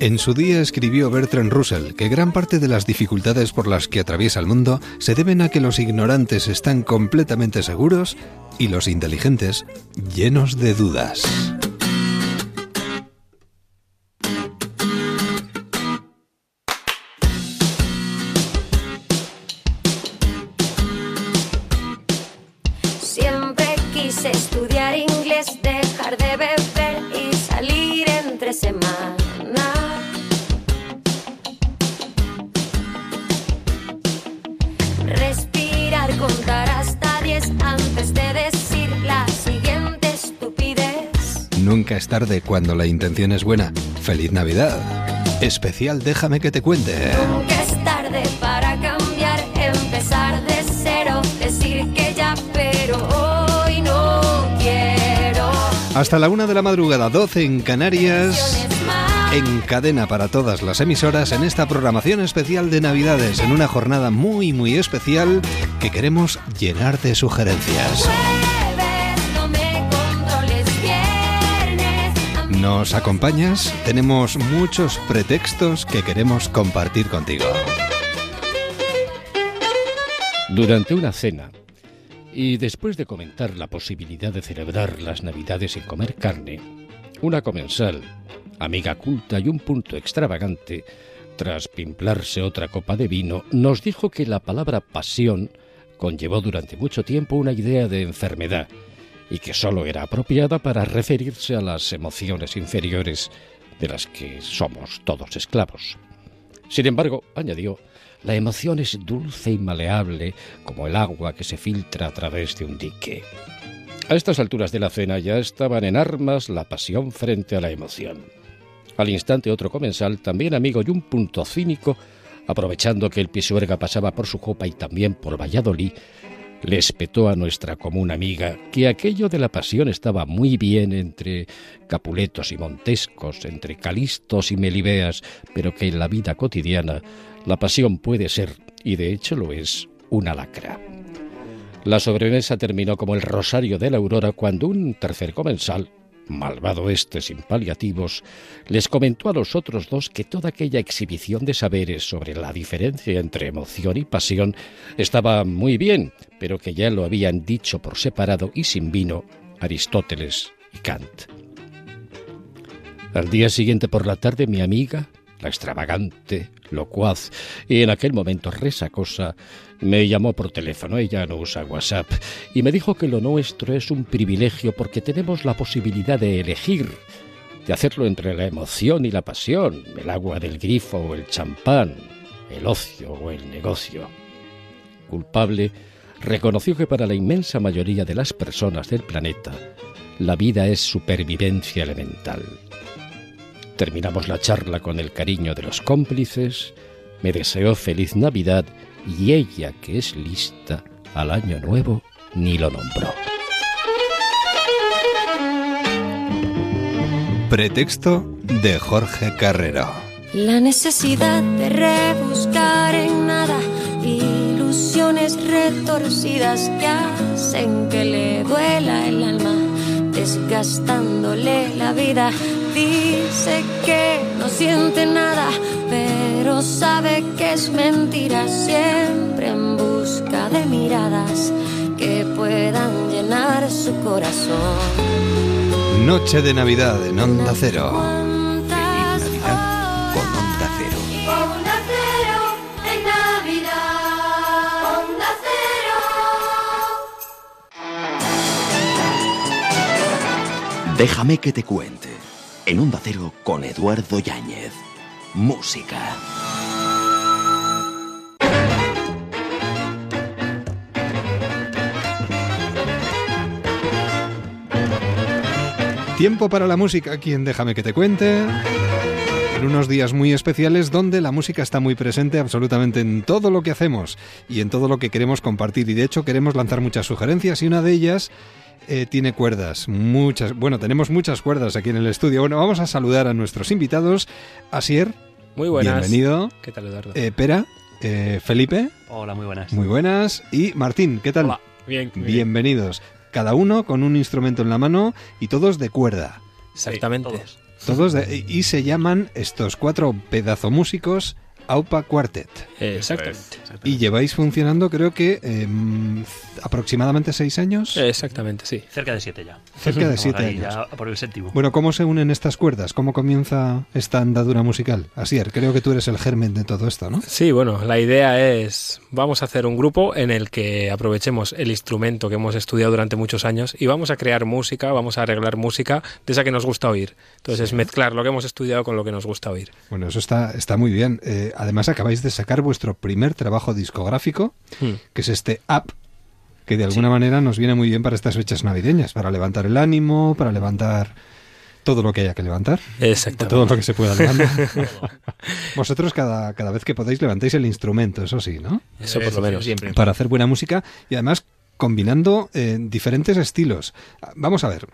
En su día escribió Bertrand Russell que gran parte de las dificultades por las que atraviesa el mundo se deben a que los ignorantes están completamente seguros y los inteligentes llenos de dudas. Tarde cuando la intención es buena. Feliz Navidad. Especial Déjame que te cuente. Nunca es tarde para cambiar, empezar de cero, decir que ya, pero hoy no quiero. Hasta la una de la madrugada, 12 en Canarias. En cadena para todas las emisoras en esta programación especial de Navidades, en una jornada muy, muy especial que queremos llenar de sugerencias. ¿Nos acompañas? Tenemos muchos pretextos que queremos compartir contigo. Durante una cena, y después de comentar la posibilidad de celebrar las Navidades sin comer carne, una comensal, amiga culta y un punto extravagante, tras pimplarse otra copa de vino, nos dijo que la palabra pasión conllevó durante mucho tiempo una idea de enfermedad y que sólo era apropiada para referirse a las emociones inferiores de las que somos todos esclavos. Sin embargo, añadió, la emoción es dulce y maleable como el agua que se filtra a través de un dique. A estas alturas de la cena ya estaban en armas la pasión frente a la emoción. Al instante otro comensal, también amigo y un punto cínico, aprovechando que el pisuerga pasaba por su copa y también por Valladolid, le espetó a nuestra común amiga que aquello de la pasión estaba muy bien entre Capuletos y Montescos, entre Calistos y Melibeas, pero que en la vida cotidiana la pasión puede ser, y de hecho lo es, una lacra. La sobremesa terminó como el rosario de la aurora cuando un tercer comensal, malvado este sin paliativos, les comentó a los otros dos que toda aquella exhibición de saberes sobre la diferencia entre emoción y pasión estaba muy bien, pero que ya lo habían dicho por separado y sin vino Aristóteles y Kant. Al día siguiente por la tarde mi amiga, la extravagante, locuaz y en aquel momento resacosa, me llamó por teléfono, ella no usa WhatsApp, y me dijo que lo nuestro es un privilegio porque tenemos la posibilidad de elegir, de hacerlo entre la emoción y la pasión, el agua del grifo o el champán, el ocio o el negocio. Culpable, reconoció que para la inmensa mayoría de las personas del planeta, la vida es supervivencia elemental. Terminamos la charla con el cariño de los cómplices, me deseó feliz Navidad y ella, que es lista al año nuevo, ni lo nombró. Pretexto de Jorge Carrero. La necesidad de rebuscar en nada ilusiones retorcidas que hacen que le duela el alma, desgastándole la vida Dice que no siente nada, pero sabe que es mentira, siempre en busca de miradas que puedan llenar su corazón. Noche de Navidad en Onda Cero. Navidad con Onda Cero. Onda Cero en Navidad. Onda Cero. Déjame que te cuente en Onda Cero con Eduardo Yáñez. Música. Tiempo para la música, quien déjame que te cuente. en unos días muy especiales donde la música está muy presente absolutamente en todo lo que hacemos y en todo lo que queremos compartir. Y de hecho queremos lanzar muchas sugerencias y una de ellas eh, tiene cuerdas, muchas. Bueno, tenemos muchas cuerdas aquí en el estudio. Bueno, vamos a saludar a nuestros invitados. Asier. Muy buenas. Bienvenido. ¿Qué tal, Eduardo? Eh, Pera. Eh, Felipe. Hola, muy buenas. Muy buenas. Y Martín, ¿qué tal? Hola. Bien, bien. Bienvenidos. Cada uno con un instrumento en la mano y todos de cuerda. Exactamente. todos. Todos de- y se llaman estos cuatro pedazomúsicos AUPA Quartet. Exactamente. Y lleváis funcionando creo que em, aproximadamente seis años. Exactamente, sí. Cerca de siete ya. Cerca de siete años. Ya por el séptimo. Bueno, ¿cómo se unen estas cuerdas? ¿Cómo comienza esta andadura musical? Asier, creo que tú eres el germen de todo esto, ¿no? Sí, bueno, la idea es, vamos a hacer un grupo en el que aprovechemos el instrumento que hemos estudiado durante muchos años y vamos a crear música, vamos a arreglar música de esa que nos gusta oír. Entonces, es mezclar lo que hemos estudiado con lo que nos gusta oír. Bueno, eso está, está muy bien. Eh, además, acabáis de sacar vuestro primer trabajo discográfico, Hmm. que es este Up, que de alguna manera nos viene muy bien para estas fechas navideñas, para levantar el ánimo, para levantar todo lo que haya que levantar, o Exactamente. todo lo que se pueda levantar. Vosotros cada, cada vez que podáis levantáis el instrumento, eso sí, ¿no? Eso por lo menos. Siempre. Para hacer buena música y además combinando eh, diferentes estilos. Vamos a ver.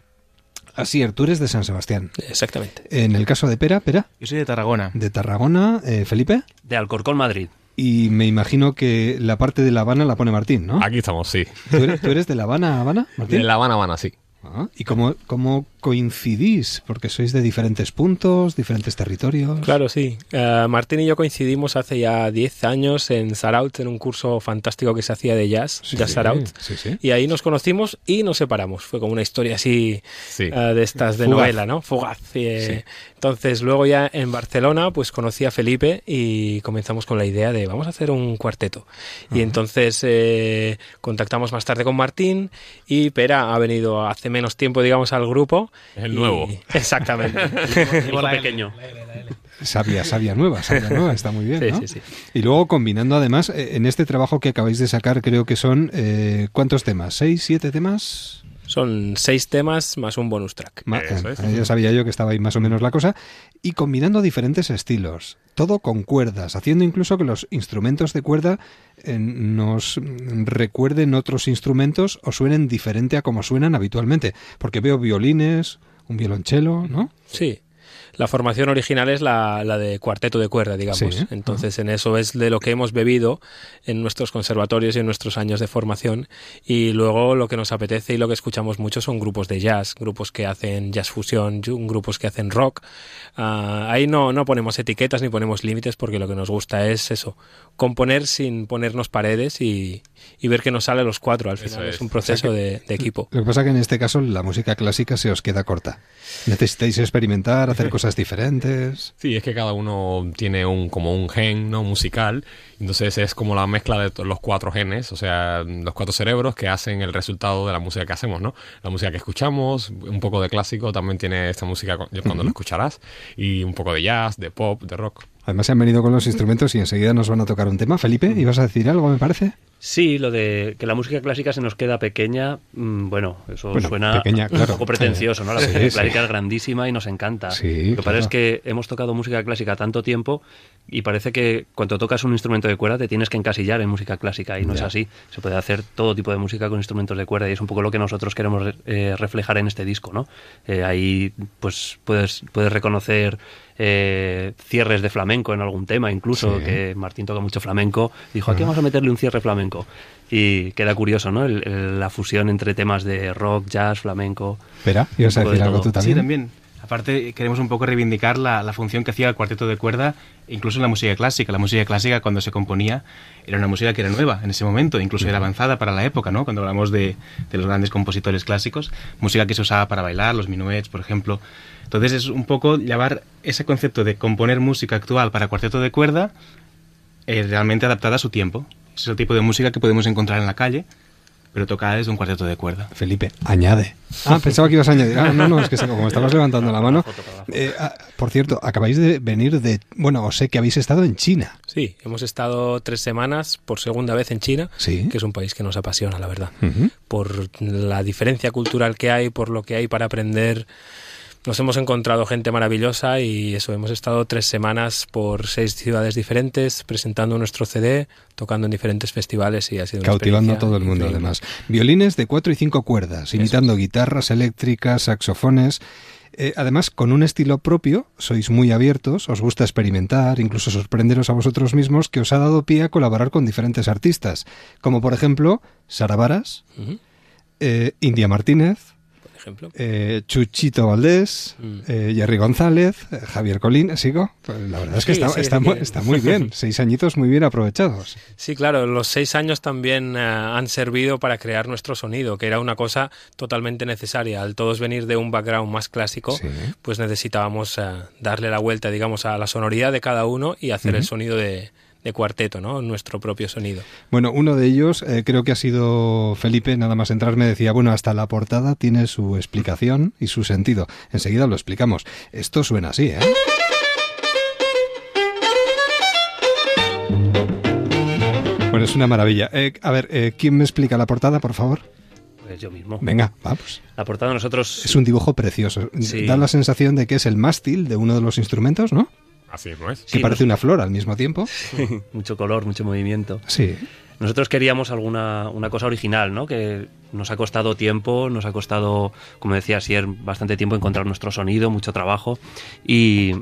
Asier, tú eres de San Sebastián. Exactamente. En el caso de Pera, Pera, Yo soy de Tarragona. de Tarragona, eh, Felipe. De Alcorcón, Madrid. Y me imagino que la parte de La Habana la pone Martín, ¿no? Aquí estamos, sí. ¿Tú eres, tú eres de La Habana, Habana, Martín? De La Habana, Habana, sí. Ah, ¿Y cómo, cómo coincidís? Porque sois de diferentes puntos, diferentes territorios. Claro, sí. Eh, Martín y yo coincidimos hace ya 10 años en Saraut, en un curso fantástico que se hacía de jazz, Sí, Jazz Saraut. Sí, sí. Y ahí nos conocimos y nos separamos. Fue como una historia así Sí. eh, de estas de Fugaz. novela, ¿no? Fugaz. eh. Entonces, luego ya en Barcelona, pues conocí a Felipe y comenzamos con la idea de vamos a hacer un cuarteto. Y entonces eh, contactamos más tarde con Martín y Pera ha venido hace menos tiempo, digamos, al grupo. Es el Y- nuevo. Exactamente. Hijo pequeño. Sabia, sabia nueva, sabia nueva, está muy bien, Sí, ¿no? sí, sí. Y luego combinando además, eh, en este trabajo que acabáis de sacar, creo que son, eh, ¿cuántos temas? ¿Seis, siete temas? Son seis temas más un bonus track. Ma- Eso eh, es. Ya sabía yo que estaba ahí más o menos la cosa. Y combinando diferentes estilos, todo con cuerdas, haciendo incluso que los instrumentos de cuerda eh, nos recuerden otros instrumentos o suenen diferente a como suenan habitualmente. Porque veo violines, un violonchelo, ¿no? Sí. La formación original es la, la de cuarteto de cuerda, digamos. Sí, ¿eh? Entonces, en eso es de lo que hemos bebido en nuestros conservatorios y en nuestros años de formación. Y luego lo que nos apetece y lo que escuchamos mucho son grupos de jazz, grupos que hacen jazz fusión, grupos que hacen rock. Ah, ahí no, no ponemos etiquetas ni ponemos límites porque lo que nos gusta es eso, componer sin ponernos paredes y, y ver que nos sale a los cuatro. Al final es. es. un proceso de, de equipo. Lo que pasa que en este caso la música clásica se os queda corta. Necesitáis experimentar, hacer cosas diferentes. Sí, es que cada uno tiene un como un gen no musical, entonces es como la mezcla de los cuatro genes, o sea, los cuatro cerebros que hacen el resultado de la música que hacemos, ¿no? La música que escuchamos, un poco de clásico, también tiene esta música cu- cuando lo escucharás, y un poco de jazz, de pop, de rock. Además se han venido con los instrumentos y enseguida nos van a tocar un tema. Felipe, ¿ibas a decir algo, me parece? Sí, lo de que la música clásica se nos queda pequeña, mm, bueno, eso Bueno, suena pequeña, claro. un poco pretencioso, ¿no? La música sí. clásica es grandísima y nos encanta. Sí, Lo que claro. pasa es que hemos tocado música clásica tanto tiempo y parece que cuando tocas un instrumento de cuerda te tienes que encasillar en música clásica y no es así. Se puede hacer todo tipo de música con instrumentos de cuerda y es un poco lo que nosotros queremos re- eh, reflejar en este disco, ¿no? Eh, ahí pues puedes, puedes reconocer eh, cierres de flamenco en algún tema, incluso Sí. que Martín toca mucho flamenco, dijo, aquí vamos a meterle un cierre flamenco. Y queda curioso, ¿no? El- el- la fusión entre temas de rock, jazz, flamenco. Espera, ¿ibas a decir de algo tú también? Sí, también. Aparte, queremos un poco reivindicar la, la función que hacía el cuarteto de cuerda, incluso en la música clásica. La música clásica, cuando se componía, era una música que era nueva en ese momento, incluso era avanzada para la época, ¿no? Cuando hablamos de, de los grandes compositores clásicos, música que se usaba para bailar, los minuets, por ejemplo. Entonces, es un poco llevar ese concepto de componer música actual para cuarteto de cuerda eh, realmente adaptada a su tiempo. Ese es el tipo de música que podemos encontrar en la calle, pero tocada desde un cuarteto de cuerda. Felipe, añade. Ah, pensaba que ibas a añadir. Ah, no, no, es que como estabas levantando la mano. Eh, ah, por cierto, acabáis de venir de. Bueno, os sé que habéis estado en China. Sí, hemos estado tres semanas por segunda vez en China, Sí. que es un país que nos apasiona, la verdad. Ujú. Por la diferencia cultural que hay, por lo que hay para aprender nos hemos encontrado gente maravillosa y eso, hemos estado tres semanas por seis ciudades diferentes presentando nuestro CD, tocando en diferentes festivales y ha sido Cautivando a todo el mundo además. Violines de cuatro y cinco cuerdas, imitando guitarras eléctricas, saxofones. Eh, además, con un estilo propio, sois muy abiertos, os gusta experimentar, incluso sorprenderos a vosotros mismos, que os ha dado pie a colaborar con diferentes artistas, como por ejemplo Sara Varas, eh, India Martínez, eh, Chuchito Valdés, mm. eh, Jerry González, eh, Javier Colín, ¿sigo? Pues la verdad es que, está, muy, bien, seis añitos muy bien aprovechados. Sí, claro, los seis años también han servido para crear nuestro sonido, que era una cosa totalmente necesaria. Al todos venir de un background más clásico, pues necesitábamos darle la vuelta, digamos, a la sonoridad de cada uno y hacer el sonido de, de cuarteto, ¿no? Nuestro propio sonido. Bueno, uno de ellos eh, creo que ha sido Felipe, nada más entrar me decía, bueno, hasta la portada tiene su explicación y su sentido. Enseguida lo explicamos. Esto suena así, ¿eh? Bueno, es una maravilla. Eh, a ver, eh, ¿quién me explica la portada, por favor? Pues yo mismo. Venga, vamos. La portada nosotros... Es un dibujo precioso. Da la sensación de que es el mástil de uno de los instrumentos, ¿no? Así es. Que parece una flor al mismo tiempo. mucho color, mucho movimiento. Sí. Nosotros queríamos alguna una cosa original, ¿no? Que nos ha costado tiempo, nos ha costado, como decía Sier, bastante tiempo encontrar nuestro sonido, mucho trabajo y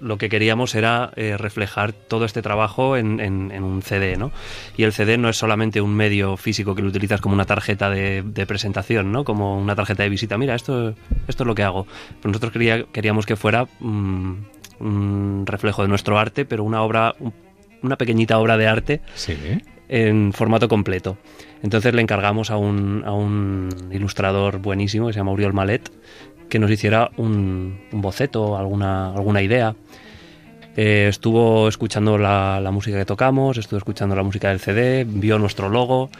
lo que queríamos era eh, reflejar todo este trabajo en, un CD, ¿no? Y el CD no es solamente un medio físico que lo utilizas como una tarjeta de, presentación, ¿no? Como una tarjeta de visita. Mira, esto, esto es lo que hago. Pero nosotros queríamos que fuera mm, un reflejo de nuestro arte, pero una obra, una pequeñita obra de arte en formato completo. Entonces le encargamos a un, a un ilustrador buenísimo que se llama Uriol Malet que nos hiciera un, boceto, alguna, alguna idea. Eh, estuvo escuchando la, la, música que tocamos, estuvo escuchando la música del CD, vio nuestro logo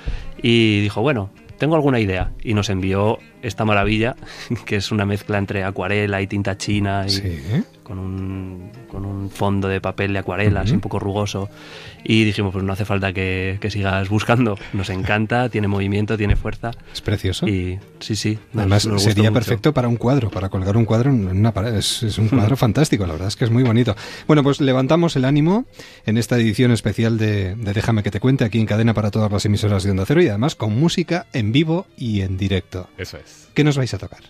y dijo, bueno, tengo alguna idea. Y nos envió esta maravilla, que es una mezcla entre acuarela y tinta china y con, un, con un fondo de papel de acuarela, así un poco rugoso. Y dijimos, pues no hace falta que, sigas buscando. Nos encanta, tiene movimiento, tiene fuerza. Es precioso. Y sí, sí. Además, sería perfecto para un cuadro, para colgar un cuadro en una pared. Es, un cuadro fantástico, la verdad es que es muy bonito. Bueno, pues levantamos el ánimo en esta edición especial de, de Déjame que te cuente aquí en cadena para todas las emisoras de Onda Cero y además con música en vivo y en directo. Eso es. ¿Qué nos vais a tocar?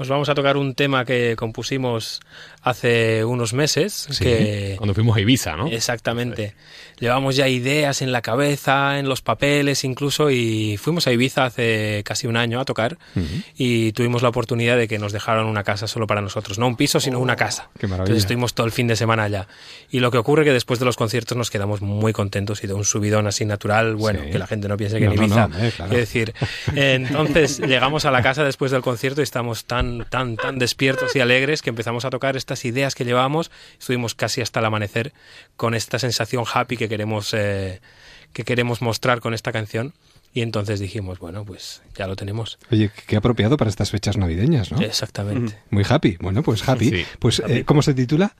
Os vamos a tocar un tema que compusimos hace unos meses. que... Cuando fuimos a Ibiza, ¿no? Exactamente llevamos ya ideas en la cabeza, en los papeles incluso, y fuimos a Ibiza hace casi un año a tocar y tuvimos la oportunidad de que nos dejaron una casa solo para nosotros, no un piso, sino una oh, casa. Qué Entonces estuvimos todo el fin de semana allá. Y lo que ocurre es que después de los conciertos nos quedamos muy contentos y de un subidón así natural, bueno, que la gente no piense que en Ibiza. Es decir, entonces llegamos a la casa después del concierto y estamos tan, tan, tan despiertos y alegres que empezamos a tocar estas ideas que llevábamos. Estuvimos casi hasta el amanecer con esta sensación happy que queremos, eh, que queremos mostrar con esta canción. Y entonces dijimos, bueno, pues ya lo tenemos. Oye, qué apropiado para estas fechas navideñas, ¿no? Exactamente. Muy happy. Bueno, pues happy. Pues, eh, ¿cómo se titula?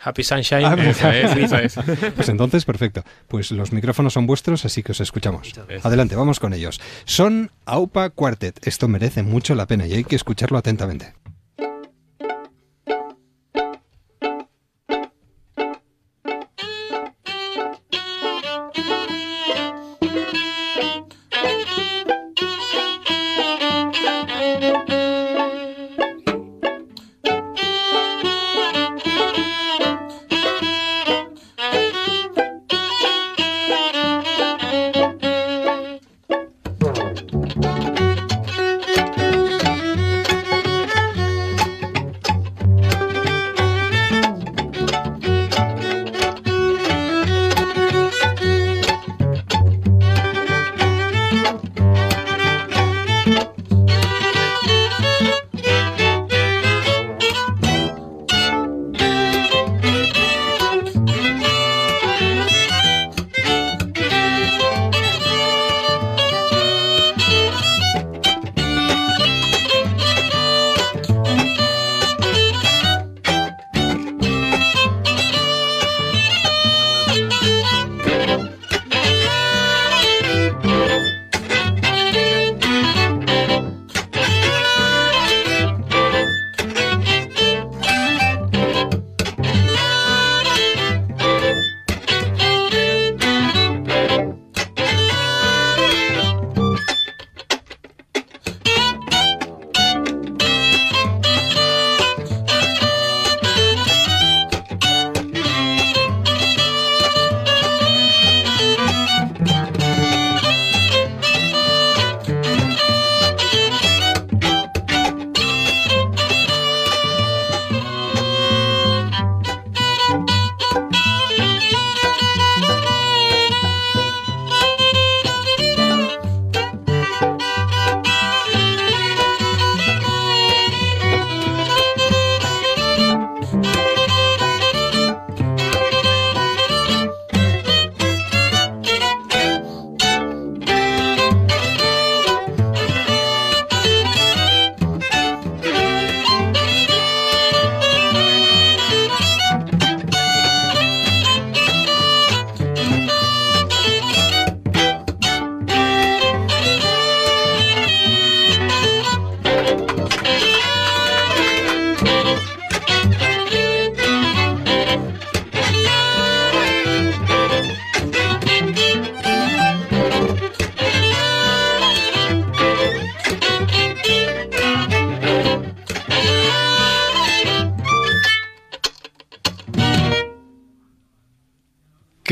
Happy Sunshine. Ah, pues entonces, perfecto. Pues los micrófonos son vuestros, así que os escuchamos. Adelante, vamos con ellos. Son AUPA Quartet. Esto merece mucho la pena y hay que escucharlo atentamente.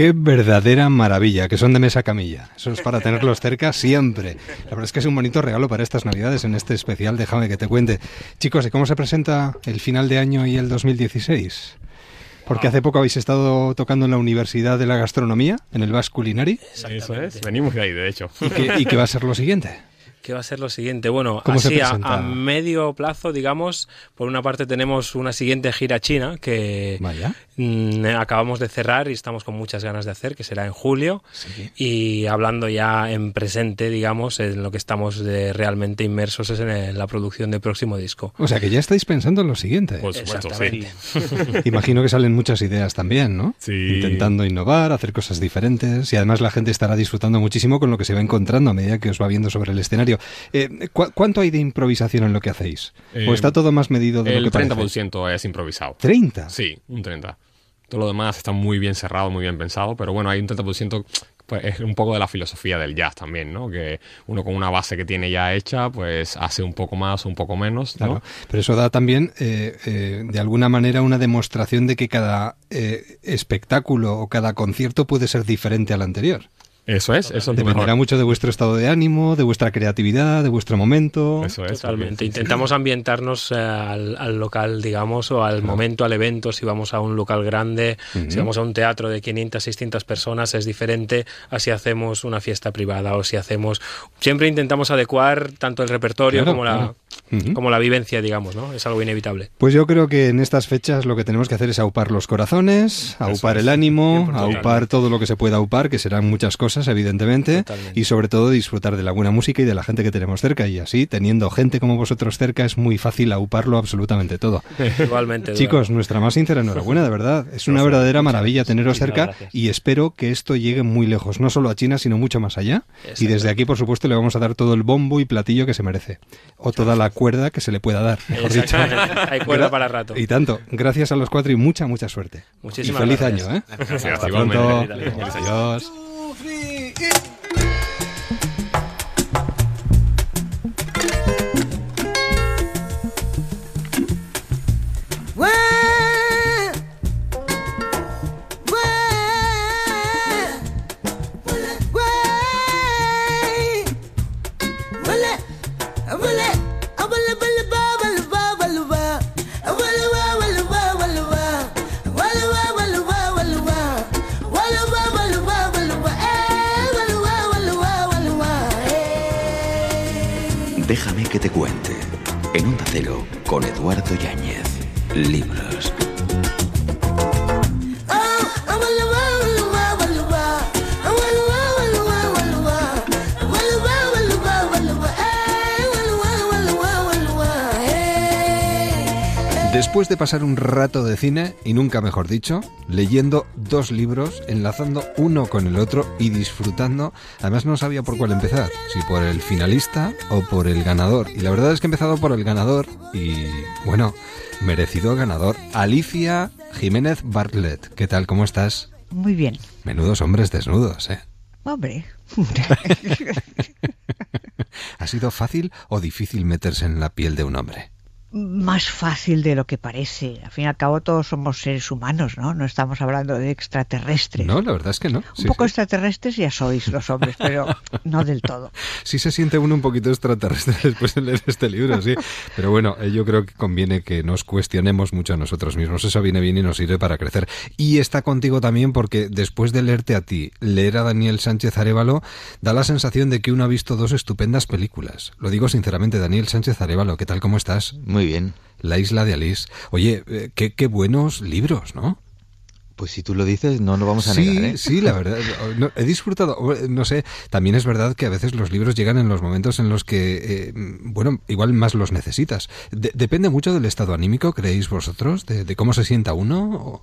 Qué verdadera maravilla, que son de mesa camilla. Eso es para tenerlos cerca siempre. La verdad es que es un bonito regalo para estas navidades en este especial. Déjame que te cuente. Chicos, ¿y cómo se presenta el final de año y el 2016? Porque hace poco habéis estado tocando en la Universidad de la Gastronomía, en el Basque Culinary. Eso es, venimos de ahí, de hecho. ¿Y qué, y qué va a ser lo siguiente? ¿Qué va a ser lo siguiente? Bueno, ¿Cómo se así a, medio plazo, digamos, por una parte tenemos una siguiente gira china que Vaya. mm, acabamos de cerrar y estamos con muchas ganas de hacer, que será en julio. Sí. Y hablando ya en presente, digamos, en lo que estamos de- realmente inmersos es en el- la producción del próximo disco. O sea que ya estáis pensando en lo siguiente. Supuesto, sí. Exactamente. Imagino que salen muchas ideas también, ¿no? Sí. Intentando innovar, hacer cosas diferentes y además la gente estará disfrutando muchísimo con lo que se va encontrando a medida que os va viendo sobre el escenario. Eh, ¿cu- ¿Cuánto hay de improvisación en lo que hacéis? Eh, ¿O está todo más medido de lo El que parece? 30% es improvisado. ¿30? Sí, un 30%. Todo lo demás está muy bien cerrado, muy bien pensado, pero bueno, hay un 30% pues es un poco de la filosofía del jazz también, ¿no? Que uno con una base que tiene ya hecha, pues hace un poco más o un poco menos, ¿no? Claro, pero eso da también, eh, eh, de alguna manera, una demostración de que cada eh, espectáculo o cada concierto puede ser diferente al anterior. Eso es, eso es lo Dependerá mejor. mucho de vuestro estado de ánimo, de vuestra creatividad, de vuestro momento. Eso es. Totalmente. Intentamos ambientarnos eh, al, al local, digamos, o al momento, al evento. Si vamos a un local grande, si vamos a un teatro de 500, 600 personas, es diferente a si hacemos una fiesta privada o si hacemos... Siempre intentamos adecuar tanto el repertorio Claro, como, la, claro. Como la vivencia, digamos, ¿no? Es algo inevitable. Pues yo creo que en estas fechas lo que tenemos que hacer es aupar los corazones, aupar el ánimo, aupar todo lo que se pueda aupar, que serán muchas cosas, evidentemente, Totalmente. y sobre todo disfrutar de la buena música y de la gente que tenemos cerca. Y así, teniendo gente como vosotros cerca, es muy fácil auparlo absolutamente todo. Igualmente. Chicos, nuestra más sincera enhorabuena, de verdad. Es una verdadera maravilla teneros cerca gracias. y espero que esto llegue muy lejos, no solo a China, sino mucho más allá. Y desde aquí, por supuesto, le vamos a dar todo el bombo y platillo que se merece. O toda la cuerda que se le pueda dar, mejor dicho. Hay cuerda para rato. Y tanto. Gracias a los cuatro y mucha, mucha suerte. Muchísimas y feliz gracias. año, ¿eh? Gracias, Hasta pronto. Feliz año. Adiós. Déjame que te cuente. En Onda Cero, con Eduardo Yáñez. Libros. Después de pasar un rato de cine, y nunca mejor dicho, leyendo dos libros, enlazando uno con el otro y disfrutando, además no sabía por cuál empezar, si por el finalista o por el ganador. Y la verdad es que he empezado por el ganador y, bueno, merecido ganador. Alicia Jiménez Bartlett. ¿Qué tal? ¿Cómo estás? Muy bien. Menudos hombres desnudos, ¿eh? Hombre. ¿Ha sido fácil o difícil meterse en la piel de un hombre? Más fácil de lo que parece. Al fin y al cabo todos somos seres humanos, ¿no? No estamos hablando de extraterrestres. No, la verdad es que no. Un poco sí. extraterrestres ya sois los hombres, pero no del todo. Sí se siente uno un poquito extraterrestre después de leer este libro, sí. Pero bueno, eh, yo creo que conviene que nos cuestionemos mucho a nosotros mismos. Eso viene bien y nos sirve para crecer. Y está contigo también porque después de leerte a ti, leer a Daniel Sánchez Arevalo, da la sensación de que uno ha visto dos estupendas películas. Lo digo sinceramente, Daniel Sánchez Arevalo, ¿qué tal? ¿Cómo estás? Muy bien. La isla de Alice. Oye, eh, qué, qué buenos libros, ¿no? Pues si tú lo dices, no lo vamos a sí, negar, ¿eh? sí, la verdad. no, he disfrutado, no sé, también es verdad que a veces los libros llegan en los momentos en los que, eh, bueno, igual más los necesitas. De- depende mucho del estado anímico, ¿creéis vosotros? De, de cómo se sienta uno? O,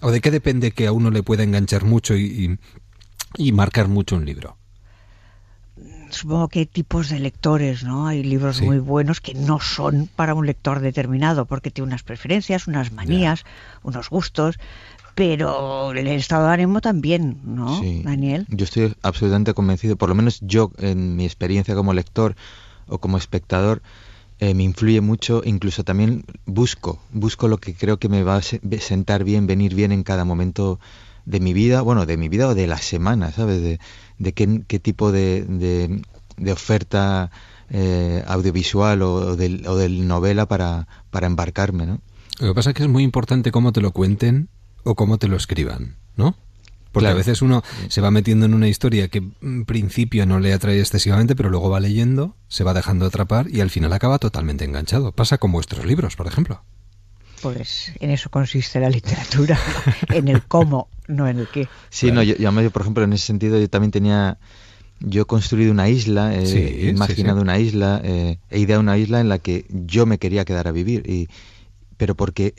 o de qué depende que a uno le pueda enganchar mucho y, y, y marcar mucho un libro? Supongo que hay tipos de lectores, ¿no? Hay libros Sí. muy buenos que no son para un lector determinado, porque tiene unas preferencias, unas manías, unos gustos, pero el estado de ánimo también, ¿no, Sí. Daniel? Yo estoy absolutamente convencido, por lo menos yo en mi experiencia como lector o como espectador, eh, me influye mucho, incluso también busco, busco lo que creo que me va a se- sentar bien, venir bien en cada momento de mi vida, bueno, de mi vida o de la semana, ¿sabes? De, de qué, qué tipo de, de, de oferta eh, audiovisual o, del, o del novela para, para embarcarme, ¿no? Lo que pasa es que es muy importante cómo te lo cuenten o cómo te lo escriban, ¿no? Porque a veces uno se va metiendo en una historia que en principio no le atrae excesivamente, pero luego va leyendo, se va dejando atrapar y al final acaba totalmente enganchado. Pasa con vuestros libros, por ejemplo. Pues en eso consiste la literatura, en el cómo, no en el qué. Sí, no, yo, yo, por ejemplo, en ese sentido yo también tenía, yo he construido una isla, he imaginado una isla, eh, he ideado una isla en la que yo me quería quedar a vivir, y, pero porque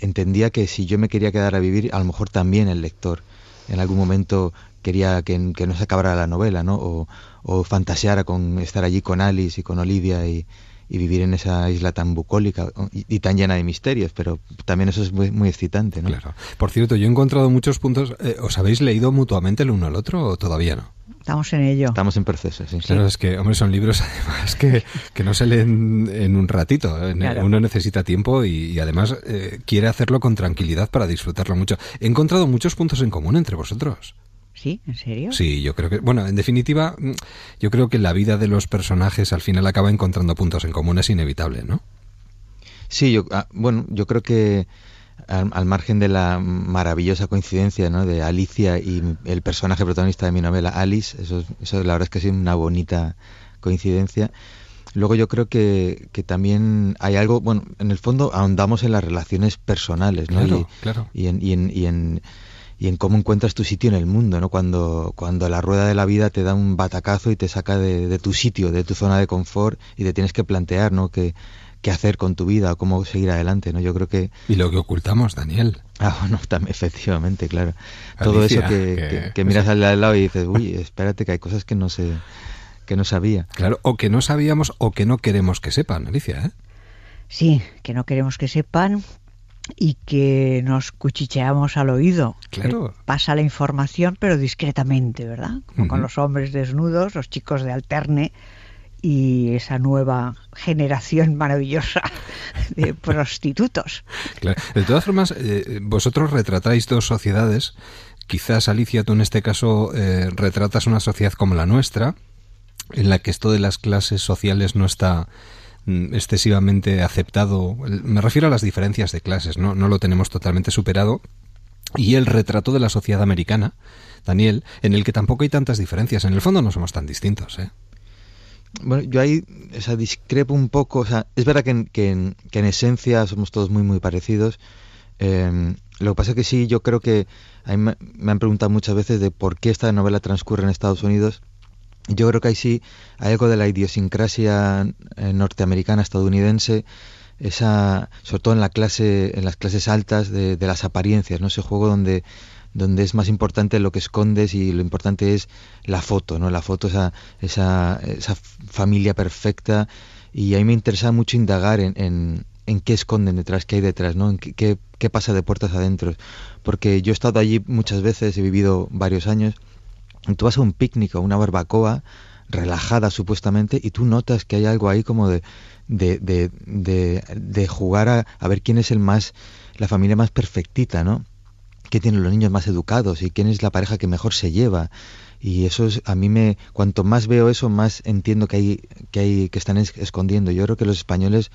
entendía que si yo me quería quedar a vivir, a lo mejor también el lector en algún momento quería que, no se acabara la novela, ¿no? O, o fantaseara con estar allí con Alice y con Olivia y, y vivir en esa isla tan bucólica y, tan llena de misterios, pero también eso es muy, muy excitante, ¿no? Claro. Por cierto, yo he encontrado muchos puntos. Eh, ¿Os habéis leído mutuamente el uno al otro o todavía no? Estamos en ello. Estamos en proceso, sí. Claro, es que, hombre, son libros además que, que no se leen en un ratito. Uno necesita tiempo y, además eh, quiere hacerlo con tranquilidad para disfrutarlo mucho. He encontrado muchos puntos en común entre vosotros. ¿Sí? ¿En serio? Sí, yo creo que, bueno, en definitiva, mm, yo creo que la vida de los personajes al final acaba encontrando puntos en común, es inevitable, ¿no? Sí, yo, ah, bueno, yo creo que al, margen de la maravillosa coincidencia ¿no? de Alicia y el personaje protagonista de mi novela, Alice, eso, eso la verdad es que es una bonita coincidencia. Luego yo creo que, que, también hay algo, bueno, en el fondo ahondamos en las relaciones personales, ¿no? Claro, claro. y en, y en, y en y en cómo encuentras tu sitio en el mundo, ¿no? Cuando, cuando la rueda de la vida te da un batacazo y te saca de, tu sitio, de tu zona de confort y te tienes que plantear, ¿no? ¿Qué, qué hacer con tu vida, cómo seguir adelante, ¿no? Yo creo que... Y lo que ocultamos, Daniel. Ah, bueno, también, efectivamente, claro. Todo eso que, que, miras al lado y dices, uy, espérate que hay cosas que no sé, que no sabía. Claro, o que no sabíamos o que no queremos que sepan, Alicia, ¿eh? Sí, que no queremos que sepan, y que nos cuchicheamos al oído. Claro. Pasa la información, pero discretamente, ¿verdad? Con los hombres desnudos, los chicos de alterne y esa nueva generación maravillosa de prostitutos. Claro. De todas formas, eh, vosotros retratáis dos sociedades. Quizás, Alicia, tú en este caso eh, retratas una sociedad como la nuestra, en la que esto de las clases sociales no está excesivamente aceptado. Me refiero a las diferencias de clases, ¿no? No lo tenemos totalmente superado. Y el retrato de la sociedad americana, Daniel, en el que tampoco hay tantas diferencias. En el fondo no somos tan distintos, ¿eh? Bueno, yo ahí o discrepo un poco. O sea, es verdad que en, que en, esencia somos todos muy, muy parecidos. Em, lo que pasa es que sí, yo creo que a mí me han preguntado muchas veces de por qué esta novela transcurre en Estados Unidos yo creo que ahí sí hay algo de la idiosincrasia eh, norteamericana, estadounidense, esa, sobre todo en la clase, en las clases altas de, las apariencias, ¿no? Ese juego donde, donde es más importante lo que escondes y lo importante es la foto, ¿no? La foto, esa, esa, esa familia perfecta. Y a mí me interesa mucho indagar en, en, en qué esconden detrás, qué hay detrás, ¿no? Qué, qué pasa de puertas adentro. Porque yo he estado allí muchas veces, he vivido varios años tú vas a un picnic o una barbacoa relajada supuestamente y tú notas que hay algo ahí como de, de, de, de, jugar a, a, ver quién es el más, la familia más perfectita, ¿no? ¿Quién tiene los niños más educados y quién es la pareja que mejor se lleva? Y eso es, a mí me, cuanto más veo eso, más entiendo que hay, que hay, que están escondiendo. Yo creo que los españoles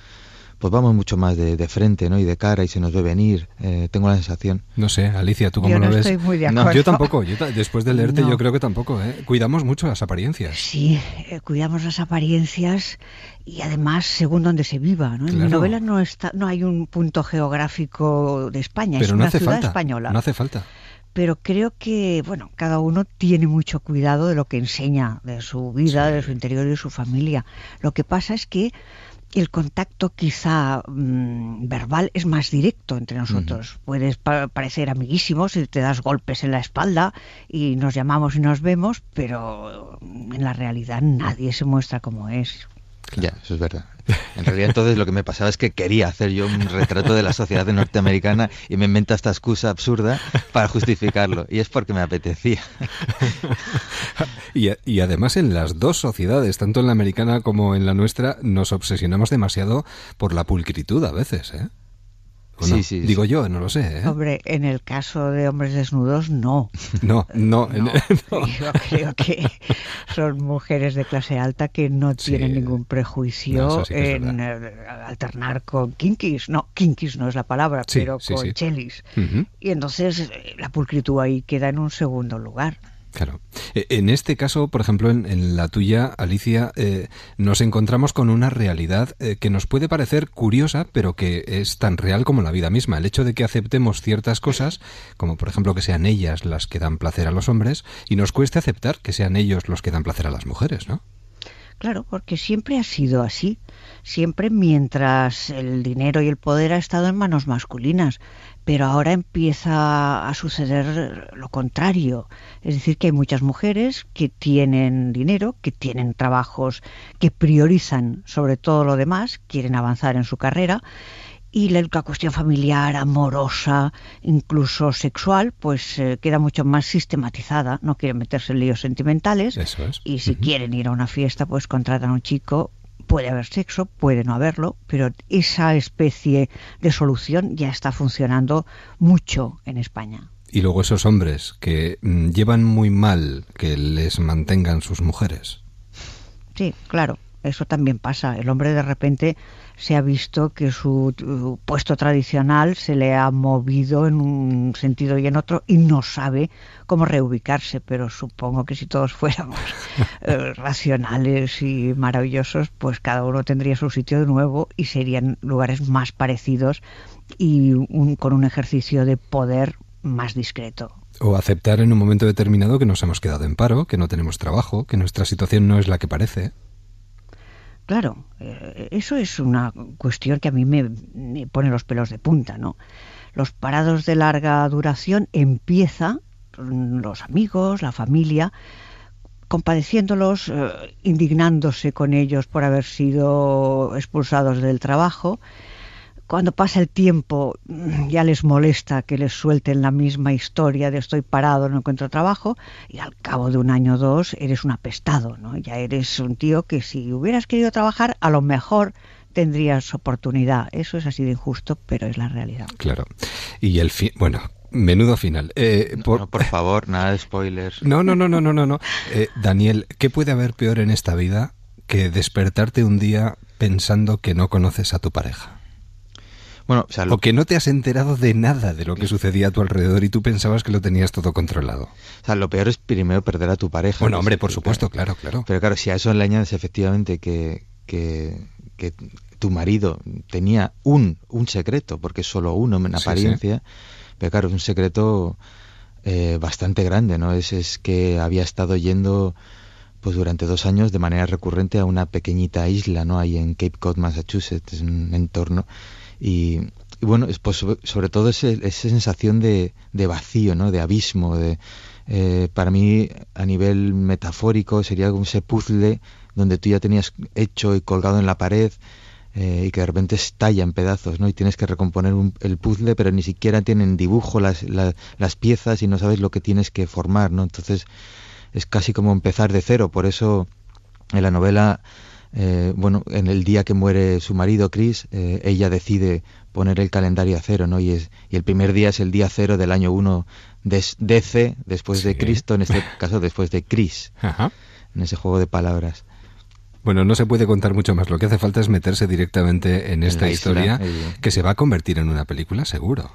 pues vamos mucho más de, frente, ¿no? Y de cara y se nos ve venir. Eh, tengo la sensación. No sé, Alicia, ¿tú cómo yo no lo ves? Estoy muy de acuerdo. yo tampoco. después de leerte, yo creo que tampoco. ¿eh? Cuidamos mucho las apariencias. Sí, eh, cuidamos las apariencias y además según donde se viva. ¿no? En mi novela no está, no hay un punto geográfico de España, Pero es no una hace ciudad falta, española. No hace falta pero creo que, bueno, cada uno tiene mucho cuidado de lo que enseña, de su vida, de su interior y de su familia. Lo que pasa es que el contacto quizá mm, verbal es más directo entre nosotros. Puedes parecer amiguísimos y te das golpes en la espalda y nos llamamos y nos vemos, pero en la realidad nadie se muestra como es. Ya, eso es verdad. En realidad entonces lo que me pasaba es que quería hacer yo un retrato de la sociedad norteamericana y me inventa esta excusa absurda para justificarlo. Y es porque me apetecía. Y, y además en las dos sociedades, tanto en la americana como en la nuestra, nos obsesionamos demasiado por la pulcritud a veces, ¿eh? No? Digo yo, no lo sé. ¿eh? Hombre, en el caso de hombres desnudos, no. No, no. Yo creo que son mujeres de clase alta que no tienen ningún prejuicio en eh, alternar con kinkis. No, kinkis no es la palabra, pero con chelis. Y entonces eh, la pulcritud ahí queda en un segundo lugar. Claro. E, en este caso, por ejemplo, en, la tuya, Alicia, eh, nos encontramos con una realidad eh, que nos puede parecer curiosa, pero que es tan real como la vida misma. El hecho de que aceptemos ciertas cosas, como por ejemplo que sean ellas las que dan placer a los hombres, y nos cueste aceptar que sean ellos los que dan placer a las mujeres, ¿no? Claro, porque siempre ha sido así. Siempre mientras el dinero y el poder ha estado en manos masculinas pero ahora empieza a suceder lo contrario. Es decir, que hay muchas mujeres que tienen dinero, que tienen trabajos que priorizan sobre todo lo demás, quieren avanzar en su carrera, y la, cuestión familiar, amorosa, incluso sexual, pues eh, queda mucho más sistematizada. No quieren meterse en líos sentimentales. Y si quieren ir a una fiesta, pues contratan a un chico Puede haber sexo, puede no haberlo, pero esa especie de solución ya está funcionando mucho en España. Y luego esos hombres que mm, llevan muy mal que les mantengan sus mujeres. Sí, claro, eso también pasa. El hombre de repente se ha visto que su puesto tradicional se le ha movido en un sentido y en otro y no sabe cómo reubicarse, pero supongo que si todos fuéramos eh, racionales y maravillosos, pues cada uno tendría su sitio de nuevo y serían lugares más parecidos y con un ejercicio de poder más discreto. O aceptar en un momento determinado que nos hemos quedado en paro, que no tenemos trabajo, que nuestra situación no es la que parece. Claro, eh, eso es una cuestión que a mí me, pone los pelos de punta, ¿no? Los parados de larga duración empieza los amigos, la familia, compadeciéndolos, eh, indignándose con ellos por haber sido expulsados del trabajo, cuando pasa el tiempo mm, ya les molesta que les suelten la misma historia de estoy parado, no encuentro trabajo, y al cabo de un año o dos eres un apestado, ¿no? Ya eres un tío que si hubieras querido trabajar, a lo mejor tendrías oportunidad. Eso es así de injusto, pero es la realidad. Claro. Y el fin, bueno, Menudo final. Eh, por... por... favor, nada de spoilers. No, no, no, no, no, no. no. Eh, Daniel, ¿qué puede haber peor en esta vida que despertarte un día pensando que no conoces a tu pareja? Bueno, o, que no te has enterado de nada de lo que sucedía a tu alrededor y tú pensabas que lo tenías todo controlado. O sea, lo peor es primero perder a tu pareja. Bueno, hombre, por supuesto, claro, claro. Pero claro, si a eso le añades efectivamente que, que, tu marido tenía un, un secreto, porque es solo uno en apariencia, pero claro, es un secreto eh, bastante grande, ¿no? Es, es que había estado yendo pues durante dos años de manera recurrente a una pequeñita isla, ¿no? Ahí en Cape Cod, Massachusetts, es un entorno y, bueno, pues sobre, todo esa sensación de, vacío, ¿no? de abismo. De, eh, para mí, a nivel metafórico, sería como ese puzzle donde tú ya tenías hecho y colgado en la pared eh, y que de repente estalla en pedazos, ¿no? Y tienes que recomponer el puzzle, pero ni siquiera tienen dibujo las, las piezas y no sabes lo que tienes que formar, ¿no? Entonces es casi como empezar de cero. Por eso en la novela eh, bueno, en el día que muere su marido, Chris, eh, ella decide poner el calendario a cero, ¿no? Y, es, y el primer día es el día cero del año 1 de DC, después de Cristo, en este caso después de Chris, en ese juego de palabras. Bueno, no se puede contar mucho más. Lo que hace falta es meterse directamente en esta historia que se va a convertir en una película, seguro.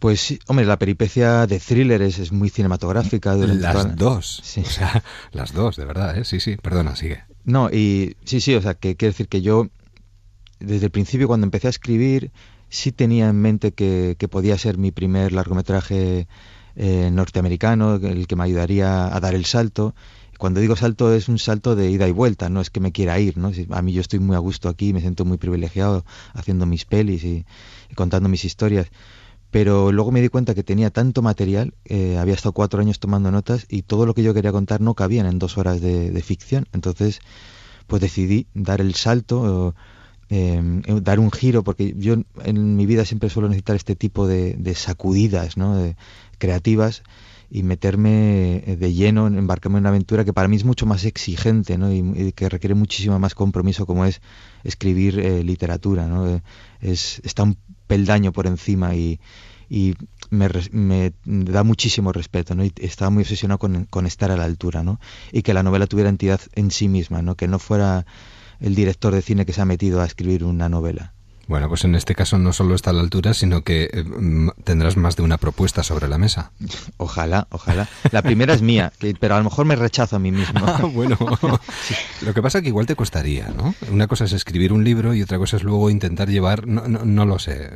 Pues hombre, la peripecia de thriller es, muy cinematográfica. Las dos. Sí. O sea, las dos, de verdad, ¿eh? Sí, sí, perdona, sigue. No, y sí, sí, o sea, que quiere decir que yo, desde el principio, cuando empecé a escribir, sí tenía en mente que, podía ser mi primer largometraje eh, norteamericano, el que me ayudaría a dar el salto. Cuando digo salto es un salto de ida y vuelta, no es que me quiera ir, ¿no? A mí yo estoy muy a gusto aquí, me siento muy privilegiado haciendo mis pelis y contando mis historias pero luego me di cuenta que tenía tanto material, eh, había estado cuatro años tomando notas y todo lo que yo quería contar no cabían en dos horas de, ficción. Entonces, pues decidí dar el salto, em, eh, dar un giro, porque yo en mi vida siempre suelo necesitar este tipo de, sacudidas ¿no? de, creativas y meterme eh, de lleno, embarcarme en una aventura que para mí es mucho más exigente ¿no? y, que requiere muchísimo más compromiso como es escribir literatura. ¿no? Es, está un peldaño por encima y, me, me, da muchísimo respeto, ¿no? Y estaba muy obsesionado con, con, estar a la altura, ¿no? Y que la novela tuviera entidad en sí misma, ¿no? Que no fuera el director de cine que se ha metido a escribir una novela. Bueno, pues en este caso no solo está a la altura, sino que eh, tendrás más de una propuesta sobre la mesa. Ojalá, ojalá. La primera es mía, pero a lo mejor me rechazo a mí mismo. Ah, bueno, lo que pasa es que igual te costaría, ¿no? Una cosa es escribir un libro y otra cosa es luego intentar llevar, no, no, lo sé.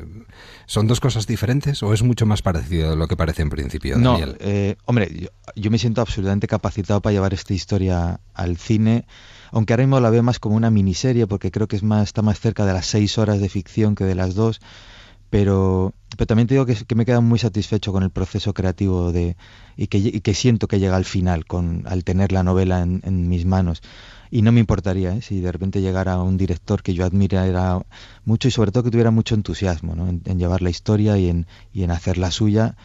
¿Son dos cosas diferentes o es mucho más parecido a lo que parece en principio, Daniel? No, eh, hombre, yo, yo me siento absolutamente capacitado para llevar esta historia al cine aunque ahora mismo la veo más como una miniserie porque creo que es más está más cerca de las seis horas de ficción que de las dos pero, pero también te digo que, me quedo muy satisfecho con el proceso creativo de, y, que, que siento que llega al final con, al tener la novela en, mis manos y no me importaría ¿eh? si de repente llegara un director que yo admirara mucho y sobre todo que tuviera mucho entusiasmo ¿no? en, en, llevar la historia y en, y en hacer la suya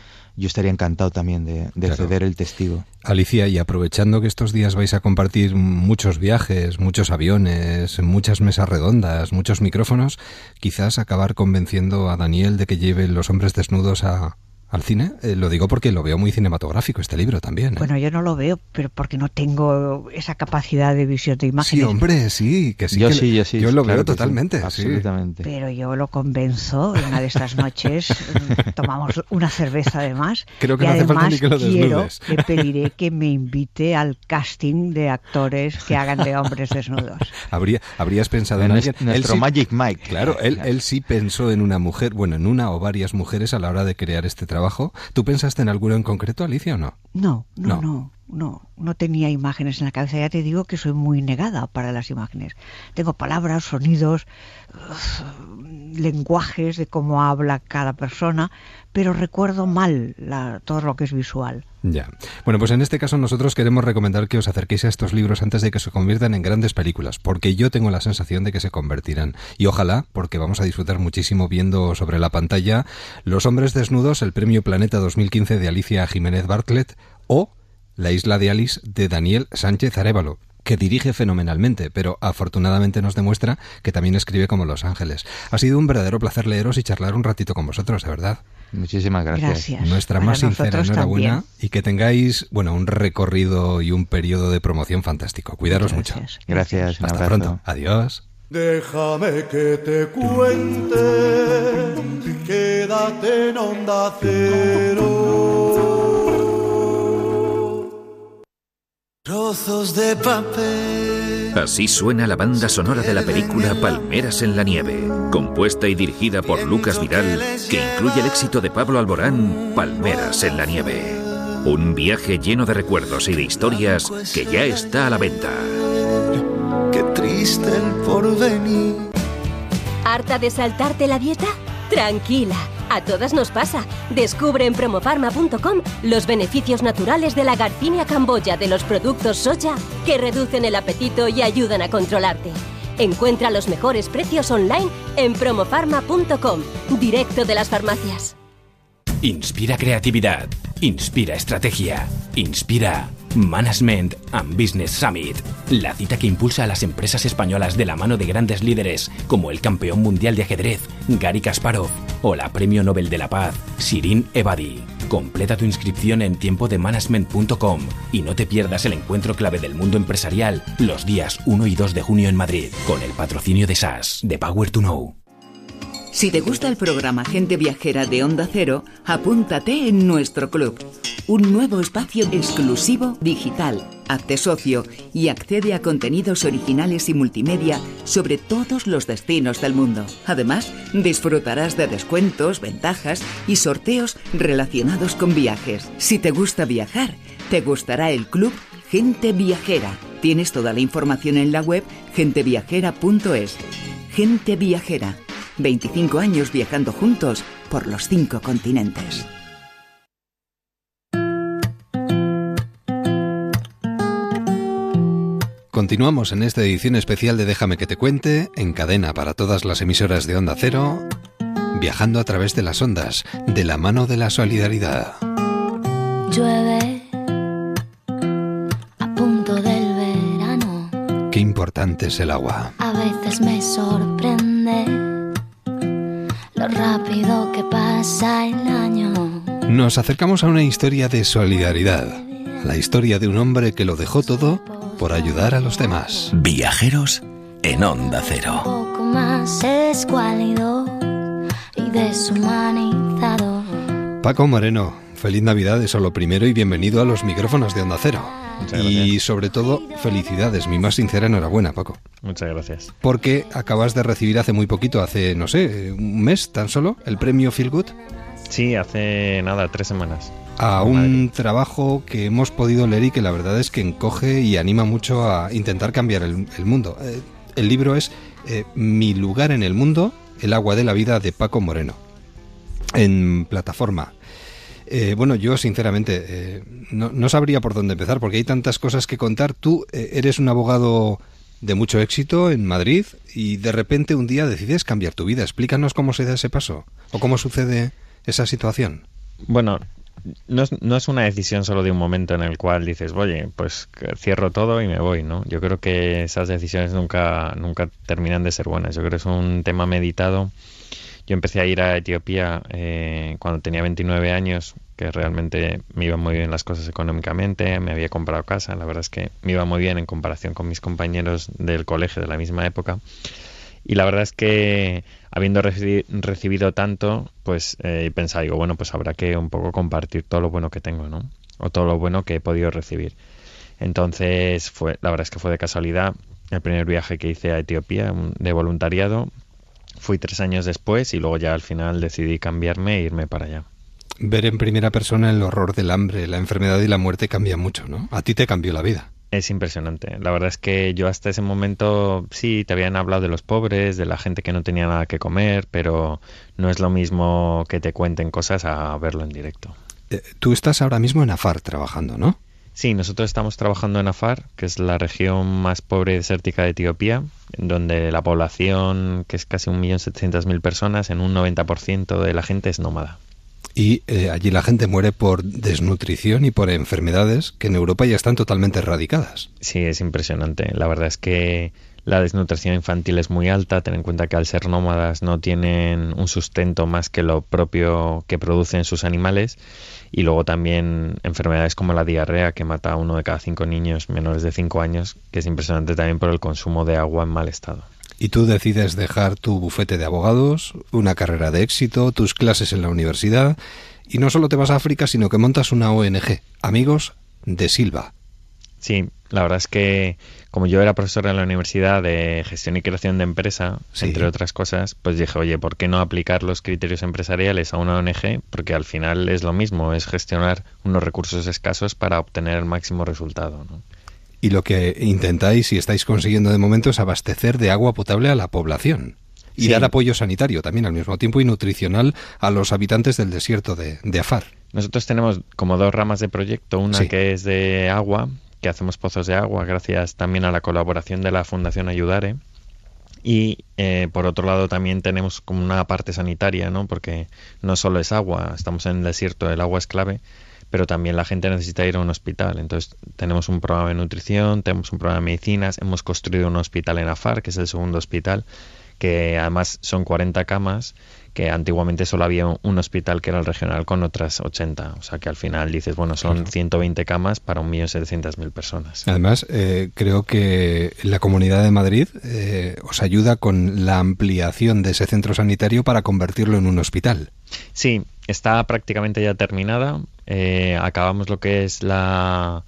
yo estaría encantado también de, ceder el testigo. Alicia, y aprovechando que estos días vais a compartir muchos viajes, muchos aviones, muchas mesas redondas, muchos micrófonos, quizás acabar convenciendo a Daniel de que lleve los hombres desnudos a, al cine? Eh, lo digo porque lo veo muy cinematográfico este libro también. ¿eh? Bueno, yo no lo veo, pero porque no tengo esa capacidad de visión de imágenes. Sí, hombre, sí, que sí. Yo sí, yo sí. Yo lo veo totalmente. absolutamente. Pero yo lo convenzo en una de estas noches, tomamos una cerveza además. Creo que y no hace falta ni que lo quiero, desnudes. le pediré que me invite al casting de actores que hagan de hombres desnudos. Habría, habrías pensado en, En alguien. nuestro Él sí- Magic Mike. Claro, él, él sí pensó en una mujer, bueno, en una o varias mujeres a la hora de crear este trabajo. ¿Tú pensaste en alguno en concreto, Alicia, o no? No, No. no, no, no, no tenía imágenes en la cabeza. Ya te digo que soy muy negada para las imágenes. Tengo palabras, sonidos, lenguajes de cómo habla cada persona, pero recuerdo mal la- todo lo que es visual. Ya. Bueno, pues en este caso nosotros queremos recomendar que os acerquéis a estos libros antes de que se conviertan en grandes películas, porque yo tengo la sensación de que se convertirán. Y ojalá, porque vamos a disfrutar muchísimo viendo sobre la pantalla Los hombres desnudos, el premio Planeta 2015 de Alicia Jiménez Bartlett o La isla de Alice de Daniel Sánchez Arevalo que dirige fenomenalmente, pero afortunadamente nos demuestra que también escribe como Los Ángeles. Ha sido un verdadero placer leeros y charlar un ratito con vosotros, de verdad. Muchísimas gracias. Gracias. Nuestra Para más sincera enhorabuena también. y que tengáis, bueno, un recorrido y un periodo de promoción fantástico. Cuidaros mucho. Gracias. Gracias, un Hasta pronto. Adiós. Déjame que te cuente, quédate en onda cero. Trozos de papel. Así suena la banda sonora de la película Palmeras en la Nieve, compuesta y dirigida por Lucas Vidal, que incluye el éxito de Pablo Alborán, Palmeras en la Nieve. Un viaje lleno de recuerdos y de historias que ya está a la venta. Qué triste el porvenir. ¿Harta de saltarte la dieta? Tranquila, a todas nos pasa. Descubre en promofarma.com los beneficios naturales de la Garcinia camboya de los productos soya que reducen el apetito y ayudan a controlarte. Encuentra los mejores precios online en promofarma.com, directo de las farmacias. Inspira creatividad, inspira estrategia, inspira Management and Business Summit, la cita que impulsa a las empresas españolas de la mano de grandes líderes como el campeón mundial de ajedrez, Gary Kasparov, o la premio Nobel de la Paz, Shirin Ebadi. Completa tu inscripción en tiempodemanagement.com y no te pierdas el encuentro clave del mundo empresarial los días 1 y 2 de junio en Madrid, con el patrocinio de SAS, de Power to Know. Si te gusta el programa Gente Viajera de Onda Cero, apúntate en nuestro club. Un nuevo espacio exclusivo digital. Hazte socio y accede a contenidos originales y multimedia sobre todos los destinos del mundo. Además, disfrutarás de descuentos, ventajas y sorteos relacionados con viajes. Si te gusta viajar, te gustará el club Gente Viajera. Tienes toda la información en la web genteviajera.es. Gente Viajera. 25 años viajando juntos por los cinco continentes. Continuamos en esta edición especial de Déjame que te cuente, en cadena para todas las emisoras de Onda Cero, viajando a través de las ondas, de la mano de la solidaridad. Llueve a punto del verano. Qué importante es el agua. A veces me sorprende lo rápido rápido que pasa el año. Nos acercamos a una historia de solidaridad, la historia de un hombre que lo dejó todo por ayudar a los demás. Viajeros en Onda Cero. Un poco más escuálido y deshumanizado. Paco Moreno, feliz Navidad, eso lo primero, y bienvenido a los micrófonos de Onda Cero. Y sobre todo, felicidades, mi más sincera enhorabuena, Paco. Muchas gracias. Porque acabas de recibir hace muy poquito, hace, no sé, un mes tan solo, el premio Feel Good Sí, hace nada, tres semanas. a un trabajo que hemos podido leer y que la verdad es que encoge y anima mucho a intentar cambiar el, el mundo. Eh, el libro es eh, Mi lugar en el mundo, el agua de la vida de Paco Moreno, en plataforma. Eh, bueno, yo sinceramente eh, no, sabría por dónde empezar porque hay tantas cosas que contar. Tú eh, eres un abogado de mucho éxito en Madrid y de repente un día decides cambiar tu vida. Explícanos cómo se da ese paso o cómo sucede esa situación. Bueno, no es, no es una decisión solo de un momento en el cual dices, oye, pues cierro todo y me voy, ¿no? Yo creo que esas decisiones nunca, nunca terminan de ser buenas. Yo creo que es un tema meditado. Yo empecé a ir a Etiopía eh, cuando tenía 29 años, que realmente me iban muy bien las cosas económicamente, me había comprado casa, la verdad es que me iba muy bien en comparación con mis compañeros del colegio de la misma época. Y la verdad es que habiendo reci- recibido tanto, pues eh, pensaba, digo, bueno, pues habrá que un poco compartir todo lo bueno que tengo, ¿no? O todo lo bueno que he podido recibir. Entonces, fue, la verdad es que fue de casualidad el primer viaje que hice a Etiopía de voluntariado. Fui tres años después y luego ya al final decidí cambiarme e irme para allá. Ver en primera persona el horror del hambre, la enfermedad y la muerte cambia mucho, ¿no? A ti te cambió la vida. Es impresionante. La verdad es que yo hasta ese momento sí te habían hablado de los pobres, de la gente que no tenía nada que comer, pero no es lo mismo que te cuenten cosas a verlo en directo. Eh, tú estás ahora mismo en Afar trabajando, ¿no? Sí, nosotros estamos trabajando en Afar, que es la región más pobre y desértica de Etiopía, donde la población, que es casi 1.700.000 personas, en un 90% de la gente es nómada. Y eh, allí la gente muere por desnutrición y por enfermedades que en Europa ya están totalmente erradicadas. Sí, es impresionante. La verdad es que la desnutrición infantil es muy alta. Ten en cuenta que al ser nómadas no tienen un sustento más que lo propio que producen sus animales. Y luego también enfermedades como la diarrea, que mata a uno de cada cinco niños menores de cinco años, que es impresionante también por el consumo de agua en mal estado. Y tú decides dejar tu bufete de abogados, una carrera de éxito, tus clases en la universidad, y no solo te vas a África, sino que montas una ONG, Amigos de Silva. Sí, la verdad es que como yo era profesor en la universidad de gestión y creación de empresa, Sí. entre otras cosas, pues dije, oye, ¿por qué no aplicar los criterios empresariales a una ONG? Porque al final es lo mismo, es gestionar unos recursos escasos para obtener el máximo resultado. ¿no? Y lo que intentáis y estáis consiguiendo de momento es abastecer de agua potable a la población. Y Sí. dar apoyo sanitario también al mismo tiempo y nutricional a los habitantes del desierto de, de Afar. Nosotros tenemos como dos ramas de proyecto, una Sí. que es de agua, que hacemos pozos de agua gracias también a la colaboración de la Fundación Ayudare. Y eh, por otro lado también tenemos como una parte sanitaria, ¿no? Porque no solo es agua, estamos en el desierto, el agua es clave, pero también la gente necesita ir a un hospital. Entonces tenemos un programa de nutrición, tenemos un programa de medicinas, hemos construido un hospital en Afar, que es el segundo hospital, que además son 40 camas, que antiguamente solo había un- hospital que era el regional con otras 80. O sea que al final dices, bueno, son 120 camas para 1.700.000 personas. Además, eh, creo que la Comunidad de Madrid eh, os ayuda con la ampliación de ese centro sanitario para convertirlo en un hospital. Sí, está prácticamente ya terminada. Eh, acabamos lo que es la,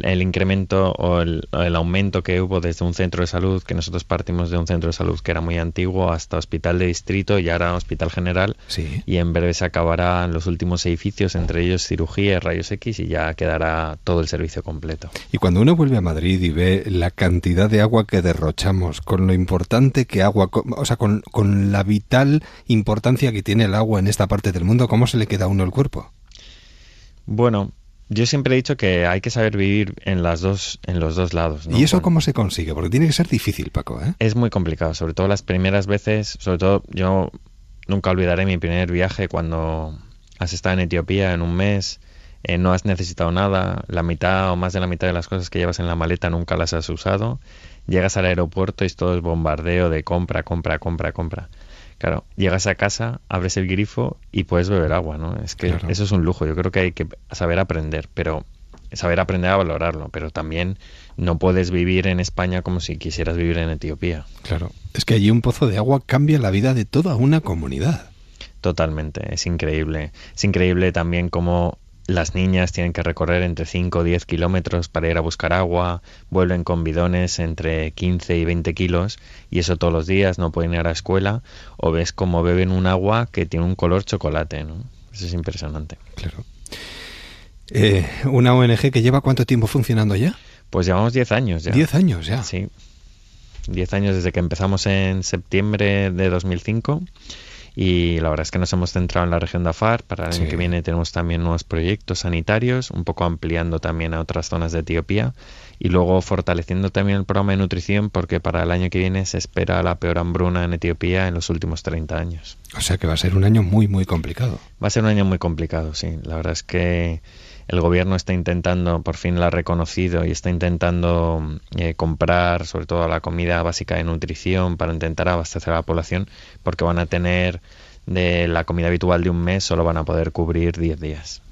el incremento o el, el aumento que hubo desde un centro de salud, que nosotros partimos de un centro de salud que era muy antiguo, hasta hospital de distrito y ahora hospital general. Sí. Y en breve se acabarán los últimos edificios, entre ellos cirugía rayos X, y ya quedará todo el servicio completo. Y cuando uno vuelve a Madrid y ve la cantidad de agua que derrochamos, con lo importante que agua, con- o sea, con, con la vital importancia que tiene el agua en esta parte del mundo, ¿cómo se le queda a uno el cuerpo? Bueno, yo siempre he dicho que hay que saber vivir en las dos, en los dos lados. ¿no? ¿Y eso cómo se consigue? Porque tiene que ser difícil, Paco, ¿eh? Es muy complicado, sobre todo las primeras veces, sobre todo yo nunca olvidaré mi primer viaje cuando has estado en Etiopía en un mes, eh, no has necesitado nada, la mitad o más de la mitad de las cosas que llevas en la maleta nunca las has usado, llegas al aeropuerto y todo es bombardeo de compra, compra, compra, compra. Claro, llegas a casa, abres el grifo y puedes beber agua, ¿no? Es que eso es un lujo. Yo creo que hay que saber aprender, pero saber aprender a valorarlo, pero también no puedes vivir en España como si quisieras vivir en Etiopía. Claro, es que allí un pozo de agua cambia la vida de toda una comunidad. Totalmente, es increíble. Es increíble también cómo las niñas tienen que recorrer entre 5 o 10 kilómetros para ir a buscar agua, vuelven con bidones entre 15 y 20 kilos y eso todos los días, no pueden ir a la escuela o ves cómo beben un agua que tiene un color chocolate, ¿no? Eso es impresionante. Claro. Eh, ¿Una ONG que lleva cuánto tiempo funcionando ya? Pues llevamos 10 años ya. 10 años ya. Sí. 10 años desde que empezamos en septiembre de 2005 y la verdad es que nos hemos centrado en la región de Afar. Para el año que viene tenemos también nuevos proyectos sanitarios, un poco ampliando también a otras zonas de Etiopía y luego fortaleciendo también el programa de nutrición porque para el año que viene se espera la peor hambruna en Etiopía en los últimos 30 años. O sea que va a ser un año muy, muy complicado. Va a ser un año muy complicado, sí. La verdad es que el gobierno está intentando, por fin la ha reconocido y está intentando eh, comprar sobre todo la comida básica de nutrición para intentar abastecer a la población porque van a tener de la comida habitual de un mes solo van a poder cubrir 10 días.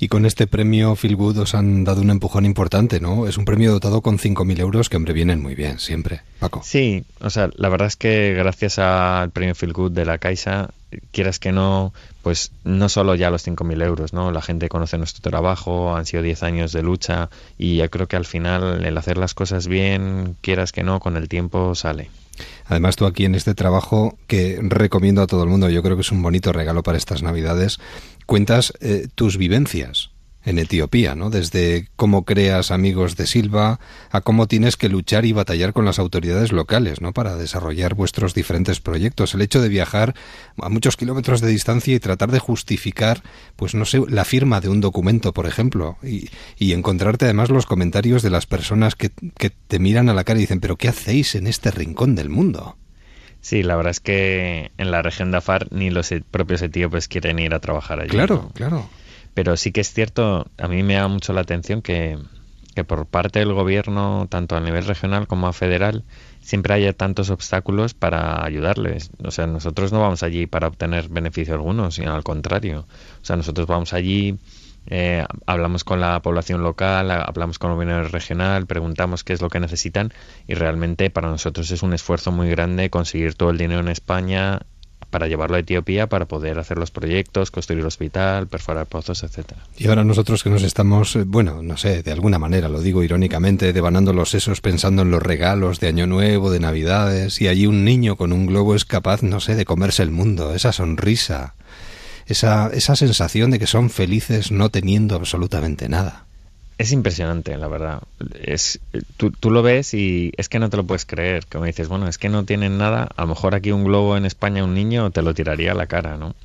Y con este premio Phil Good os han dado un empujón importante, ¿no? Es un premio dotado con 5.000 euros que, hombre, vienen muy bien, siempre. Paco. Sí, o sea, la verdad es que gracias al premio Phil Good de la Caixa, quieras que no, pues no solo ya los 5.000 euros, ¿no? La gente conoce nuestro trabajo, han sido 10 años de lucha y yo creo que al final el hacer las cosas bien, quieras que no, con el tiempo sale. Además, tú aquí en este trabajo que recomiendo a todo el mundo, yo creo que es un bonito regalo para estas Navidades, cuentas eh, tus vivencias en Etiopía, ¿no? Desde cómo creas amigos de Silva a cómo tienes que luchar y batallar con las autoridades locales, ¿no? Para desarrollar vuestros diferentes proyectos. El hecho de viajar a muchos kilómetros de distancia y tratar de justificar, pues no sé, la firma de un documento, por ejemplo, y, y encontrarte además los comentarios de las personas que, que te miran a la cara y dicen, pero ¿qué hacéis en este rincón del mundo? Sí, la verdad es que en la región de Afar ni los e- propios etíopes quieren ir a trabajar allí. Claro, claro. Pero sí que es cierto, a mí me da mucho la atención que, que por parte del gobierno, tanto a nivel regional como a federal, siempre haya tantos obstáculos para ayudarles. O sea, nosotros no vamos allí para obtener beneficio alguno, sino al contrario. O sea, nosotros vamos allí eh, hablamos con la población local, hablamos con el gobierno regional, preguntamos qué es lo que necesitan y realmente para nosotros es un esfuerzo muy grande conseguir todo el dinero en España para llevarlo a Etiopía para poder hacer los proyectos, construir el hospital, perforar pozos, etcétera. Y ahora nosotros que nos estamos, eh, bueno, no sé, de alguna manera, lo digo irónicamente, devanando los sesos pensando en los regalos de Año Nuevo, de Navidades, y allí un niño con un globo es capaz, no sé, de comerse el mundo, esa sonrisa, esa, esa sensación de que son felices no teniendo absolutamente nada. Es impresionante, la verdad. Es, tú, tú, lo ves y es que no te lo puedes creer. Como dices, bueno, es que no tienen nada. A lo mejor aquí un globo en España, un niño, te lo tiraría a la cara, ¿no?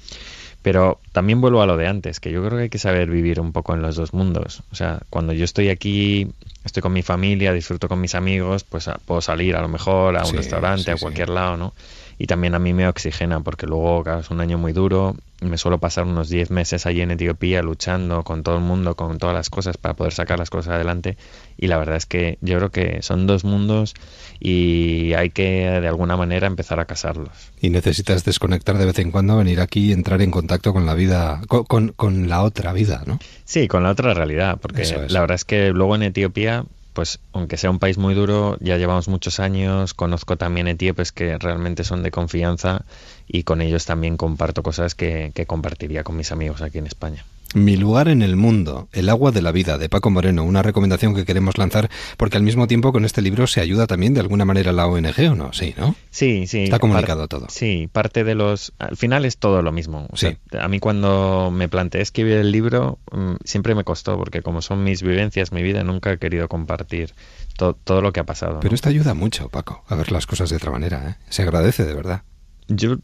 Pero también vuelvo a lo de antes, que yo creo que hay que saber vivir un poco en los dos mundos. O sea, cuando yo estoy aquí, estoy con mi familia, disfruto con mis amigos, pues puedo salir a lo mejor a un Sí, restaurante, sí, a cualquier lado, ¿no? Y también a mí me oxigena, porque luego, claro, es un año muy duro, me suelo pasar unos 10 meses allí en Etiopía luchando con todo el mundo, con todas las cosas para poder sacar las cosas adelante. Y la verdad es que yo creo que son dos mundos y hay que de alguna manera empezar a casarlos. Y necesitas desconectar de vez en cuando, venir aquí y entrar en contacto con la vida, con, con, con la otra vida, ¿no? Sí, con la otra realidad, porque es. la verdad es que luego en Etiopía, pues aunque sea un país muy duro, ya llevamos muchos años, conozco también etíopes que realmente son de confianza y con ellos también comparto cosas que, que compartiría con mis amigos aquí en España. Mi lugar en el mundo, el agua de la vida, de Paco Moreno, una recomendación que queremos lanzar porque al mismo tiempo con este libro se ayuda también de alguna manera la ONG o no, sí, ¿no? Sí, sí. Está comunicado todo. Sí, parte de los... Al final es todo lo mismo. O Sí. sea, a mí cuando me planteé escribir el libro mm, siempre me costó porque como son mis vivencias, mi vida, nunca he querido compartir to- todo lo que ha pasado. ¿no? Pero esto ayuda mucho, Paco, a ver las cosas de otra manera, ¿eh? Se agradece de verdad. Yo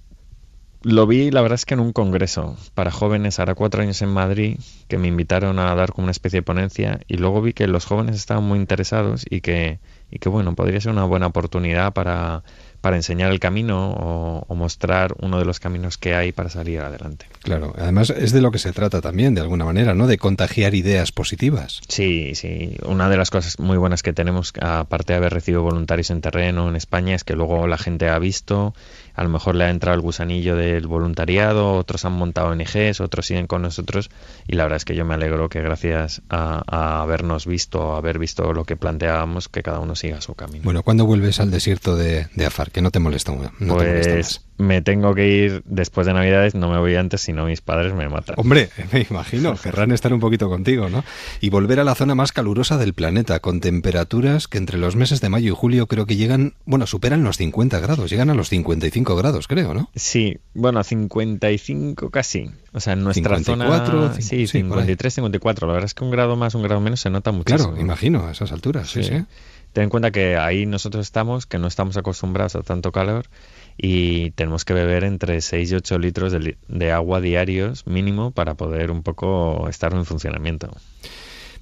lo vi, la verdad es que en un congreso para jóvenes, ahora cuatro años en Madrid, que me invitaron a dar como una especie de ponencia y luego vi que los jóvenes estaban muy interesados y que, y que bueno, podría ser una buena oportunidad para, para enseñar el camino o, o mostrar uno de los caminos que hay para salir adelante. Claro, además es de lo que se trata también, de alguna manera, ¿no? De contagiar ideas positivas. Sí, sí. Una de las cosas muy buenas que tenemos, aparte de haber recibido voluntarios en terreno en España, es que luego la gente ha visto, a lo mejor le ha entrado el gusanillo del voluntariado, otros han montado ONGs, otros siguen con nosotros y la verdad es que yo me alegro que gracias a, a habernos visto, a haber visto lo que planteábamos, que cada uno siga su camino. Bueno, ¿cuándo vuelves al desierto de, de Afar? Que no te molesta, no te molesta pues más. Me tengo que ir después de Navidades, no me voy antes, si no mis padres me matan. Hombre, me imagino, querrán estar un poquito contigo, ¿no? Y volver a la zona más calurosa del planeta, con temperaturas que entre los meses de mayo y julio creo que llegan, bueno, superan los 50 grados, llegan a los 55 grados, creo, ¿no? Sí, bueno, 55 casi. O sea, en nuestra 54, zona... cin- Sí, sí, por ahí. 53, 54. La verdad es que un grado más, un grado menos se nota muchísimo. Claro, imagino, a esas alturas, sí, sí. Ten en cuenta que ahí nosotros estamos, que no estamos acostumbrados a tanto calor y tenemos que beber entre 6 y 8 litros de, de agua diarios mínimo para poder un poco estar en funcionamiento.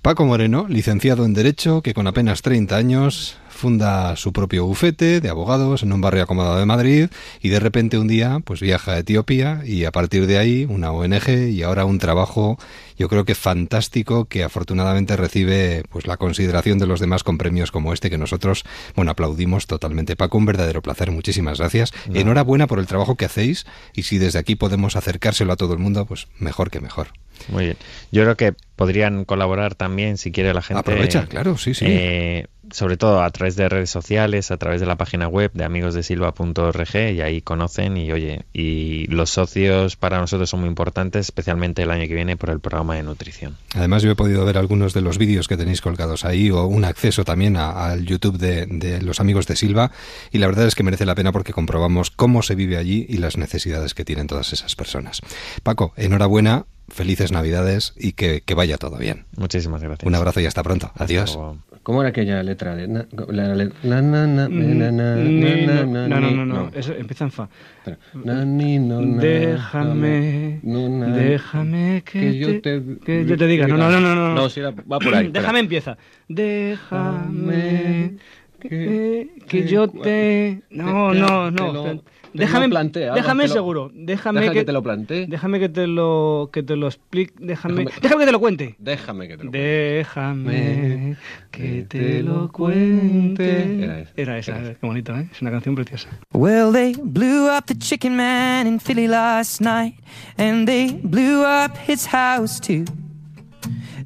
Paco Moreno, licenciado en Derecho, que con apenas 30 años funda su propio bufete de abogados en un barrio acomodado de Madrid y de repente un día pues viaja a Etiopía y a partir de ahí una ONG y ahora un trabajo yo creo que fantástico que afortunadamente recibe pues la consideración de los demás con premios como este que nosotros bueno aplaudimos totalmente Paco un verdadero placer muchísimas gracias No. enhorabuena por el trabajo que hacéis y si desde aquí podemos acercárselo a todo el mundo pues mejor que mejor Muy bien. Yo creo que podrían colaborar también si quiere la gente. Aprovecha, claro, sí, sí. eh, sobre todo a través de redes sociales, a través de la página web de amigosdesilva.org y ahí conocen y oye, y los socios para nosotros son muy importantes, especialmente el año que viene por el programa de nutrición. Además, yo he podido ver algunos de los vídeos que tenéis colgados ahí o un acceso también al YouTube de, de los amigos de Silva y la verdad es que merece la pena porque comprobamos cómo se vive allí y las necesidades que tienen todas esas personas. Paco, enhorabuena, felices Navidades y que, que vaya todo bien. Muchísimas gracias. Un abrazo y hasta pronto. Adiós. ¿Cómo era aquella letra? de na- la- la- la- na- na- na- na- Ni- na- no, na- no, no, no, eso empieza en fa. Espera. Na- ni- no, na- Déjame, no, na- déjame que, que yo te, que yo te diga. No, no, no, no. No, No, sí, era- va por ahí, espera. Déjame empieza. Déjame que, que yo te. No, te- no, te no. Déjame, algo, déjame lo- seguro. Déjame Deja que, que te lo plantee. Déjame que te lo que te lo explique. Déjame, Déjame- déjame que te lo cuente. Déjame que te lo Déjame que te lo cuente. Era esa. Era esa, qué bonito, ¿eh? Es una canción preciosa. Well, they blew up the chicken man in Philly last night, and they blew up his house too.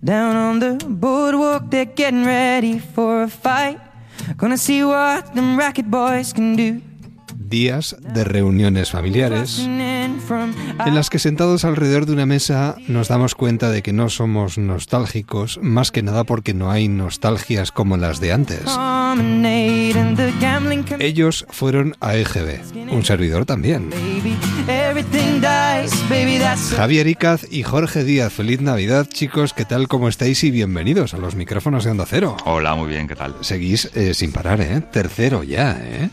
Down on the boardwalk, they're getting ready for a fight. Gonna see what them racket boys can do. Días de reuniones familiares en las que sentados alrededor de una mesa nos damos cuenta de que no somos nostálgicos, más que nada porque no hay nostalgias como las de antes. Ellos fueron a EGB, un servidor también. Javier Icaz y Jorge Díaz, feliz Navidad chicos, ¿qué tal? ¿Cómo estáis? Y bienvenidos a los micrófonos de Onda Cero. Hola, muy bien, ¿qué tal? Seguís eh, sin parar, ¿eh? Tercero ya, ¿eh?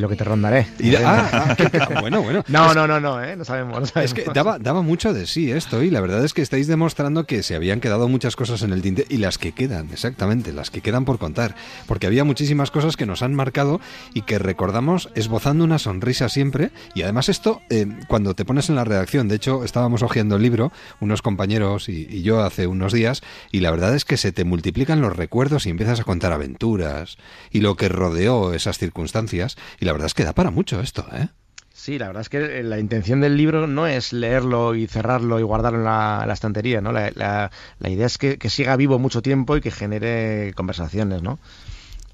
Lo que te rondaré. Y- ah, ah, bueno, bueno. No, no, no, no, ¿eh? No sabemos, no sabemos. Es que daba, daba mucho de sí esto y la verdad es que estáis demostrando que se habían quedado muchas cosas en el tinte y las que quedan, exactamente, las que quedan por contar. Porque había muchísimas cosas que nos han marcado y que recordamos esbozando una sonrisa siempre. Y además esto, eh, cuando te pones en la redacción, de hecho estábamos hojeando el libro, unos compañeros y, y yo hace unos días, y la verdad es que se te multiplican los recuerdos y empiezas a contar aventuras y lo que rodeó esas circunstancias. Y la verdad es que da para mucho esto, ¿eh? Sí, la verdad es que la intención del libro no es leerlo y cerrarlo y guardarlo en la, la estantería, ¿no? La, la- la idea es que, que siga vivo mucho tiempo y que genere conversaciones, ¿no?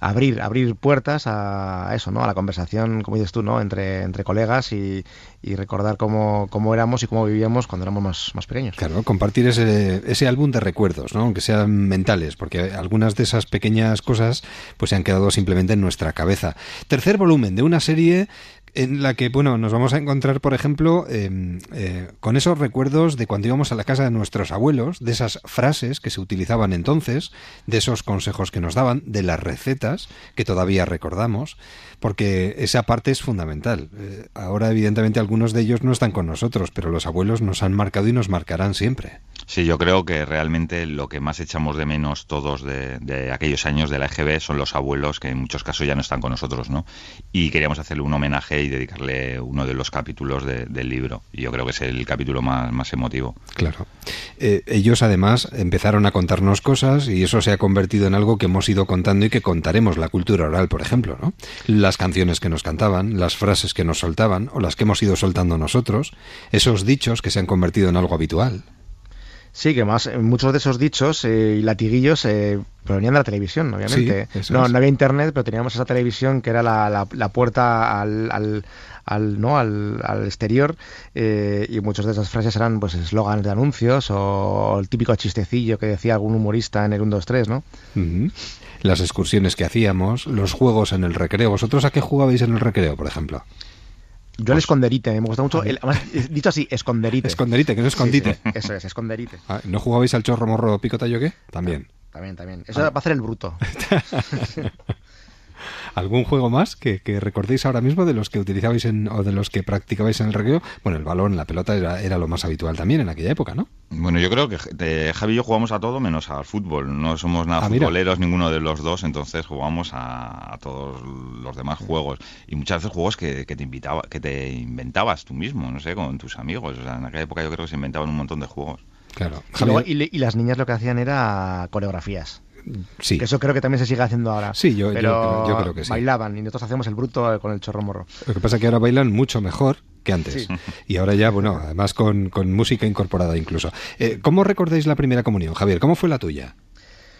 Abrir, abrir puertas a eso, ¿no? A la conversación, como dices tú, ¿no? Entre, entre colegas y, y recordar cómo, cómo éramos y cómo vivíamos cuando éramos más, más pequeños. Claro, compartir ese, ese álbum de recuerdos, ¿no? aunque sean mentales, porque algunas de esas pequeñas cosas pues se han quedado simplemente en nuestra cabeza. Tercer volumen de una serie en la que, bueno, nos vamos a encontrar, por ejemplo, em, eh, con esos recuerdos de cuando íbamos a la casa de nuestros abuelos, de esas frases que se utilizaban entonces, de esos consejos que nos daban, de las recetas que todavía recordamos, porque esa parte es fundamental. Eh, ahora, evidentemente, algunos de ellos no están con nosotros, pero los abuelos nos han marcado y nos marcarán siempre. Sí, yo creo que realmente lo que más echamos de menos todos de, de aquellos años de la EGB son los abuelos, que en muchos casos ya no están con nosotros, ¿no? Y queríamos hacerle un homenaje y dedicarle uno de los capítulos de- del libro. Y yo creo que es el capítulo más, más emotivo. Claro. Eh, ellos además empezaron a contarnos cosas y eso se ha convertido en algo que hemos ido contando y que contaremos, la cultura oral, por ejemplo, ¿no? Las canciones que nos cantaban, las frases que nos soltaban o las que hemos ido soltando nosotros, esos dichos que se han convertido en algo habitual. Sí, que más eh, muchos de esos dichos eh, y latiguillos eh, provenían de la televisión, obviamente. Sí, no, no había internet, pero teníamos esa televisión que era la, la- la puerta al, al, al, ¿no? al, al exterior eh, y muchas de esas frases eran pues eslogans de anuncios o el típico chistecillo que decía algún humorista en el 1, 2, 3, ¿no? Las excursiones que hacíamos, los juegos en el recreo. ¿Vosotros a qué jugabais en el recreo, por ejemplo? Yo el esconderite, me gusta mucho, el, además, dicho así, esconderite. Esconderite, que no es escondite. Sí, sí, eso es, esconderite. Ah, ¿No jugabais al chorro morro pico tallo qué? También. También, también. Eso va a hacer el bruto. ¿Algún juego más que, que recordéis ahora mismo de los que utilizabais en, o de los que practicabais en el recreo? Bueno, el balón, la pelota era, era lo más habitual también en aquella época, ¿no? Bueno, yo creo que eh, Javi y yo jugamos a todo menos al fútbol. No somos nada Ah, mira. futboleros ninguno de los dos, entonces jugamos a, a todos los demás juegos. Y muchas veces juegos que, que te invitaba, que te inventabas tú mismo, no sé, con tus amigos. O sea, en aquella época yo creo que se inventaban un montón de juegos. Claro. Y, luego- y le- y las niñas lo que hacían era coreografías. Sí. Que eso creo que también se sigue haciendo ahora. Sí, yo- yo Pero creo- yo creo que sí. Bailaban y nosotros hacemos el bruto con el chorro morro. Lo que pasa es que ahora bailan mucho mejor que antes. Sí. Y ahora ya, bueno, además con, con música incorporada incluso. Eh, ¿Cómo recordáis la primera comunión, Javier? ¿Cómo fue la tuya?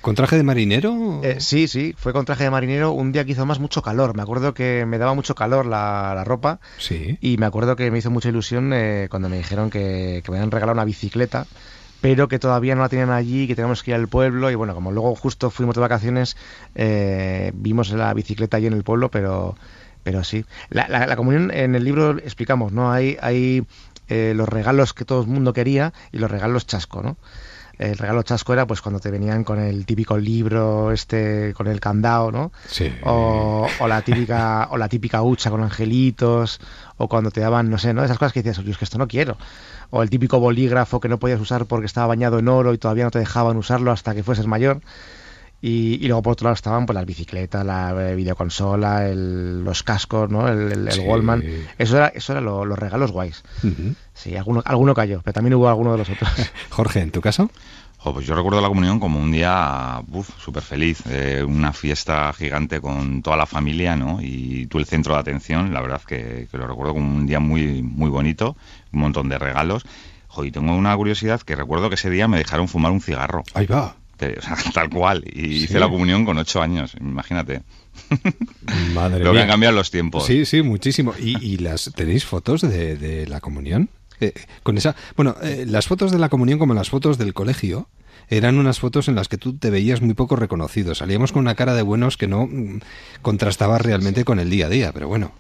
¿Con traje de marinero? Eh, sí, sí, fue con traje de marinero un día que hizo más mucho calor. Me acuerdo que me daba mucho calor la, la ropa. Sí. Y me acuerdo que me hizo mucha ilusión eh, cuando me dijeron que, que me habían regalado una bicicleta, pero que todavía no la tenían allí, que teníamos que ir al pueblo. Y bueno, como luego justo fuimos de vacaciones, eh, vimos la bicicleta allí en el pueblo, pero, pero sí. La, la- la comunión en el libro explicamos, ¿no? Hay, hay eh, los regalos que todo el mundo quería y los regalos chasco, ¿no? El regalo chasco era pues cuando te venían con el típico libro este con el candado, ¿no? Sí. O, o la típica o la típica hucha con angelitos o cuando te daban no sé, ¿no? Esas cosas que decías, "Oye, es que esto no quiero." O el típico bolígrafo que no podías usar porque estaba bañado en oro y todavía no te dejaban usarlo hasta que fueses mayor. Y, y luego por otro lado estaban pues las bicicletas, la eh, videoconsola, el- los cascos, ¿no? El, el, el Sí. Wallman. Eso era, eso era lo- los regalos guays. Sí, alguno, alguno cayó, pero también hubo alguno de los otros. Jorge, ¿en tu caso? Jo, pues yo recuerdo la comunión como un día súper feliz, eh, una fiesta gigante con toda la familia, ¿no? Y tú el centro de atención, la verdad que, que lo recuerdo como un día muy, muy bonito, un montón de regalos. Jo, y tengo una curiosidad que recuerdo que ese día me dejaron fumar un cigarro. Ahí va. Pero, o sea, tal cual. Y Sí. hice la comunión con ocho años, imagínate. Madre Lo que han cambiado los tiempos. Sí, sí, muchísimo. ¿Y, y las tenéis fotos de, de la comunión? Eh, con esa, bueno, eh, las fotos de la comunión como las fotos del colegio eran unas fotos en las que tú te veías muy poco reconocido. Salíamos con una cara de buenos que no mm, contrastaba realmente con el día a día, pero bueno.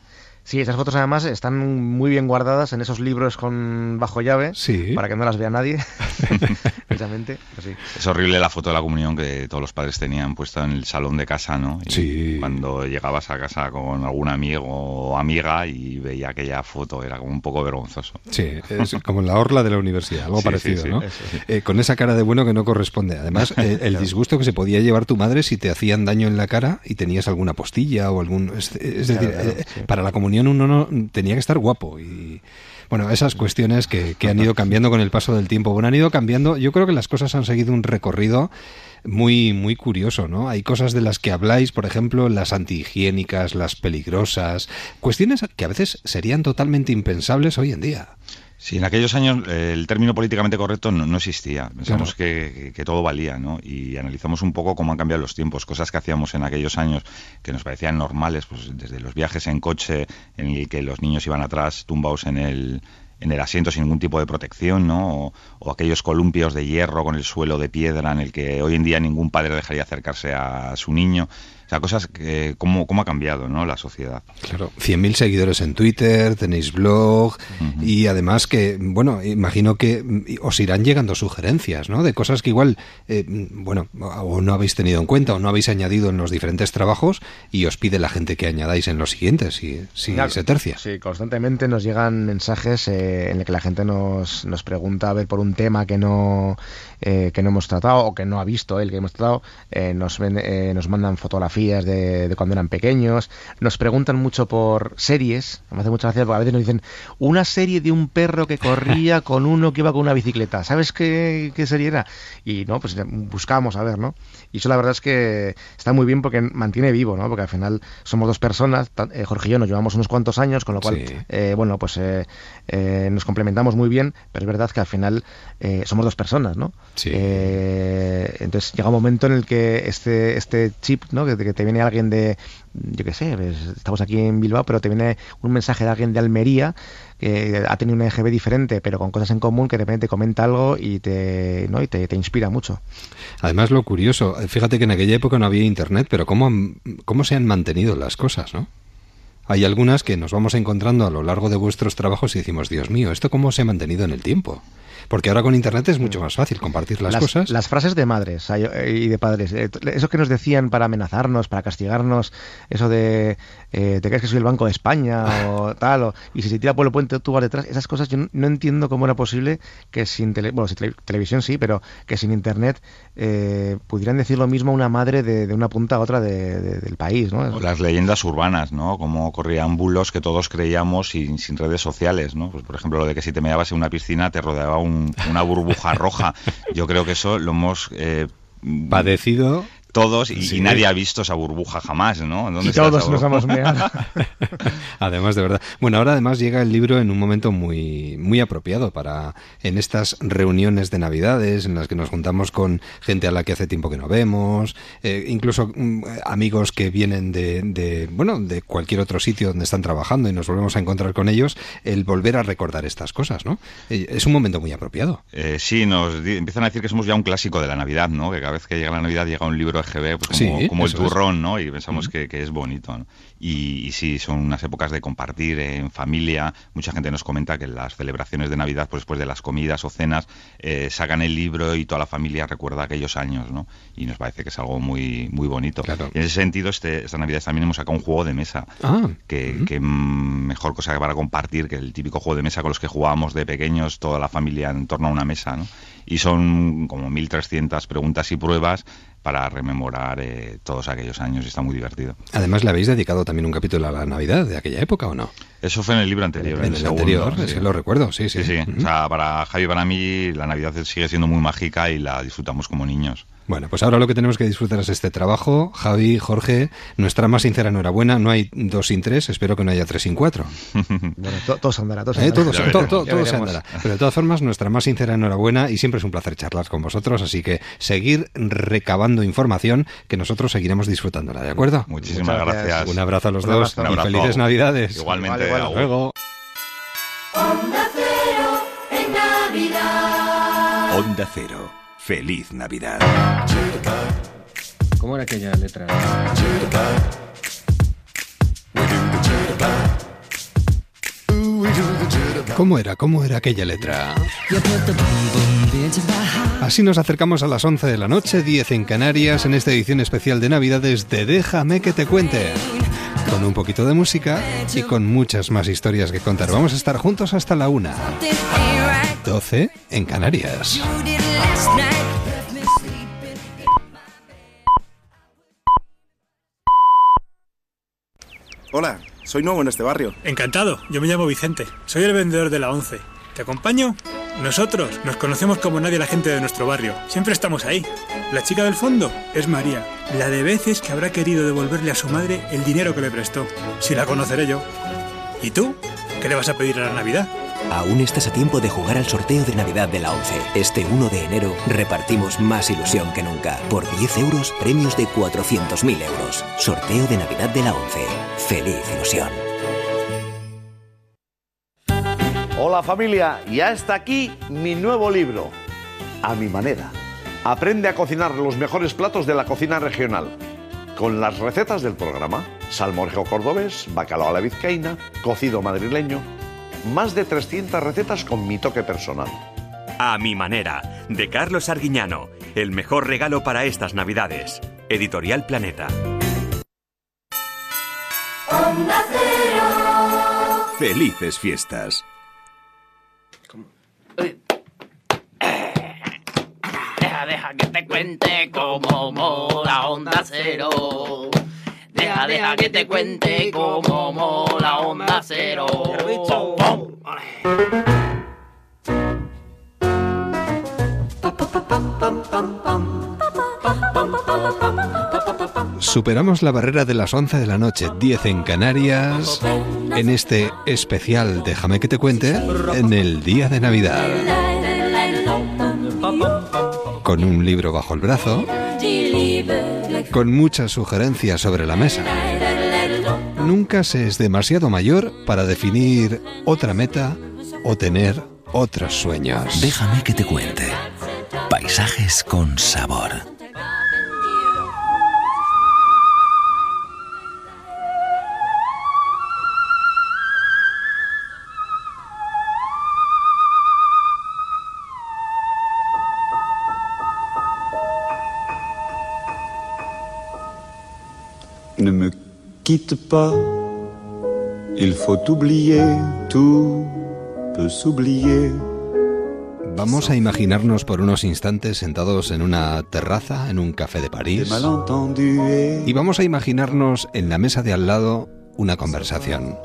Sí, esas fotos además están muy bien guardadas en esos libros con bajo llave Sí. para que no las vea nadie. Precisamente. pues sí. Es horrible la foto de la comunión que todos los padres tenían puesta en el salón de casa, ¿no? Y Sí. Cuando llegabas a casa con algún amigo o amiga y veía aquella foto, era como un poco vergonzoso. Sí, es como la orla de la universidad, algo Sí, parecido, sí, sí. ¿no? Eso sí. Eh, con esa cara de bueno que no corresponde. Además, eh, el disgusto que se podía llevar tu madre si te hacían daño en la cara y tenías alguna postilla o algún... Es, es decir, Claro, claro, eh, sí. para la comunión uno no tenía que estar guapo y... Bueno, esas cuestiones que, que han ido cambiando con el paso del tiempo. Bueno, han ido cambiando. Yo creo que las cosas han seguido un recorrido muy, muy curioso, ¿no? Hay cosas de las que habláis, por ejemplo, las antihigiénicas, las peligrosas, cuestiones que a veces serían totalmente impensables hoy en día. Sí, en aquellos años eh, el término políticamente correcto no, no existía. Pensamos que, que todo valía, ¿no? Y analizamos un poco cómo han cambiado los tiempos, cosas que hacíamos en aquellos años que nos parecían normales, pues desde los viajes en coche en el que los niños iban atrás tumbados en el en el asiento sin ningún tipo de protección, ¿no? O, o, aquellos columpios de hierro con el suelo de piedra en el que hoy en día ningún padre dejaría acercarse a su niño. O sea, cosas que, cómo, cómo ha cambiado ¿no? la sociedad. Claro, 100.000 seguidores en Twitter, tenéis blog y además que, bueno, imagino que os irán llegando sugerencias, ¿no? De cosas que igual, eh, bueno, o no habéis tenido en cuenta o no habéis añadido en los diferentes trabajos y os pide la gente que añadáis en los siguientes, si, si Claro, se tercia. Sí, constantemente nos llegan mensajes eh, en el que la gente nos, nos pregunta a ver por un tema que no eh, que no hemos tratado o que no ha visto él que hemos tratado. Eh, nos, ven- eh, nos mandan fotografías de, de cuando eran pequeños. Nos preguntan mucho por series. Me hace mucha gracia porque a veces nos dicen una serie de un perro que corría con uno que iba con una bicicleta. ¿Sabes qué, qué serie era? Y no, pues buscamos a ver, ¿no? Y eso la verdad es que está muy bien porque mantiene vivo, ¿no? Porque al final somos dos personas, eh, Jorge y yo nos llevamos unos cuantos años, con lo cual, Sí. eh, bueno, pues nos complementamos muy bien, pero es verdad que al final eh, somos dos personas, ¿no? Sí. Eh, entonces llega un momento en el que este, este chip, ¿no? Que, que te viene alguien de, yo qué sé, pues, estamos aquí en Bilbao, pero te viene un mensaje de alguien de Almería que ha tenido un EGB diferente, pero con cosas en común, que de repente te comenta algo y te, ¿no? y te, te inspira mucho. Además, lo curioso, fíjate que en aquella época no había internet, pero cómo, han- cómo se han mantenido las cosas, ¿no? Hay algunas que nos vamos encontrando a lo largo de vuestros trabajos y decimos, Dios mío, ¿esto cómo se ha mantenido en el tiempo? Porque ahora con internet es mucho más fácil compartir las, cosas. Las frases de madres eh, y de padres, eh, eso que nos decían para amenazarnos, para castigarnos, eso de eh, te crees que soy el Banco de España o tal, o, y si se tira por el puente tú vas detrás, esas cosas yo no, no entiendo cómo era posible que sin tele, bueno, sin tele- televisión sí, pero que sin internet eh, pudieran decir lo mismo a una madre de, de una punta a otra de- de- del país, ¿no? O las leyendas urbanas, ¿no? Como corrían bulos que todos creíamos sin, sin redes sociales, ¿no? Pues, por ejemplo, lo de que si te meabas en una piscina te rodeaba un- una burbuja roja. Yo creo que eso lo hemos... eh, Padecido todos y, Sí. y nadie ha visto esa burbuja jamás, ¿no? ¿Dónde Y todos nos hemos meado. Además, de verdad. Bueno, ahora además llega el libro en un momento muy, muy apropiado para en estas reuniones de Navidades en las que nos juntamos con gente a la que hace tiempo que no vemos, eh, incluso mm, amigos que vienen de, de, bueno, de cualquier otro sitio donde están trabajando y nos volvemos a encontrar con ellos, el volver a recordar estas cosas, ¿no? Eh, Es un momento muy apropiado. Eh, sí, nos empiezan a decir que somos ya un clásico de la Navidad, ¿no? Que cada vez que llega la Navidad llega un libro Pues como, Sí, como el es. turrón, ¿no? Y pensamos que, que es bonito, ¿no? Y, y sí, son unas épocas de compartir en familia. Mucha gente nos comenta que las celebraciones de Navidad, pues después de las comidas o cenas, eh, sacan el libro y toda la familia recuerda aquellos años, ¿no? Y nos parece que es algo muy, muy bonito. Y en ese sentido, este, esta Navidad también hemos sacado un juego de mesa. Ah, que, que, mm, mejor cosa que para compartir que el típico juego de mesa con los que jugábamos de pequeños, toda la familia en torno a una mesa, ¿no? Y son como 1.300 preguntas y pruebas para rememorar eh, todos aquellos años y está muy divertido. Además, le habéis dedicado también un capítulo a la Navidad de aquella época, ¿o no? Eso fue en el libro anterior. En el segundo, anterior, sí. es que lo recuerdo, sí, sí. Sí, sí. O sea, para Javi y para mí la Navidad sigue siendo muy mágica y la disfrutamos como niños. Bueno, pues ahora lo que tenemos que disfrutar es este trabajo. Javi, Jorge, nuestra más sincera enhorabuena. No hay dos sin tres, espero que no haya tres sin cuatro. Bueno, to- todo se andará, todo se Eh, andará. todo, se- todo- todo- Ya todo se veremos. andará. Pero de todas formas, nuestra más sincera enhorabuena y siempre es un placer charlar con vosotros, así que seguir recabando información que nosotros seguiremos disfrutándola, ¿de acuerdo? Muchísimas Muchas gracias. gracias. Un abrazo a los Un dos abrazo. Un y abrazo. felices Navidades. Igualmente, luego. Onda Cero en Navidad. Onda Cero. Feliz Navidad. ¿Cómo era aquella letra? ¿Cómo era? ¿Cómo era aquella letra? Así nos acercamos a las 11 de la noche, 10 en Canarias, en esta edición especial de Navidades de Déjame que te cuente. Con un poquito de música y con muchas más historias que contar. Vamos a estar juntos hasta la 1. 12 en Canarias. Hola, soy nuevo en este barrio. Encantado, yo me llamo Vicente, soy el vendedor de la 11. ¿Te acompaño? Nosotros nos conocemos como nadie la gente de nuestro barrio. Siempre estamos ahí. La chica del fondo es María, la de veces que habrá querido devolverle a su madre el dinero que le prestó. Si la conoceré yo. ¿Y tú? ¿Qué le vas a pedir a la Navidad? Aún estás a tiempo de jugar al sorteo de Navidad de la 11. Este 1 de enero repartimos más ilusión que nunca. Por 10 euros, premios de 400.000 euros. Sorteo de Navidad de la 11. Feliz ilusión. Hola familia, ya está aquí mi nuevo libro, A mi manera. Aprende a cocinar los mejores platos de la cocina regional, con las recetas del programa. Salmorejo cordobés, bacalao a la vizcaína, cocido madrileño. Más de 300 recetas con mi toque personal. A mi manera, de Carlos Arguiñano. El mejor regalo para estas Navidades. Editorial Planeta. Felices fiestas. Deja, deja que te cuente cómo mola Onda Cero. Deja, deja que te cuente cómo mola Onda Cero. ¡Pum! Superamos la barrera de las 11 de la noche, 10 en Canarias, en este especial Déjame que te cuente, en el día de Navidad. Con un libro bajo el brazo, con muchas sugerencias sobre la mesa. Nunca se es demasiado mayor para definir otra meta o tener otros sueños. Déjame que te cuente. Paisajes con sabor. Ne me quitte pas, il faut oublier, tout peut s'oublier. Vamos a imaginarnos por unos instantes sentados en una terraza, en un café de París. Y vamos a imaginarnos en la mesa de al lado una conversación.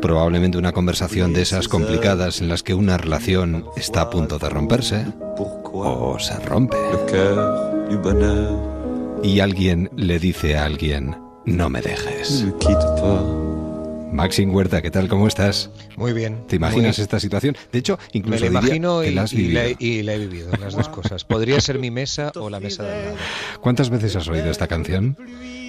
Probablemente una conversación de esas complicadas en las que una relación está a punto de romperse o se rompe. Y alguien le dice a alguien, no me dejes. Maxim Huerta, ¿qué tal? ¿Cómo estás? Muy bien. ¿Te imaginas esta situación? De hecho, incluso Me la diría imagino que y, la has y vivido. la, y la he vivido, las dos cosas. Podría ser mi mesa o la mesa de al lado. ¿Cuántas veces has oído esta canción?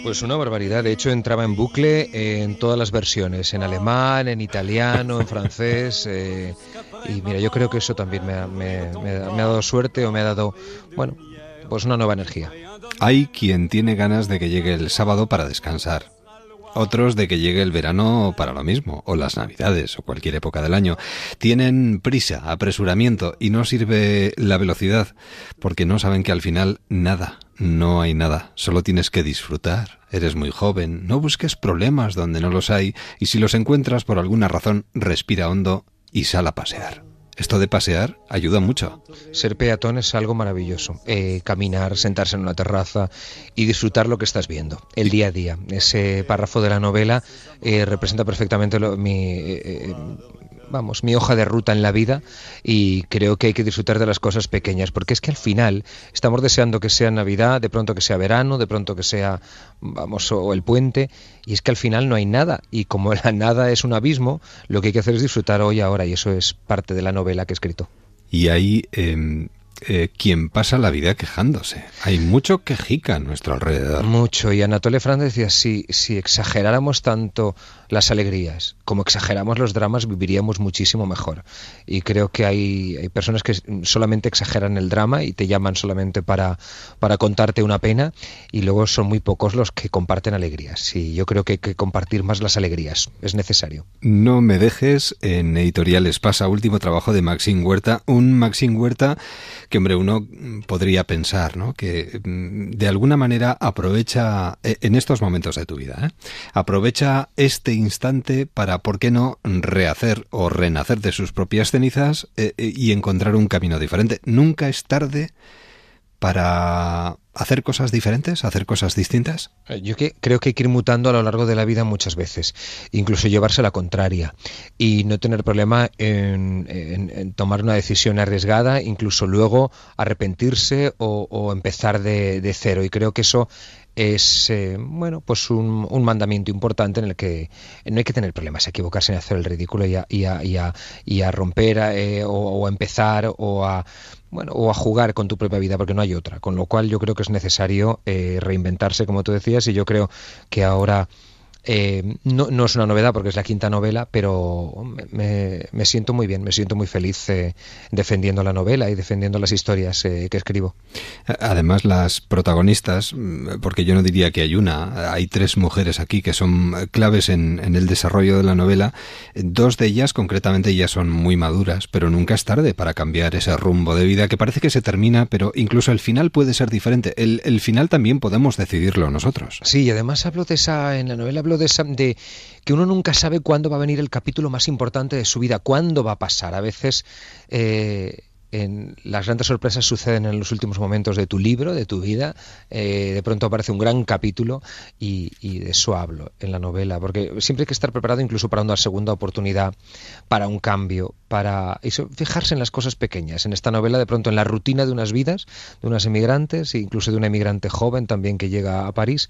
Pues una barbaridad. De hecho, entraba en bucle en todas las versiones, en alemán, en italiano, en francés. eh, y mira, yo creo que eso también me ha, me- me ha- me ha dado suerte o me ha dado, bueno, pues una nueva energía. Hay quien tiene ganas de que llegue el sábado para descansar. Otros de que llegue el verano para lo mismo, o las navidades, o cualquier época del año. Tienen prisa, apresuramiento, y no sirve la velocidad, porque no saben que al final nada, no hay nada, solo tienes que disfrutar. Eres muy joven, no busques problemas donde no los hay, y si los encuentras por alguna razón, respira hondo y sal a pasear. Esto de pasear ayuda mucho. Ser peatón es algo maravilloso. Eh, caminar, sentarse en una terraza y disfrutar lo que estás viendo, el día a día. Ese párrafo de la novela eh, representa perfectamente lo- mi, eh, vamos, mi hoja de ruta en la vida y creo que hay que disfrutar de las cosas pequeñas, porque es que al final estamos deseando que sea Navidad, de pronto que sea verano, de pronto que sea, vamos, o el puente, y es que al final no hay nada, y como la nada es un abismo, lo que hay que hacer es disfrutar hoy ahora, y eso es parte de la novela que he escrito. Y hay em, eh, quien pasa la vida quejándose. Hay mucho quejica a nuestro alrededor. Mucho. Y Anatole France decía, si, si exageráramos tanto las alegrías como exageramos los dramas, viviríamos muchísimo mejor. Y creo que hay, hay personas que solamente exageran el drama y te llaman solamente para, para contarte una pena y luego son muy pocos los que comparten alegrías. Y yo creo que hay que compartir más las alegrías. Es necesario. No me dejes en Editoriales Pasa, último trabajo de Maxim Huerta. Un Maxim Huerta que, hombre, uno podría pensar, ¿no? Que mm, de alguna manera aprovecha, eh, en estos momentos de tu vida, ¿eh? aprovecha este instante para, ¿por qué no?, rehacer o renacer de sus propias cenizas eh, eh, y encontrar un camino diferente. Nunca es tarde para hacer cosas diferentes, hacer cosas distintas. Eh, Yo que creo que hay que ir mutando a lo largo de la vida muchas veces, incluso llevarse la contraria y no tener problema en, tomar una decisión arriesgada, incluso luego arrepentirse o, empezar de cero. Y creo que eso es eh, bueno pues un, un mandamiento importante en el que no hay que tener problemas a equivocarse en hacer el ridículo y a, y a- y a- y a romper eh, o, a empezar o a bueno o a jugar con tu propia vida porque no hay otra. Con lo cual yo creo que es necesario eh, reinventarse como tú decías y yo creo que ahora Eh, no, no, es una novedad porque es la quinta novela, pero me, me siento muy bien, me siento muy feliz eh, defendiendo la novela y defendiendo las historias eh, que escribo. Además, las protagonistas, mm, porque yo no diría que hay una, hay tres mujeres aquí que son claves en, en el desarrollo de la novela. Dos de ellas, concretamente, ya son muy maduras, pero nunca es tarde para cambiar ese rumbo de vida que parece que se termina, pero incluso el final puede ser diferente. El, el final también podemos decidirlo nosotros. Sí, y además hablo de esa, en la novela hablo de, de que uno nunca sabe cuándo va a venir el capítulo más importante de su vida, cuándo va a pasar. A veces eh, en las grandes sorpresas suceden en los últimos momentos de tu libro, de tu vida. Eh, de pronto aparece un gran capítulo y, de eso hablo en la novela, porque siempre hay que estar preparado incluso para una segunda oportunidad, para un cambio, para fijarse en las cosas pequeñas. En esta novela, de pronto, en la rutina de unas vidas, de unas emigrantes, incluso de una emigrante joven también que llega a París,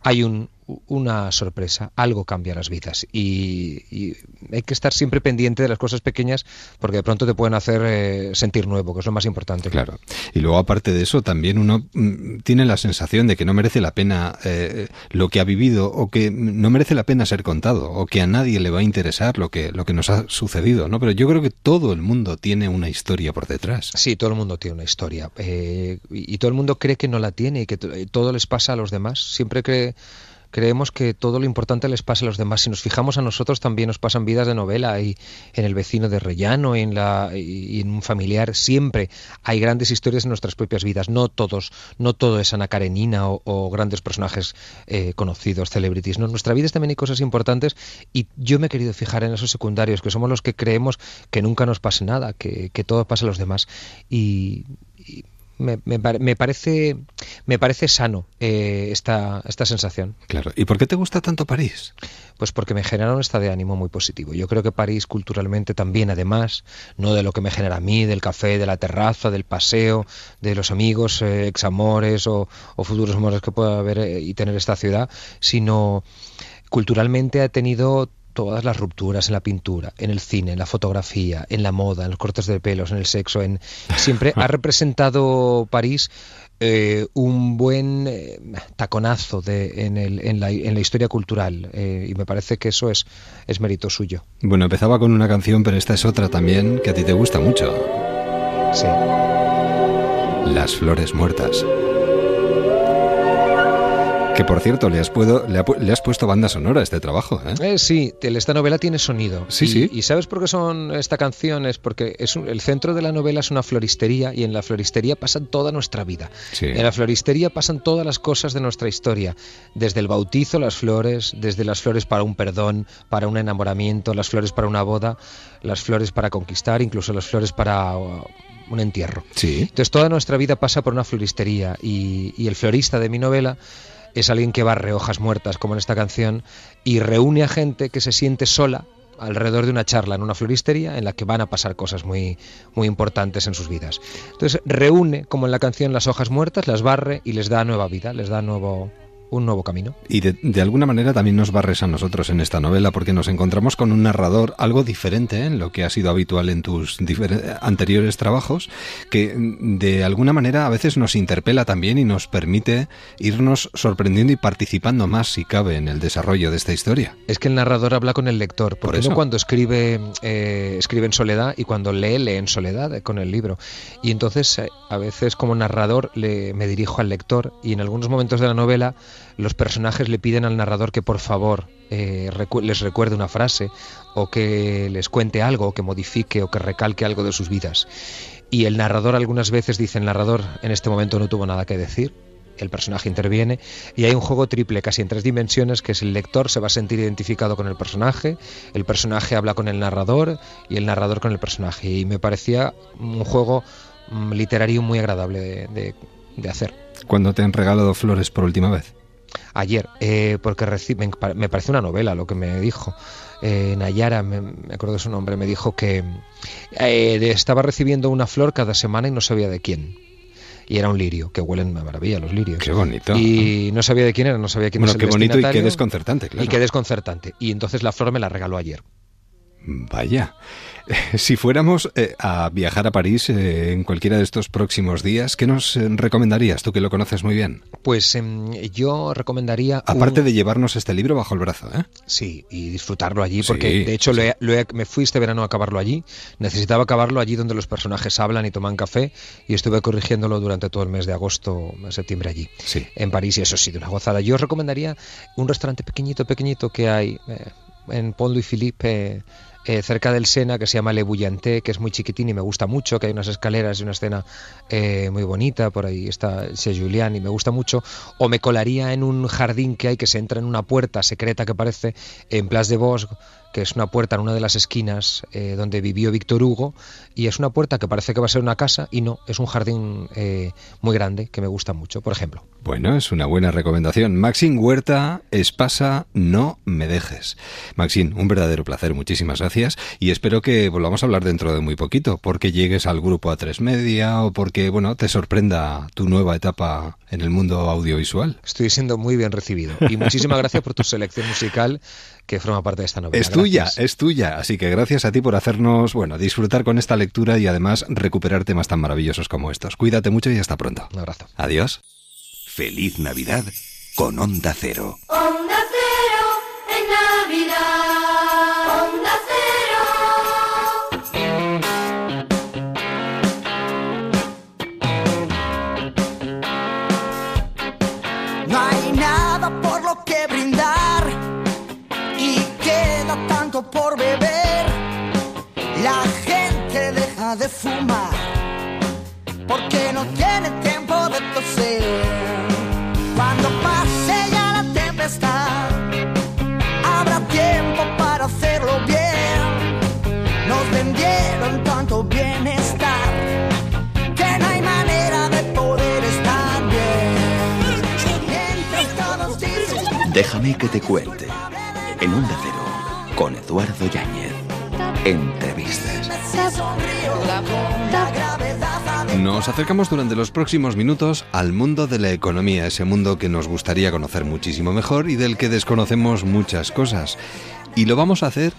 hay un, una sorpresa, algo cambia las vidas y, y, hay que estar siempre pendiente de las cosas pequeñas porque de pronto te pueden hacer eh, sentir nuevo, que es lo más importante. Claro. Y luego aparte de eso, también uno mm, tiene la sensación de que no merece la pena eh, lo que ha vivido o que no merece la pena ser contado o que a nadie le va a interesar lo que, lo que nos ha sucedido, ¿no? Pero yo creo que todo el mundo tiene una historia por detrás. Sí, todo el mundo tiene una historia eh, y, y todo el mundo cree que no la tiene y que todo les pasa a los demás. Siempre cree creemos que todo lo importante les pasa a los demás. Si nos fijamos a nosotros, también nos pasan vidas de novela y en el vecino de Rellano en la, y en un familiar. Siempre hay grandes historias en nuestras propias vidas. No todos, no todo es Ana Karenina o, grandes personajes eh, conocidos, celebrities. No, en nuestra vida también hay cosas importantes y yo me he querido fijar en esos secundarios, que somos los que creemos que nunca nos pase nada, que, que todo pasa a los demás. Y, y me, me, me, parece me parece sano eh, esta, esta sensación. Claro. ¿Y por qué te gusta tanto París? Pues porque me genera un estado de ánimo muy positivo. Yo creo que París culturalmente también, además, no de lo que me genera a mí, del café, de la terraza, del paseo, de los amigos, eh, examores o, o, futuros amores que pueda haber eh, y tener esta ciudad, sino culturalmente ha tenido todas las rupturas en la pintura, en el cine, en la fotografía, en la moda, en los cortes de pelos, en el sexo, en siempre ha representado París eh, un buen eh, taconazo de, en, el, en, la, en, la, historia cultural eh, y me parece que eso es, es mérito suyo. Bueno, empezaba con una canción, pero esta es otra también que a ti te gusta mucho. Sí. Las flores muertas. Que por cierto, le has, puedo, le, ha, le has, puesto banda sonora a este trabajo. ¿eh? Eh, sí, esta novela tiene sonido. Sí, y, sí. ¿Y sabes por qué son esta canción? Es porque es un, el centro de la novela es una floristería y en la floristería pasa toda nuestra vida. Sí. En la floristería pasan todas las cosas de nuestra historia. Desde el bautizo, las flores, desde las flores para un perdón, para un enamoramiento, las flores para una boda, las flores para conquistar, incluso las flores para un entierro. Sí. Entonces toda nuestra vida pasa por una floristería y, y el florista de mi novela es alguien que barre hojas muertas, como en esta canción, y reúne a gente que se siente sola alrededor de una charla en una floristería en la que van a pasar cosas muy, muy importantes en sus vidas. Entonces reúne, como en la canción, las hojas muertas, las barre y les da nueva vida, les da nuevo, un nuevo camino. Y de, de, alguna manera también nos barres a nosotros en esta novela porque nos encontramos con un narrador algo diferente ¿eh? en lo que ha sido habitual en tus anteriores trabajos, que de alguna manera a veces nos interpela también y nos permite irnos sorprendiendo y participando más, si cabe, en el desarrollo de esta historia. Es que el narrador habla con el lector, porque Por eso. cuando escribe, eh, escribe en soledad y cuando lee, lee en soledad eh, con el libro. Y entonces eh, a veces como narrador le, me dirijo al lector y en algunos momentos de la novela los personajes le piden al narrador que por favor eh, les recuerde una frase o que les cuente algo, o que modifique o que recalque algo de sus vidas. Y el narrador algunas veces dice, el narrador en este momento no tuvo nada que decir, el personaje interviene y hay un juego triple casi en tres dimensiones que es el lector se va a sentir identificado con el personaje, el personaje habla con el narrador y el narrador con el personaje y me parecía un juego um, literario muy agradable de, de, de hacer. ¿Cuándo te han regalado flores por última vez? Ayer, eh, porque recibe, me parece una novela lo que me dijo. Eh, Nayara, me, me, acuerdo de su nombre, me dijo que eh, estaba recibiendo una flor cada semana y no sabía de quién. Y era un lirio, que huelen a maravilla los lirios. Qué bonito. Y no sabía de quién era, no sabía quién bueno, el qué bonito y qué desconcertante, claro. Y qué desconcertante. Y entonces la flor me la regaló ayer. Vaya. Si fuéramos eh, a viajar a París eh, en cualquiera de estos próximos días, ¿qué nos eh, recomendarías, tú que lo conoces muy bien? Pues em, yo recomendaría... Aparte un- de llevarnos este libro bajo el brazo, ¿eh? Sí, y disfrutarlo allí, porque Sí, de hecho lo he- lo he- me fui este verano a acabarlo allí. Necesitaba acabarlo allí donde los personajes hablan y toman café, y estuve corrigiéndolo durante todo el mes de agosto, septiembre allí, Sí. en París, y eso sí, de una gozada. Yo os recomendaría un restaurante pequeñito, pequeñito que hay eh, en Pont Louis Philippe. eh, eh, cerca del Sena que se llama Le Bouillanté, que es muy chiquitín y me gusta mucho, que hay unas escaleras y una escena eh, muy bonita, por ahí está Chez Julián y me gusta mucho, o me colaría en un jardín que hay que se entra en una puerta secreta que parece en Place de Bosque, que es una puerta en una de las esquinas eh, donde vivió Víctor Hugo, y es una puerta que parece que va a ser una casa y no, es un jardín eh, muy grande que me gusta mucho, por ejemplo. Bueno, es una buena recomendación. Maxine Huerta, Espasa, no me dejes. Maxine, un verdadero placer, muchísimas gracias y espero que volvamos a hablar dentro de muy poquito, porque llegues al grupo A3 Media o porque, bueno, te sorprenda tu nueva etapa en el mundo audiovisual. Estoy siendo muy bien recibido y muchísimas gracias por tu selección musical que forma parte de esta novela. Es tuya, Gracias. es tuya. Así que gracias a ti por hacernos, bueno, disfrutar con esta lectura y además recuperar temas tan maravillosos como estos. Cuídate mucho y hasta pronto. Un abrazo. Adiós. Feliz Navidad con Onda Cero. Onda cero en Navidad. No tiene tiempo de toser. Cuando pase ya la tempestad, habrá tiempo para hacerlo bien. Nos vendieron tanto bienestar que no hay manera de poder estar bien. Mientras todos dicen Déjame que te cuente. En Onda Cero, con Eduardo Yáñez. Entrevistas. Nos acercamos durante los próximos minutos al mundo de la economía, ese mundo que nos gustaría conocer muchísimo mejor y del que desconocemos muchas cosas. Y lo vamos a hacer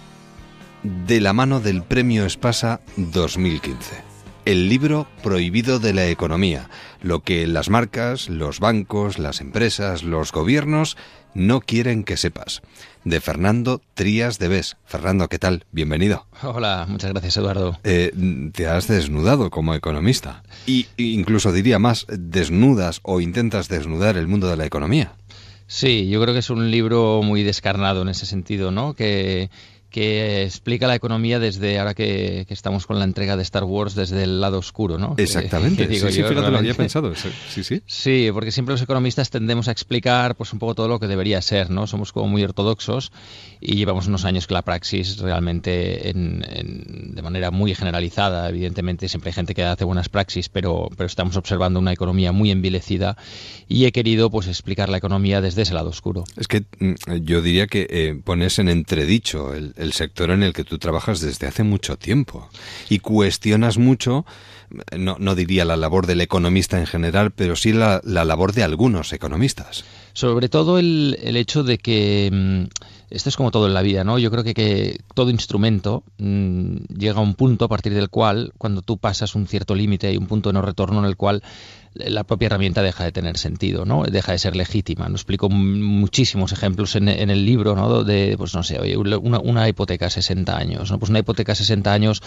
de la mano del Premio Espasa 2015. El libro prohibido de la economía, lo que las marcas, los bancos, las empresas, los gobiernos no quieren que sepas. De Fernando Trías de Bes. Fernando, ¿qué tal? Bienvenido. Hola, muchas gracias Eduardo. Eh, te has desnudado como economista. Y y incluso diría más, desnudas o intentas desnudar el mundo de la economía. Sí, yo creo que es un libro muy descarnado en ese sentido, ¿no? Que, que explica la economía desde ahora que, que estamos con la entrega de Star Wars desde el lado oscuro, ¿no? Exactamente. digo sí, sí, yo, fíjate, lo había pensado. Sí, sí. Sí, porque siempre los economistas tendemos a explicar pues un poco todo lo que debería ser, ¿no? Somos como muy ortodoxos y llevamos unos años que la praxis realmente en- en- de manera muy generalizada, evidentemente siempre hay gente que hace buenas praxis, pero, pero estamos observando una economía muy envilecida y he querido pues explicar la economía desde ese lado oscuro. Es que mm, yo diría que eh, pones en entredicho el, el sector en el que tú trabajas desde hace mucho tiempo y cuestionas mucho, no, no diría la labor del economista en general, pero sí la, la labor de algunos economistas. Sobre todo el, el hecho de que mm, esto es como todo en la vida, ¿no? Yo creo que, que todo instrumento mm, llega a un punto a partir del cual, cuando tú pasas un cierto límite y un punto de no retorno en el cual la propia herramienta deja de tener sentido, ¿no? Deja de ser legítima. No explico muchísimos ejemplos en, en el libro, ¿no? De, pues no sé, oye, una, una hipoteca a 60 años, ¿no? Pues una hipoteca a 60 años,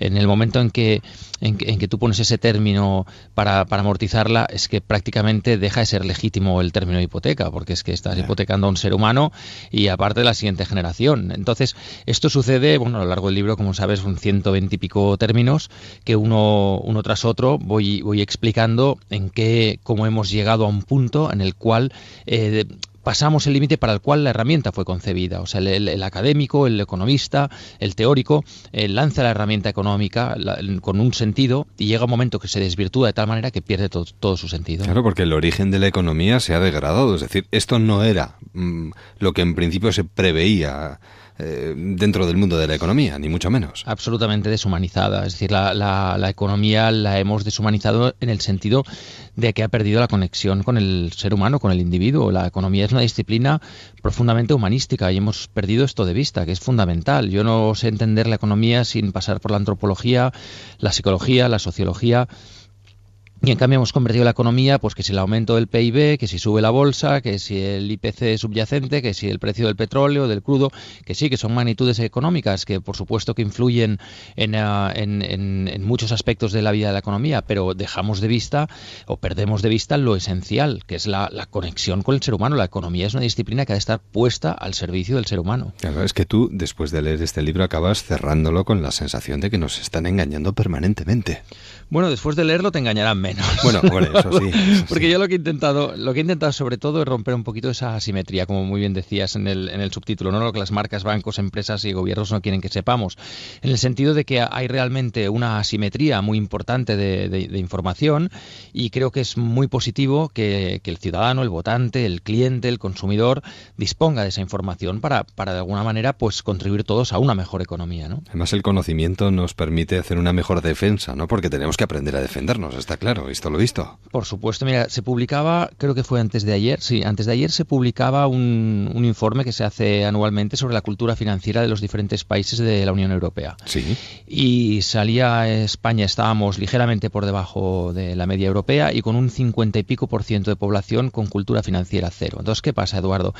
en el momento en que, en que, en que tú pones ese término para, para amortizarla, es que prácticamente deja de ser legítimo el término hipoteca, porque es que estás hipotecando a un ser humano y aparte de la siguiente generación. Entonces, esto sucede, bueno, a lo largo del libro, como sabes, son 120 y pico términos que uno, uno tras otro voy, voy explicando en qué, cómo hemos llegado a un punto en el cual eh, pasamos el límite para el cual la herramienta fue concebida. O sea, el, el- académico, el economista, el teórico, eh, lanza la herramienta económica con un sentido y llega un momento que se desvirtúa de tal manera que pierde to- todo su sentido. Claro, porque el origen de la economía se ha degradado. Es decir, esto no era mm, lo que en principio se preveía eh, dentro del mundo de la economía, ni mucho menos. Absolutamente deshumanizada. Es decir, la, la, la economía la hemos deshumanizado en el sentido de que ha perdido la conexión con el ser humano, con el individuo. La economía es una disciplina profundamente humanística y hemos perdido esto de vista, que es fundamental. Yo no sé entender la economía sin pasar por la antropología, la psicología, la sociología y en cambio hemos convertido la economía, pues que si el aumento del PIB, que si sube la bolsa, que si el IPC subyacente, que si el precio del petróleo, del crudo, que sí, que son magnitudes económicas, que por supuesto que influyen en, uh, en, en, en, muchos aspectos de la vida de la economía, pero dejamos de vista o perdemos de vista lo esencial, que es la, la, conexión con el ser humano. La economía es una disciplina que ha de estar puesta al servicio del ser humano. Claro, es que tú, después de leer este libro, acabas cerrándolo con la sensación de que nos están engañando permanentemente. Bueno, después de leerlo te engañarán menos. Bueno, bueno eso sí. Eso Porque sí. yo lo que he intentado, lo que he intentado sobre todo es romper un poquito esa asimetría, como muy bien decías en el, en el subtítulo, no lo que las marcas, bancos, empresas y gobiernos no quieren que sepamos, en el sentido de que hay realmente una asimetría muy importante de, de, de información y creo que es muy positivo que, que, el ciudadano, el votante, el cliente, el consumidor disponga de esa información para, para de alguna manera pues contribuir todos a una mejor economía, ¿no? Además el conocimiento nos permite hacer una mejor defensa, ¿no? Porque tenemos que aprender a defendernos, está claro, visto lo visto. Por supuesto, mira, se publicaba, creo que fue antes de ayer, sí, antes de ayer se publicaba un, un, informe que se hace anualmente sobre la cultura financiera de los diferentes países de la Unión Europea. Sí. Y salía España, estábamos ligeramente por debajo de la media europea y con un 50 y pico por ciento de población con cultura financiera cero. Entonces, ¿qué pasa, Eduardo?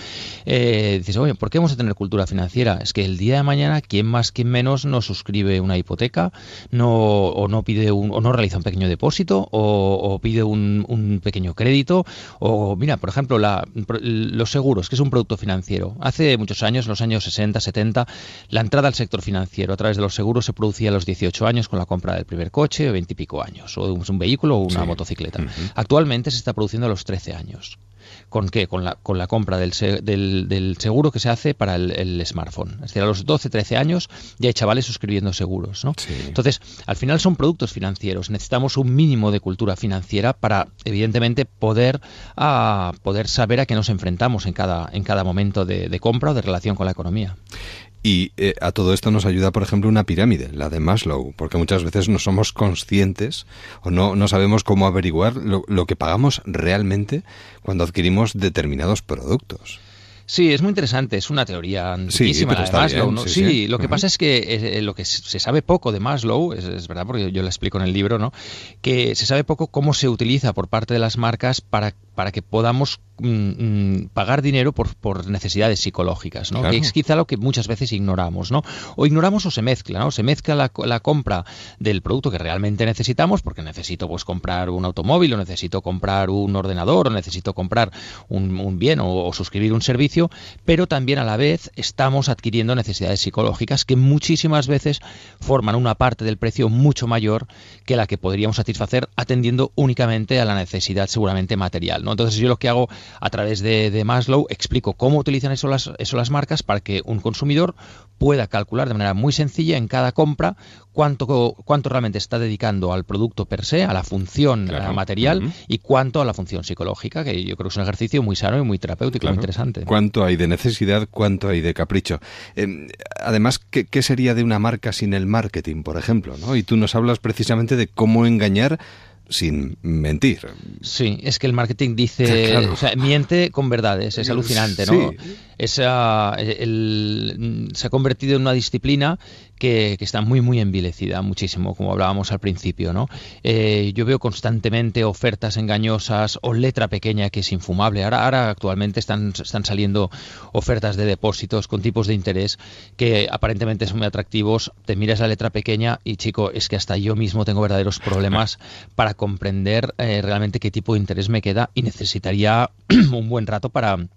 Eh, dices, oye, ¿por qué vamos a tener cultura financiera? Es que el día de mañana, ¿quién más, quién menos no suscribe una hipoteca no, o no pide un, o no realiza un pequeño depósito o, o pide un, un, pequeño crédito o mira por ejemplo la, los seguros que es un producto financiero hace muchos años los años 60 70 la entrada al sector financiero a través de los seguros se producía a los 18 años con la compra del primer coche o 20 y pico años o un, un vehículo o una sí. motocicleta uh -huh. actualmente se está produciendo a los 13 años ¿Con qué? Con la, con la compra del, del, del, seguro que se hace para el, el, smartphone. Es decir, a los 12, 13 años ya hay chavales suscribiendo seguros. ¿no? Sí. Entonces, al final son productos financieros. Necesitamos un mínimo de cultura financiera para, evidentemente, poder, uh, poder saber a qué nos enfrentamos en cada, en cada momento de, de compra o de relación con la economía. Y eh, a todo esto nos ayuda, por ejemplo, una pirámide, la de Maslow, porque muchas veces no somos conscientes o no, no sabemos cómo averiguar lo, lo que pagamos realmente cuando adquirimos determinados productos. Sí, es muy interesante, es una teoría antiquísima sí, de Maslow. Bien, ¿no? sí, sí, sí, lo que uh -huh. pasa es que eh, lo que se sabe poco de Maslow, es, es, verdad, porque yo lo explico en el libro, ¿no? que se sabe poco cómo se utiliza por parte de las marcas para, para que podamos mmm, pagar dinero por, por, necesidades psicológicas, ¿no? Claro. que es quizá lo que muchas veces ignoramos. ¿no? O ignoramos o se mezcla, ¿no? se mezcla la, la compra del producto que realmente necesitamos, porque necesito pues, comprar un automóvil, o necesito comprar un ordenador, o necesito comprar un, un bien o, o suscribir un servicio, pero también a la vez estamos adquiriendo necesidades psicológicas que muchísimas veces forman una parte del precio mucho mayor que la que podríamos satisfacer atendiendo únicamente a la necesidad seguramente material. ¿no? Entonces yo lo que hago a través de, de Maslow explico cómo utilizan eso las, eso las marcas para que un consumidor pueda calcular de manera muy sencilla en cada compra cuánto, cuánto realmente está dedicando al producto per se, a la función claro. material uh -huh. y cuánto a la función psicológica, que yo creo que es un ejercicio muy sano y muy terapéutico, claro. muy interesante. ¿Cuánto hay de necesidad, cuánto hay de capricho? Eh, además, ¿qué, ¿qué, sería de una marca sin el marketing, por ejemplo? ¿no? Y tú nos hablas precisamente de cómo engañar sin mentir. Sí, es que el marketing dice, claro. o sea, miente con verdades, es alucinante, ¿no? Sí. Es, uh, el, se ha convertido en una disciplina que, que, está muy, muy envilecida, muchísimo, como hablábamos al principio, ¿no? Eh, yo veo constantemente ofertas engañosas o letra pequeña que es infumable. Ahora, ahora actualmente están, están saliendo ofertas de depósitos con tipos de interés que aparentemente son muy atractivos. Te miras la letra pequeña y, chico, es que hasta yo mismo tengo verdaderos problemas para comprender eh, realmente qué tipo de interés me queda y necesitaría un buen rato para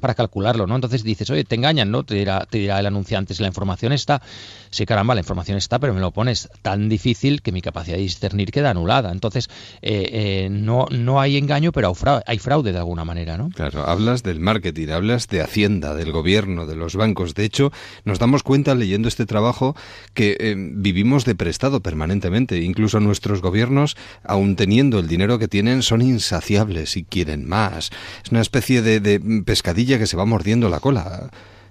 para calcularlo, ¿no? Entonces dices, oye, te engañan, ¿no? Te dirá, te dirá el anunciante, si la información está, sí, caramba, la información está, pero me lo pones tan difícil que mi capacidad de discernir queda anulada. Entonces, eh, eh, no, no hay engaño, pero hay fraude de alguna manera, ¿no? Claro, hablas del marketing, hablas de Hacienda, del gobierno, de los bancos. De hecho, nos damos cuenta leyendo este trabajo que eh, vivimos de prestado permanentemente. Incluso nuestros gobiernos, aun teniendo el dinero que tienen, son insaciables y quieren más. Es una especie de, de pescadilla que se va mordiendo la cola.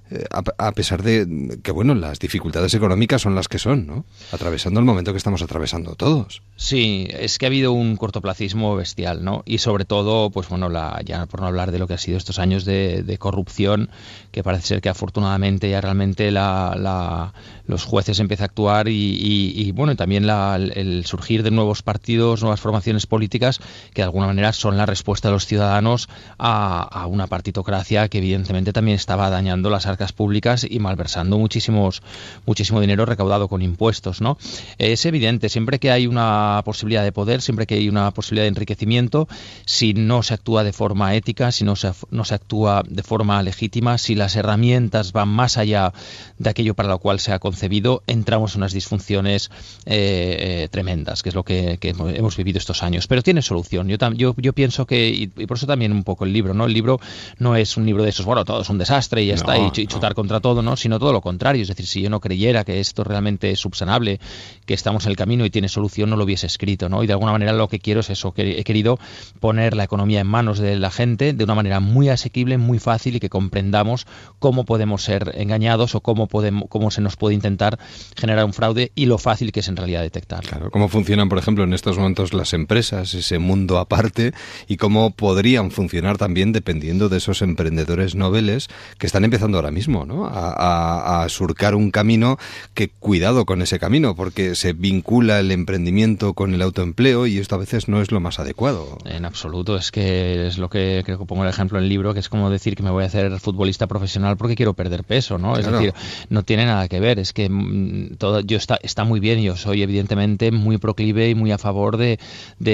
Eh, a, pesar de que, bueno, las dificultades económicas son las que son, ¿no? Atravesando el momento que estamos atravesando todos. Sí, es que ha habido un cortoplacismo bestial, ¿no? Y sobre todo, pues bueno, la, ya por no hablar de lo que ha sido estos años de, corrupción, que parece ser que afortunadamente ya realmente la, los jueces empiezan a actuar y, bueno, también el surgir de nuevos partidos, nuevas formaciones políticas, que de alguna manera son la respuesta de los ciudadanos a, a una partitocracia que evidentemente también estaba dañando las públicas y malversando muchísimos, muchísimo dinero recaudado con impuestos. ¿no? Es evidente, siempre que hay una posibilidad de poder, siempre que hay una posibilidad de enriquecimiento, si no se actúa de forma ética, si no se, no se actúa de forma legítima, si las herramientas van más allá de aquello para lo cual se ha concebido, entramos en unas disfunciones eh, eh, tremendas, que es lo que, hemos vivido estos años. Pero tiene solución. Yo, yo, yo pienso que, y, por eso también un poco el libro, ¿no? El libro no es un libro de esos, bueno, todo es un desastre y ya está, y, chutar contra todo, ¿no? Sino todo lo contrario. Es decir, si yo no creyera que esto realmente es subsanable, que estamos en el camino y tiene solución, no lo hubiese escrito, ¿no? Y de alguna manera lo que quiero es eso, que he querido poner la economía en manos de la gente de una manera muy asequible, muy fácil y que comprendamos cómo podemos ser engañados o cómo podemos, cómo se nos puede intentar generar un fraude y lo fácil que es en realidad detectar. Claro, cómo funcionan, por ejemplo, en estos momentos las empresas, ese mundo aparte, y cómo podrían funcionar también dependiendo de esos emprendedores noveles que están empezando ahora mismo, ¿no? A, surcar un camino que cuidado con ese camino, porque se vincula el emprendimiento con el autoempleo y esto a veces no es lo más adecuado. En absoluto, es que es lo que creo que pongo el ejemplo en el libro, que es como decir que me voy a hacer futbolista profesional porque quiero perder peso, ¿no? Es decir, no tiene nada que ver, es que mm, todo, yo está, está muy bien, yo soy evidentemente muy proclive y muy a favor de,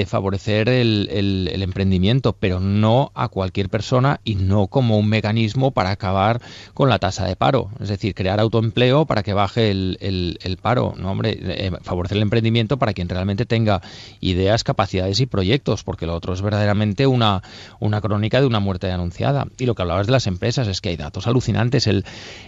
favorecer el, el emprendimiento, pero no a cualquier persona y no como un mecanismo para acabar con la tasa de paro. Es decir, crear autoempleo para que baje el, el, paro. No, hombre, eh, favorecer el emprendimiento para quien realmente tenga ideas, capacidades y proyectos, porque lo otro es verdaderamente una, una crónica de una muerte anunciada. Y lo que hablabas de las empresas es que hay datos alucinantes. El,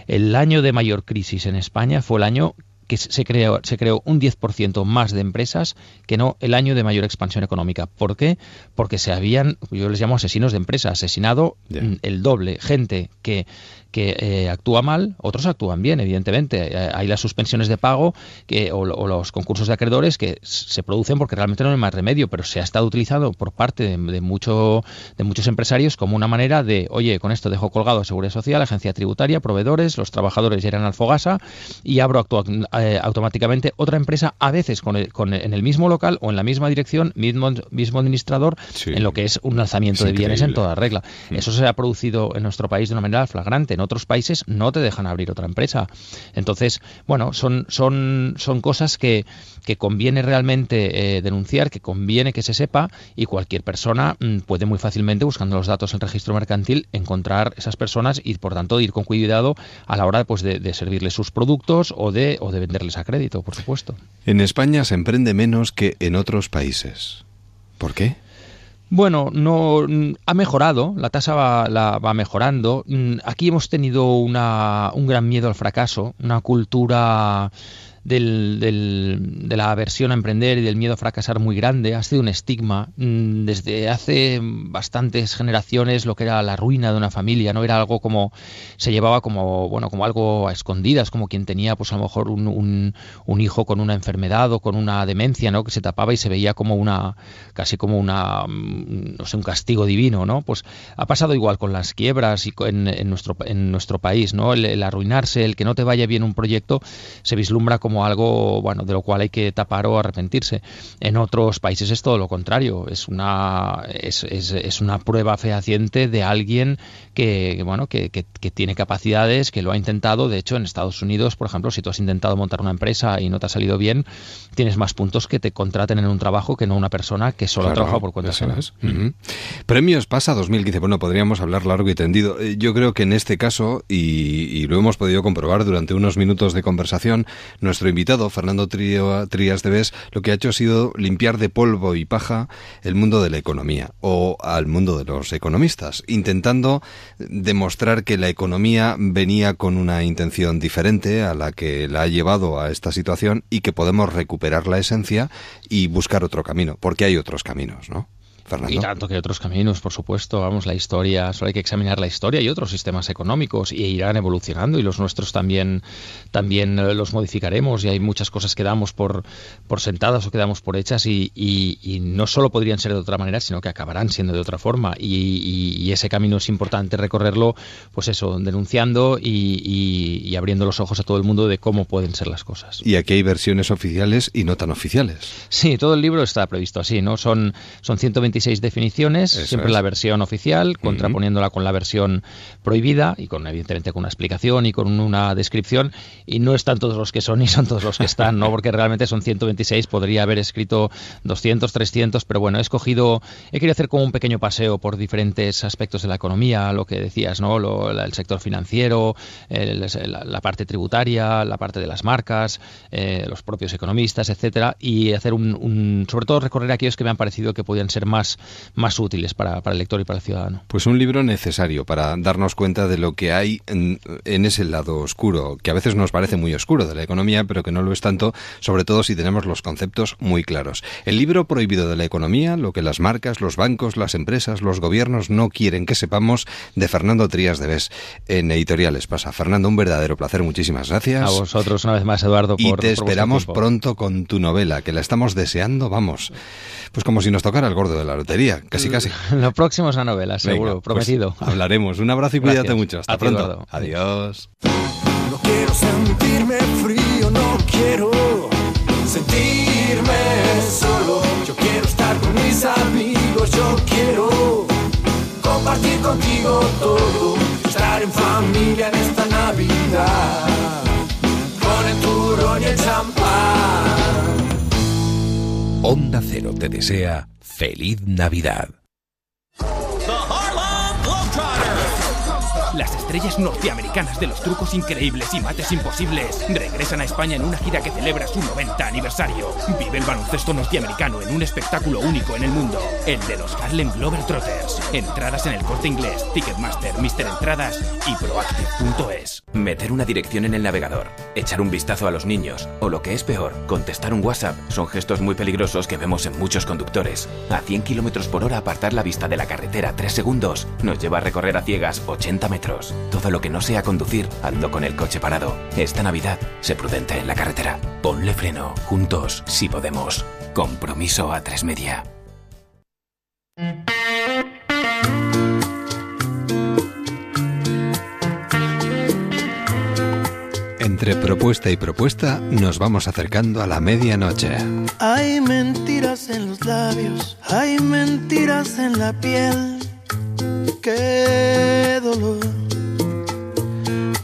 el año de mayor crisis en España fue el año que se creó, se creó un 10% más de empresas que no el año de mayor expansión económica. ¿Por qué? Porque se habían, yo les llamo asesinos de empresa, asesinado el doble, gente que que eh, actúa mal, otros actúan bien, evidentemente. Eh, hay las suspensiones de pago que, o, los concursos de acreedores que se producen porque realmente no hay más remedio, pero se ha estado utilizando por parte de, mucho, de muchos empresarios como una manera de, oye, con esto dejo colgado Seguridad Social, Agencia Tributaria, provedores, los trabajadores ya eran al Fogasa y abro eh, automáticamente otra empresa, a veces con, con en el mismo local o en la misma dirección, mismo, mismo administrador, en lo que es un lanzamiento de bienes en toda regla. Mm. Eso se ha producido en nuestro país de una manera flagrante en otros países no te dejan abrir otra empresa. Entonces, bueno, son, son, son cosas que, que conviene realmente eh, denunciar, que conviene que se sepa y cualquier persona mm, puede muy fácilmente, buscando los datos en el registro mercantil, encontrar esas personas y, por tanto, ir con cuidado a la hora pues, de, de servirles sus productos o de, o de venderles a crédito, por supuesto. En España se emprende menos que en otros países. ¿Por qué? Bueno, no ha mejorado, la tasa va, la, va mejorando. Mm, aquí hemos tenido una, un gran miedo al fracaso, una cultura del, del, de la aversión a emprender y del miedo a fracasar muy grande. Ha sido un estigma. Mm, desde hace bastantes generaciones lo que era la ruina de una familia, ¿no? Era algo como, se llevaba como, bueno, como algo a escondidas, como quien tenía pues a lo mejor un, un, un hijo con una enfermedad o con una demencia, ¿no? Que se tapaba y se veía como una, casi como una, mm, no sé, un castigo divino, ¿no? Pues ha pasado igual con las quiebras y en, en nuestro, en nuestro país, ¿no? el arruinarse, el que no te vaya bien un proyecto, se vislumbra como algo bueno de lo cual hay que tapar o arrepentirse. En otros países es todo lo contrario, es una es, es, una prueba fehaciente de alguien que bueno que, que, tiene capacidades, que lo ha intentado. De hecho, en Estados Unidos, por ejemplo, si tú has intentado montar una empresa y no te ha salido bien, tienes más puntos que te contraten en un trabajo que no una persona que solo ha trabajado por cuenta ajena. Premios pasa 2015. Bueno, podríamos hablar largo y tendido. Eh, yo creo que en este caso, y, y lo hemos podido comprobar durante unos minutos de conversación, nuestro invitado, Fernando Trías de Bes, lo que ha hecho ha sido limpiar de polvo y paja el mundo de la economía o al mundo de los economistas, intentando demostrar que la economía venía con una intención diferente a la que la ha llevado a esta situación y que podemos recuperar la esencia y buscar otro camino, porque hay otros caminos, ¿no? Fernando. Y tanto que otros caminos, por supuesto. Vamos, la historia, solo hay que examinar la historia y otros sistemas económicos y irán evolucionando y los nuestros también, también eh, los modificaremos y hay muchas cosas que damos por, por sentadas o que damos por hechas y, y- y no solo podrían ser de otra manera, sino que acabarán siendo de otra forma. Y, y- ese camino es importante recorrerlo, pues eso, denunciando y, abriendo los ojos a todo el mundo de cómo pueden ser las cosas. Y aquí hay versiones oficiales y no tan oficiales. Sí, todo el libro está previsto así, ¿no? Son, son 126 definiciones, Eso siempre es. la versión oficial, contraponiéndola con la versión prohibida y con, evidentemente, con una explicación y con una descripción. Y no están todos los que son ni son todos los que están, ¿no? Porque realmente son 126, podría haber escrito 200, 300, pero bueno, he escogido, he querido hacer como un pequeño paseo por diferentes aspectos de la economía, lo que decías, ¿no? Lo- el sector financiero, el- la, la parte tributaria, la parte de las marcas, eh, los propios economistas, etcétera, y hacer un, un- sobre todo recorrer aquellos que me han parecido que podían ser más, más útiles para, para el lector y para el ciudadano. Pues un libro necesario para darnos cuenta de lo que hay en, en ese lado oscuro, que a veces nos parece muy oscuro de la economía, pero que no lo es tanto, sobre todo si tenemos los conceptos muy claros. El libro prohibido de la economía, lo que las marcas, los bancos, las empresas, los gobiernos no quieren que sepamos, de Fernando Trías de Bes, en Editoriales Pasa. Fernando, un verdadero placer, muchísimas gracias. A vosotros una vez más, Eduardo, por Y te por esperamos pronto con tu novela, que la estamos deseando, vamos. Pues como si nos tocara el gordo de la lotería, casi casi. Lo próximo es una novela, seguro, Venga, pues prometido. hablaremos. Un abrazo y cuídate Gracias. mucho. Hasta ti, pronto. Eduardo. Adiós. No quiero sentirme frío, no quiero sentirme solo. Yo quiero estar con mis amigos, yo quiero compartir contigo todo. Estar en familia en esta Navidad, con el turrón y el champán. Onda Cero te desea feliz Navidad. Las estrellas norteamericanas de los trucos increíbles y mates imposibles regresan a España en una gira que celebra su 90 aniversario. Vive el baloncesto norteamericano en un espectáculo único en el mundo, el de los Harlem Globetrotters. Entradas en el corte inglés, Ticketmaster, Mister Entradas y Proactive.es. Meter una dirección en el navegador, echar un vistazo a los niños o lo que es peor, contestar un WhatsApp son gestos muy peligrosos que vemos en muchos conductores. A 100 km por hora apartar la vista de la carretera 3 segundos nos lleva a recorrer a ciegas 80 metros. Todo lo que no sea conducir, hazlo con el coche parado. Esta Navidad, sé prudente en la carretera. Ponle freno, juntos, si podemos. Compromiso a tres media. Entre propuesta y propuesta nos vamos acercando a la medianoche. Hay mentiras en los labios, hay mentiras en la piel. Qué dolor.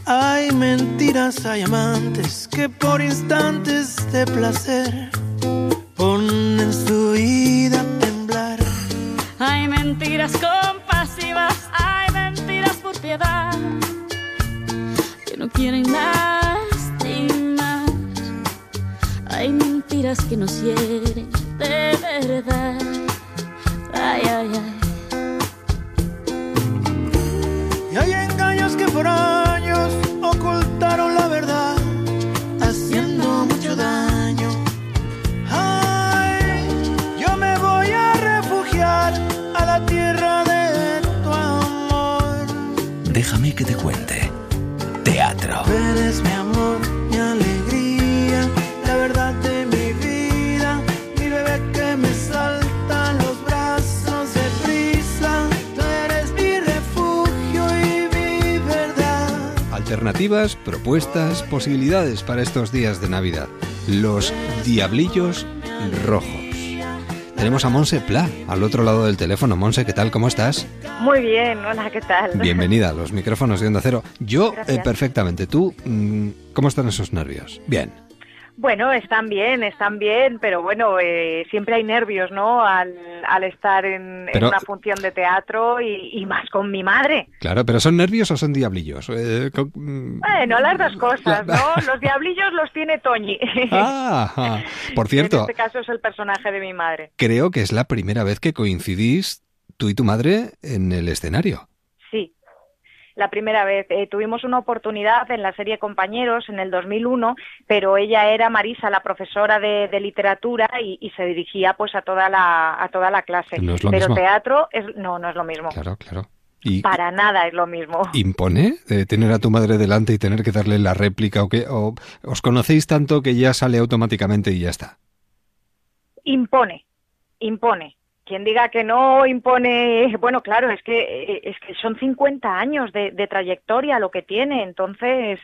Hay mentiras, hay amantes que por instantes de placer ponen su vida a temblar. Hay mentiras compasivas, hay mentiras por piedad, que no quieren lastimar. Hay mentiras que nos hieren de verdad. Ay, ay, ay. Y hay engaños que por años ocultaron la verdad, haciendo mucho daño. Ay, yo me voy a refugiar a la tierra de tu amor. Déjame que te cuente. Teatro. Eres mi amor, Alternativas, propuestas, posibilidades para estos días de Navidad. Los diablillos rojos. Tenemos a Monse Pla al otro lado del teléfono. Monse, ¿qué tal? ¿Cómo estás? Muy bien, hola, ¿qué tal? Bienvenida a los micrófonos de Onda Cero. Yo, eh, perfectamente. ¿Tú mm, cómo están esos nervios? Bien. Bueno, están bien, están bien, pero bueno, eh, siempre hay nervios, ¿no? Al, al estar en, en una función de teatro y, y más con mi madre. Claro, pero ¿son nervios o son diablillos? Eh, con- mm, Bueno, las dos cosas, ¿no? Los diablillos los tiene Toñi. Ah, ah. Por En cierto, este caso es el personaje de mi madre. creo que es la primera vez que coincidís tú y tu madre en el escenario. La primera vez. Eh, tuvimos una oportunidad en la serie Compañeros en el 2001, pero ella era Marisa, la profesora de, de literatura, y, y, se dirigía pues a toda la, a toda la clase. No es lo pero mismo. teatro, es, no, no es lo mismo. Claro, claro. Y Para nada es lo mismo. impone eh, tener a tu madre delante y tener que darle la réplica o que o os conocéis tanto que ya sale automáticamente y ya está. impone, impone. Quien diga que no impone, bueno, claro, es que eh, es que son 50 años de, de trayectoria lo que tiene, entonces,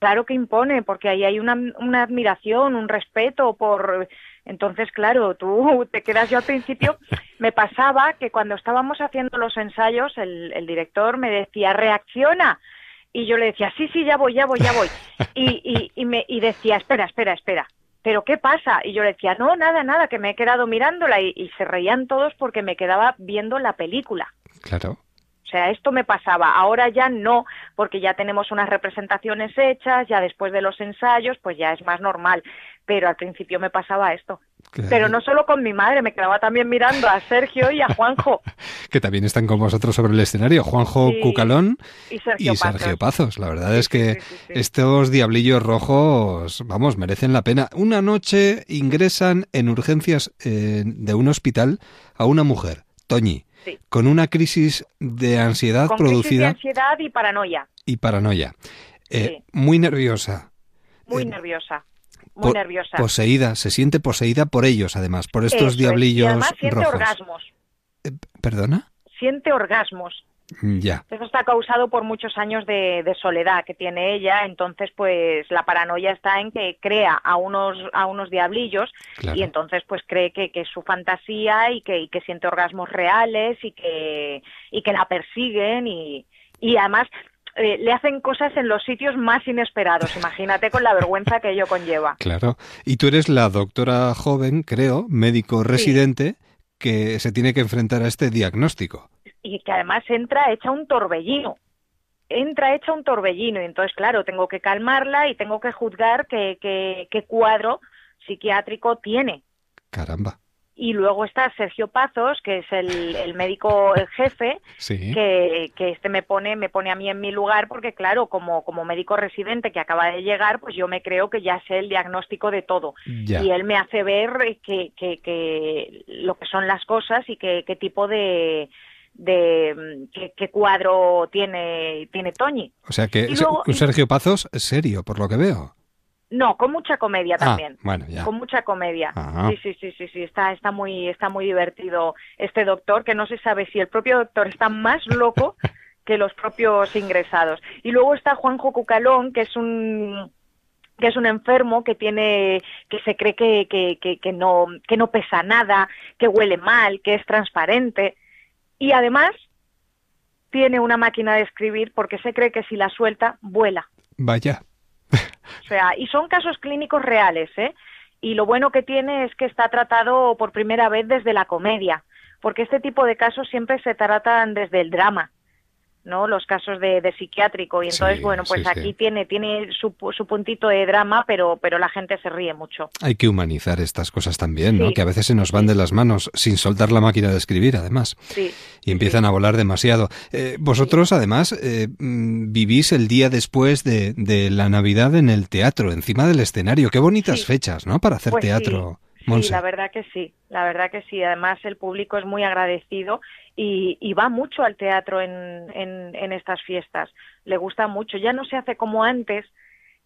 claro que impone, porque ahí hay una, una admiración, un respeto por, entonces, claro, tú te quedas yo al principio, me pasaba que cuando estábamos haciendo los ensayos, el, el director me decía, reacciona, y yo le decía, sí, sí, ya voy, ya voy, ya voy, y, y, y me, y decía, espera, espera, espera, ¿pero qué pasa? Y yo le decía, no, nada, nada, que me he quedado mirándola y, y se reían todos porque me quedaba viendo la película. Claro. O sea, esto me pasaba. Ahora ya no, porque ya tenemos unas representaciones hechas, ya después de los ensayos, pues ya es más normal. Pero al principio me pasaba esto. Pero no solo con mi madre, me quedaba también mirando a Sergio y a Juanjo Que también están con vosotros sobre el escenario, Juanjo Sí. Cucalón y Sergio y Pazos. Sergio Pazos. La verdad es que estos diablillos rojos, vamos, merecen la pena. Una noche ingresan en urgencias eh, de un hospital a una mujer, Toñi, con una crisis de ansiedad Con crisis de producida ansiedad y paranoia, y paranoia. Eh, Muy nerviosa, muy Eh, nerviosa, muy po- nerviosa. poseída, se siente poseída por ellos, además, por estos Eso es. diablillos Y además siente rojos. orgasmos, ¿Perdona? siente orgasmos. Ya. Eso está causado por muchos años de, de soledad que tiene ella, entonces pues la paranoia está en que crea a unos a unos diablillos Claro. y entonces pues cree que, que es su fantasía y que, y que siente orgasmos reales y que y que la persiguen y, y además eh, le hacen cosas en los sitios más inesperados, imagínate con la vergüenza que ello conlleva. Claro. Y tú eres la doctora joven, creo, médico residente, que se tiene que enfrentar a este diagnóstico. y que además entra hecha un torbellino. Entra hecha un torbellino y entonces, claro, tengo que calmarla y tengo que juzgar qué, qué, qué cuadro psiquiátrico tiene. Caramba. Y luego está Sergio Pazos, que es el, el médico el jefe, Sí. que, que este me pone, me pone a mí en mi lugar, porque claro, como, como médico residente que acaba de llegar, pues yo me creo que ya sé el diagnóstico de todo. Ya. Y él me hace ver que, que, que lo que son las cosas y que, qué tipo de, de qué, qué cuadro tiene, tiene Toñi. O sea que luego- un Sergio Pazos serio, por lo que veo. No, con mucha comedia Ah, también. bueno, ya. Con mucha comedia. Ajá. Sí, sí, sí, sí, sí, está, está muy, está muy divertido este doctor, que no se sabe si el propio doctor está más loco que los propios ingresados. Y luego está Juanjo Cucalón, que es un que es un enfermo que tiene que se cree que, que, que, que no que no pesa nada, que huele mal, que es transparente y además tiene una máquina de escribir porque se cree que si la suelta vuela. Vaya. O sea, y son casos clínicos reales, ¿eh? Y lo bueno que tiene es que está tratado por primera vez desde la comedia, porque este tipo de casos siempre se tratan desde el drama, ¿no? Los casos de, de psiquiátrico. Y entonces, Sí, bueno, pues sí, sí. aquí tiene, tiene su, su puntito de drama, pero, pero la gente se ríe mucho. Hay que humanizar estas cosas también, ¿no? Que a veces se nos van de las manos sin soltar la máquina de escribir, además. Sí. Y empiezan a volar demasiado. Eh, vosotros, además, eh, mm, vivís el día después de, de la Navidad en el teatro, encima del escenario. Qué bonitas fechas, ¿no? Para hacer Pues teatro, Sí, la verdad que sí, la verdad que sí. Además, el público es muy agradecido y, y va mucho al teatro en, en, estas fiestas. Le gusta mucho. Ya no se hace como antes,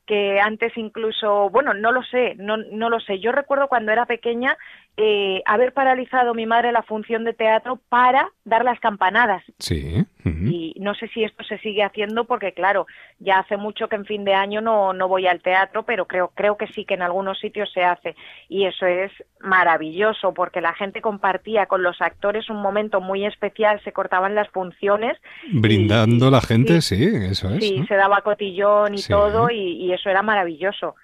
que antes incluso, bueno, no lo sé, no, no lo sé. Yo recuerdo cuando era pequeña eh, haber paralizado mi madre la función de teatro para dar las campanadas. Sí. Y no sé si esto se sigue haciendo porque, claro, ya hace mucho que en fin de año no, no voy al teatro, pero creo, creo que sí que en algunos sitios se hace. Y eso es maravilloso porque la gente compartía con los actores un momento muy especial, se cortaban las funciones. Brindando la gente, sí, eso es. Sí, ¿no? se daba cotillón y Sí. todo y, y eso era maravilloso.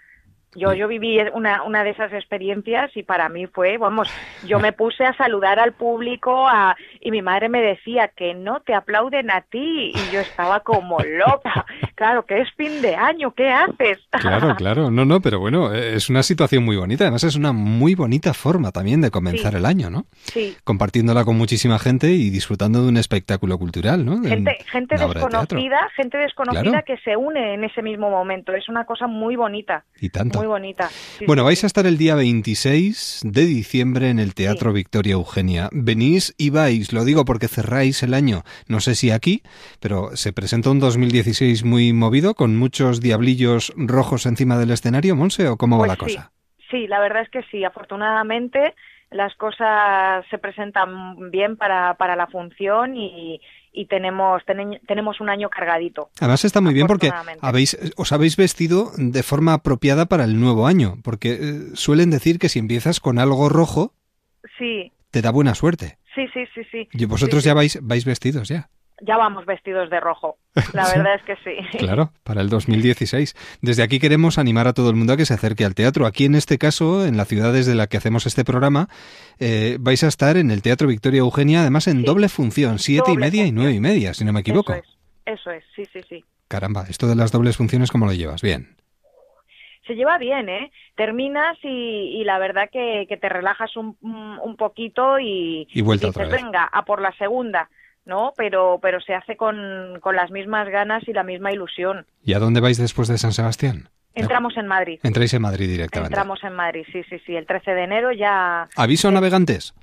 Yo, yo viví una, una de esas experiencias y para mí fue, vamos, yo me puse a saludar al público a, y mi madre me decía que no te aplauden a ti y yo estaba como loca, claro, que es fin de año, ¿qué haces? Claro, claro, no, no, pero bueno, es una situación muy bonita, además es una muy bonita forma también de comenzar Sí. el año, ¿no? Sí. Compartiéndola con muchísima gente y disfrutando de un espectáculo cultural, ¿no? Gente, gente de desconocida, gente desconocida Claro. que se une en ese mismo momento. Es una cosa muy bonita. Y tanto. Muy bonita. Sí, Bueno, vais a estar el día 26 de diciembre en el Teatro Victoria Eugenia. Venís y vais, lo digo porque cerráis el año, no sé si aquí, pero se presenta un 2016 muy movido, con muchos diablillos rojos encima del escenario, Monse, ¿o cómo va Pues la sí. cosa? Sí, la verdad es que sí. Afortunadamente las cosas se presentan bien para, para la función y, y tenemos, tene- tenemos un año cargadito. Además está muy bien porque habéis, os habéis vestido de forma apropiada para el nuevo año, porque eh, suelen decir que si empiezas con algo rojo, Sí, te da buena suerte. sí, sí, sí, sí. Y vosotros Sí, ya vais, vais vestidos ya. Ya vamos vestidos de rojo. La Sí. verdad es que sí. Claro, para el 2016. Desde aquí queremos animar a todo el mundo a que se acerque al teatro. Aquí en este caso, en la ciudad desde la que hacemos este programa, eh, vais a estar en el Teatro Victoria Eugenia, además en doble función, siete y media y nueve y media, si no me equivoco. Eso es, eso es, sí, sí, sí. Caramba, esto de las dobles funciones, ¿cómo lo llevas? Bien. Se lleva bien, ¿eh? Terminas y, y la verdad que, que te relajas un, poquito y, Y vuelta dices, otra vez. venga, a por la segunda, ¿no? Pero, pero se hace con, con las mismas ganas y la misma ilusión. ¿Y a dónde vais después de San Sebastián? Entramos en Madrid. Entráis en Madrid directamente. Entramos en Madrid, sí, sí, sí. El 13 de enero ya... ¿Aviso a navegantes?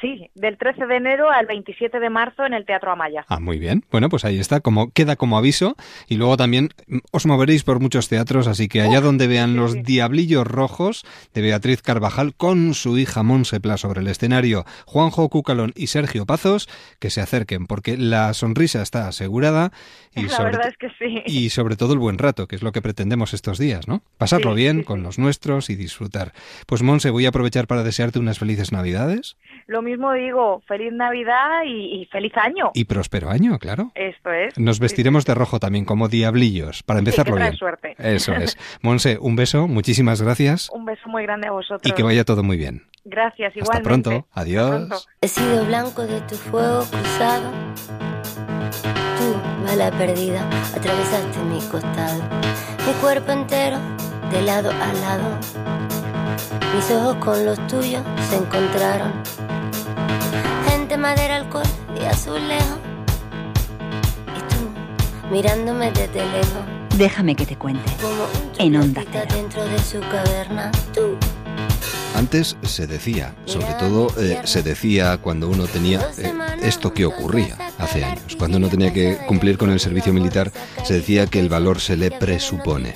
Sí, del 13 de enero al 27 de marzo en el Teatro Amaya. Ah, muy bien. Bueno, pues ahí está, como queda como aviso. Y luego también mm, os moveréis por muchos teatros, así que allá donde vean los diablillos rojos de Beatriz Carvajal con su hija Monse Pla sobre el escenario, Juanjo Cucalón y Sergio Pazos, que se acerquen, porque la sonrisa está asegurada y la sobre, verdad es que sí. y sobre todo el buen rato, que es lo que pretendemos estos días, ¿no? Pasarlo Sí, bien con los nuestros y disfrutar. Pues Monse, voy a aprovechar para desearte unas felices Navidades Lo mismo digo, feliz Navidad y, y feliz año. y próspero año, claro. Esto es. Nos vestiremos de rojo también, como diablillos, para empezarlo que trae bien. suerte. Eso es. Monse, un beso, muchísimas gracias Un beso muy grande a vosotros. y que vaya todo muy bien. Gracias, Hasta igualmente. pronto. Adiós. He sido blanco de tu fuego cruzado. Tú, bala perdida, atravesaste mi costado. Mi cuerpo entero, de lado a lado. Mis ojos con los tuyos se encontraron. Madera, alcohol y azulejo. Y tú, mirándome desde lejos. Déjame que te cuente. Como un En Onda troglodita dentro de su caverna. Tú, Antes se decía, sobre todo eh, se decía cuando uno tenía eh, esto que ocurría hace años, cuando uno tenía que cumplir con el servicio militar, se decía que el valor se le presupone.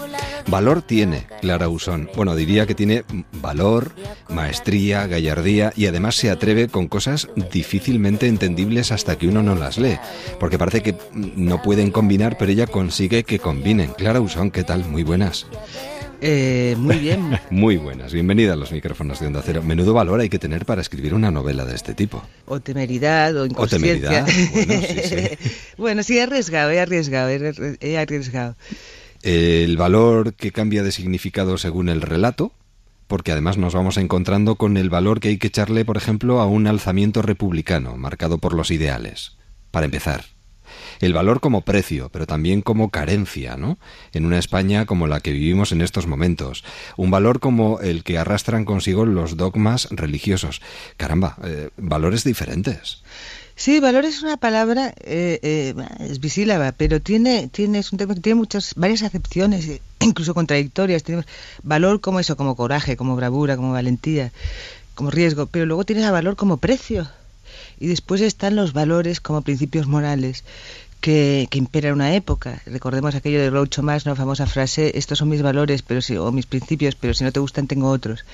Valor tiene Clara Usón. Bueno, diría que tiene valor, maestría, gallardía y además se atreve con cosas difícilmente entendibles hasta que uno no las lee, porque parece que no pueden combinar, pero ella consigue que combinen. Clara Usón, ¿qué tal? Muy buenas. Eh, muy bien. Muy buenas, bienvenida a los micrófonos de Onda Cero. Menudo valor hay que tener para escribir una novela de este tipo. O temeridad o inconsciencia. temeridad, bueno, sí, sí. Bueno, sí, he arriesgado, he arriesgado, he arri- he arriesgado. El valor que cambia de significado según el relato, porque además nos vamos encontrando con el valor que hay que echarle, por ejemplo, a un alzamiento republicano, marcado por los ideales. Para empezar. El valor como precio, pero también como carencia, ¿no? En una España como la que vivimos en estos momentos. Un valor como el que arrastran consigo los dogmas religiosos. Caramba, eh, valores diferentes. Sí, valor es una palabra, eh, eh, es bisílaba, pero tiene, tiene, es un tema que tiene muchas, varias acepciones, incluso contradictorias. Tenemos valor como eso, como coraje, como bravura, como valentía, como riesgo, pero luego tienes a valor como precio. Y después están los valores como principios morales que, que imperan una época. Recordemos aquello de Groucho Marx, una famosa frase, estos son mis valores pero si, o mis principios, pero si no te gustan tengo otros.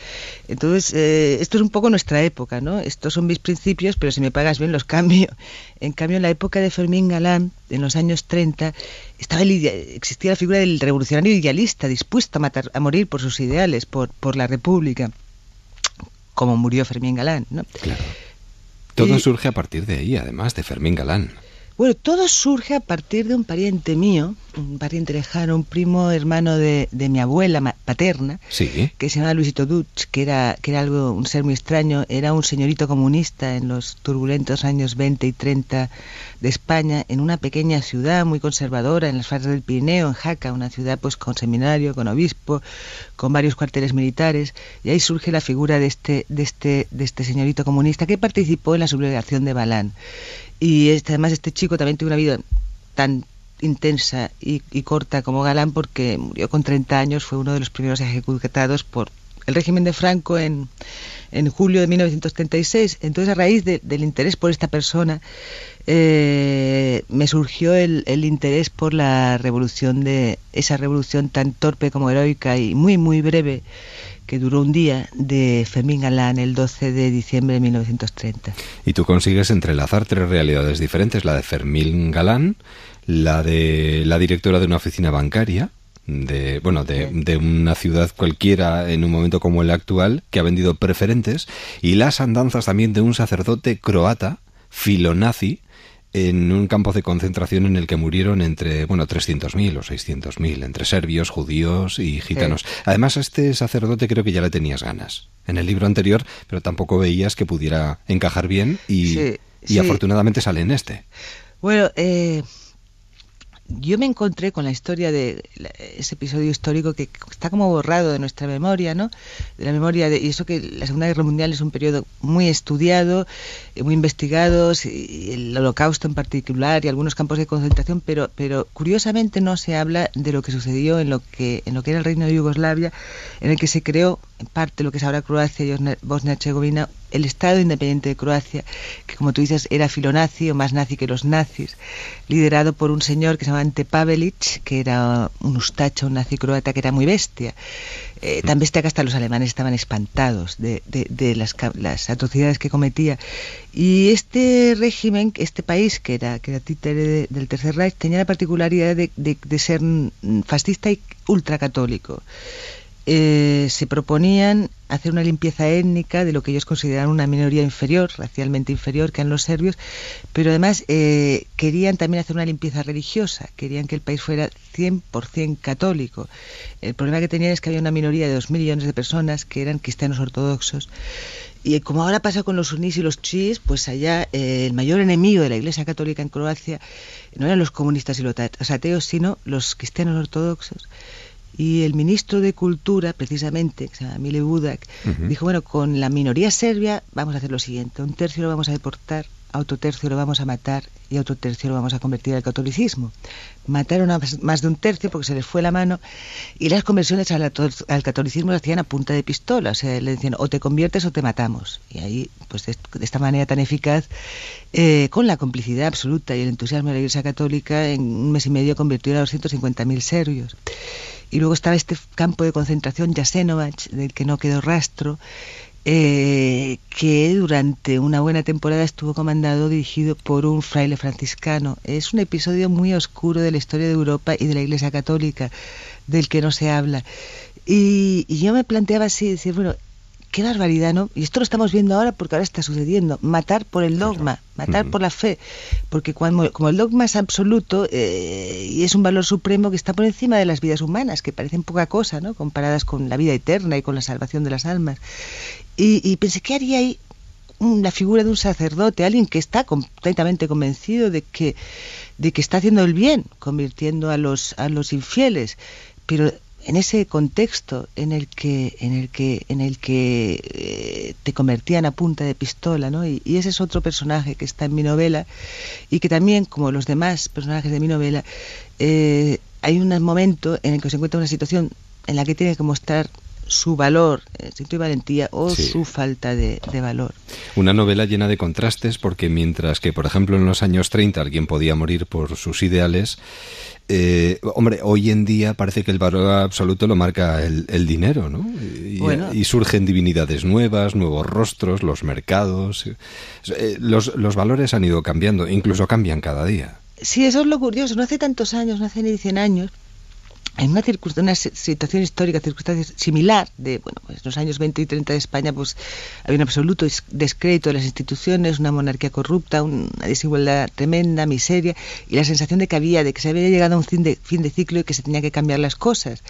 Entonces, eh, esto es un poco nuestra época, ¿no? Estos son mis principios, pero si me pagas bien los cambio. En cambio, en la época de Fermín Galán, en los años 30, estaba el existía la figura del revolucionario idealista, dispuesto a, matar, a morir por sus ideales, por, por la República, como murió Fermín Galán, ¿no? Todo Y- surge a partir de ahí, además de Fermín Galán. Bueno, todo surge a partir de un pariente mío, un pariente lejano, un primo hermano de, de mi abuela paterna, Sí. que se llamaba Luisito Dutch, que era, que era algo, un ser muy extraño, era un señorito comunista en los turbulentos años 20 y 30 de España, en una pequeña ciudad muy conservadora, en las faldas del Pirineo, en Jaca, una ciudad pues con seminario, con obispo, con varios cuarteles militares, y ahí surge la figura de este, de este, de este señorito comunista que participó en la sublevación de Balán. Y este, además este chico también tuvo una vida tan intensa y, y corta como Galán porque murió con 30 años, fue uno de los primeros ejecutados por el régimen de Franco en, en julio de 1936. Entonces, a raíz de- del interés por esta persona, eh, me surgió el, el interés por la revolución de esa revolución tan torpe como heroica y muy, muy breve que duró un día de Fermín Galán el 12 de diciembre de 1930. Y tú consigues entrelazar tres realidades diferentes, la de Fermín Galán, la de la directora de una oficina bancaria, de bueno, de, de una ciudad cualquiera en un momento como el actual, que ha vendido preferentes, y las andanzas también de un sacerdote croata, filonazi, en un campo de concentración en el que murieron entre, bueno, 300.000 o 600.000, entre serbios, judíos y gitanos. Además, a este sacerdote creo que ya le tenías ganas en el libro anterior, pero tampoco veías que pudiera encajar bien y, Sí, y sí. afortunadamente sale en este. Bueno, eh, yo me encontré con la historia de ese episodio histórico que está como borrado de nuestra memoria, ¿no? De la memoria de y eso que la Segunda Guerra Mundial es un periodo muy estudiado, eh, muy investigado, el Holocausto en particular y algunos campos de concentración, pero pero curiosamente no se habla de lo que sucedió en lo que en lo que era el Reino de Yugoslavia, en el que se creó en parte lo que es ahora Croacia y Bosnia- Bosnia-Herzegovina el Estado Independiente de Croacia, que como tú dices era filonazi o más nazi que los nazis, liderado por un señor que se llamaba Ante Pavelic, que era un ustacho, un nazi croata que era muy bestia. Eh, tan bestia que hasta los alemanes estaban espantados de, de- de las, atrocidades que cometía. Y este régimen, este país que era, que era títere de- del Tercer Reich, tenía la particularidad de, de- de ser mm, fascista y ultracatólico eh, se proponían hacer una limpieza étnica de lo que ellos consideraban una minoría inferior, racialmente inferior, que eran los serbios, pero además eh, querían también hacer una limpieza religiosa, querían que el país fuera 100% católico. El problema que tenían es que había una minoría de dos millones de personas que eran cristianos ortodoxos. Y como ahora pasa con los sunís y los chiíes, pues allá eh, el mayor enemigo de la Iglesia Católica en Croacia no eran los comunistas y los ateos, sino los cristianos ortodoxos. Y el ministro de Cultura, precisamente, que se llama Mile Budak, dijo, bueno, con la minoría serbia vamos a hacer lo siguiente, un tercio lo vamos a deportar, a otro tercio lo vamos a matar y a otro tercio lo vamos a convertir al catolicismo. Mataron a más- de un tercio porque se les fue la mano y las conversiones al, ato- al catolicismo las hacían a punta de pistola, o sea, le decían o te conviertes o te matamos. Y ahí, pues de esta manera tan eficaz, eh, con la complicidad absoluta y el entusiasmo de la Iglesia Católica, en un mes y medio convirtió a 250.000 serbios. Y luego estaba este campo de concentración Jasenovac, del que no quedó rastro, eh, que durante una buena temporada estuvo comandado, dirigido por un fraile franciscano. Es un episodio muy oscuro de la historia de Europa y de la Iglesia Católica, del que no se habla. Y, y yo me planteaba así, decir, bueno, qué barbaridad, ¿no? Y esto lo estamos viendo ahora porque ahora está sucediendo. Matar por el dogma, matar por la fe. Porque cuando, como el dogma es absoluto eh, y es un valor supremo que está por encima de las vidas humanas, que parecen poca cosa, ¿no? Comparadas con la vida eterna y con la salvación de las almas. Y, y pensé, ¿qué haría ahí la figura de un sacerdote, alguien que está completamente convencido de que, de que está haciendo el bien, convirtiendo a los, a los infieles? Pero en ese contexto en el que en el que en el que eh, te convertían a punta de pistola no y, y ese es otro personaje que está en mi novela y que también como los demás personajes de mi novela eh, hay un momento en el que se encuentra una situación en la que tiene que mostrar su valor, eh, instinto y valentía o Sí. su falta de, de valor. Una novela llena de contrastes porque mientras que, por ejemplo, en los años 30 alguien podía morir por sus ideales, eh, hombre, hoy en día parece que el valor absoluto lo marca el, el dinero, ¿no? Y, Bueno. y surgen divinidades nuevas, nuevos rostros, los mercados. eh, los, los valores han ido cambiando, incluso cambian cada día. Sí, eso es lo curioso. No hace tantos años, no hace ni 100 años, en una, una situación histórica, circunstancia similar, de bueno, pues los años 20 y 30 de España, pues había un absoluto descrédito de las instituciones, una monarquía corrupta, una desigualdad tremenda, miseria, y la sensación de que había, de que se había llegado a un fin de, fin de ciclo y que se tenía que cambiar las cosas.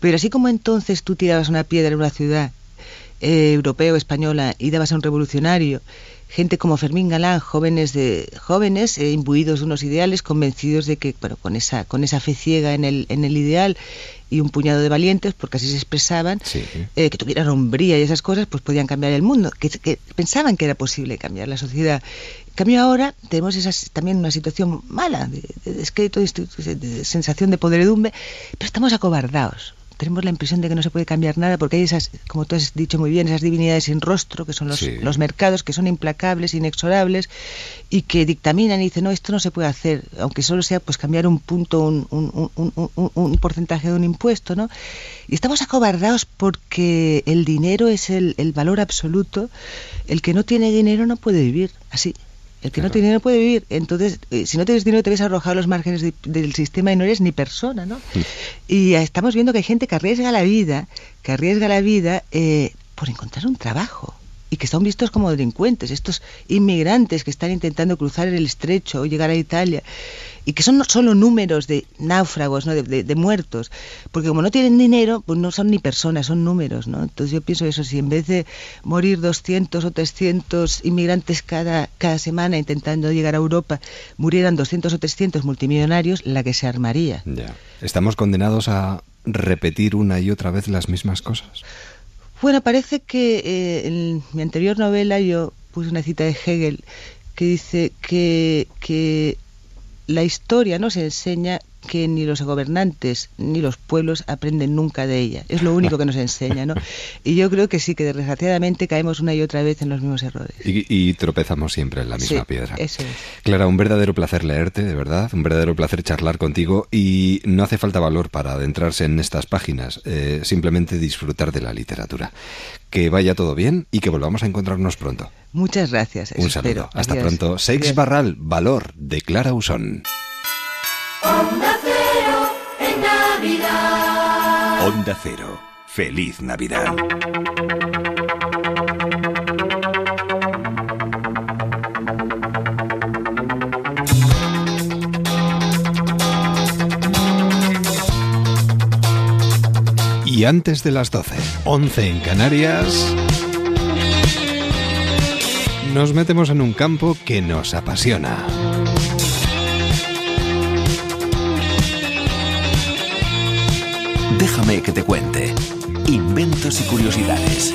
Pero así como entonces tú tirabas una piedra en una ciudad eh, europea o española y dabas a un revolucionario, gente como Fermín Galán, jóvenes de jóvenes eh, imbuidos de unos ideales, convencidos de que, bueno, con esa con esa fe ciega en el en el ideal y un puñado de valientes, porque así se expresaban, eh, que tuvieran hombría y esas cosas, pues podían cambiar el mundo, que, pensaban que era posible cambiar la sociedad. En cambio ahora tenemos esas, también una situación mala, de, de descrédito, de, de sensación de podredumbre, pero estamos acobardados tenemos la impresión de que no se puede cambiar nada porque hay esas, como tú has dicho muy bien, esas divinidades sin rostro, que son los, los mercados, que son implacables, inexorables y que dictaminan y dicen, no, esto no se puede hacer, aunque solo sea pues cambiar un punto, un, un, un, un porcentaje de un impuesto, ¿no? Y estamos acobardados porque el dinero es el, el valor absoluto, el que no tiene dinero no puede vivir así. El que no tiene dinero puede vivir. Entonces, eh, si no tienes dinero, te ves arrojar los márgenes del sistema y no eres ni persona, ¿no? Y estamos viendo que hay gente que arriesga la vida, que arriesga la vida eh, por encontrar un trabajo y que son vistos como delincuentes, estos inmigrantes que están intentando cruzar el estrecho o llegar a Italia y que son no solo números de náufragos, ¿no? de, muertos, porque como no tienen dinero, pues no son ni personas, son números. ¿no? Entonces yo pienso eso, si en vez de morir 200 o 300 inmigrantes cada, cada semana intentando llegar a Europa, murieran 200 o 300 multimillonarios, la que se armaría. Ya. ¿Estamos condenados a repetir una y otra vez las mismas cosas? Bueno, parece que eh, en mi anterior novela yo puse una cita de Hegel que dice que, que la historia nos enseña que ni los gobernantes ni los pueblos aprenden nunca de ella. Es lo único que nos enseña, ¿no? Y yo creo que sí, que desgraciadamente caemos una y otra vez en los mismos errores. Y, tropezamos siempre en la misma sí, piedra. Eso es. Clara, un verdadero placer leerte, de verdad, un verdadero placer charlar contigo y no hace falta valor para adentrarse en estas páginas, eh, simplemente disfrutar de la literatura. Que vaya todo bien y que volvamos a encontrarnos pronto. Muchas gracias. Un saludo. Hasta pronto. Seix Barral, Valor, de Clara Usón. Onda Cero en Navidad. Onda Cero. Feliz Navidad. Y antes de las 12, 11 en Canarias, nos metemos en un campo que nos apasiona. Déjame que te cuente. Inventos y curiosidades.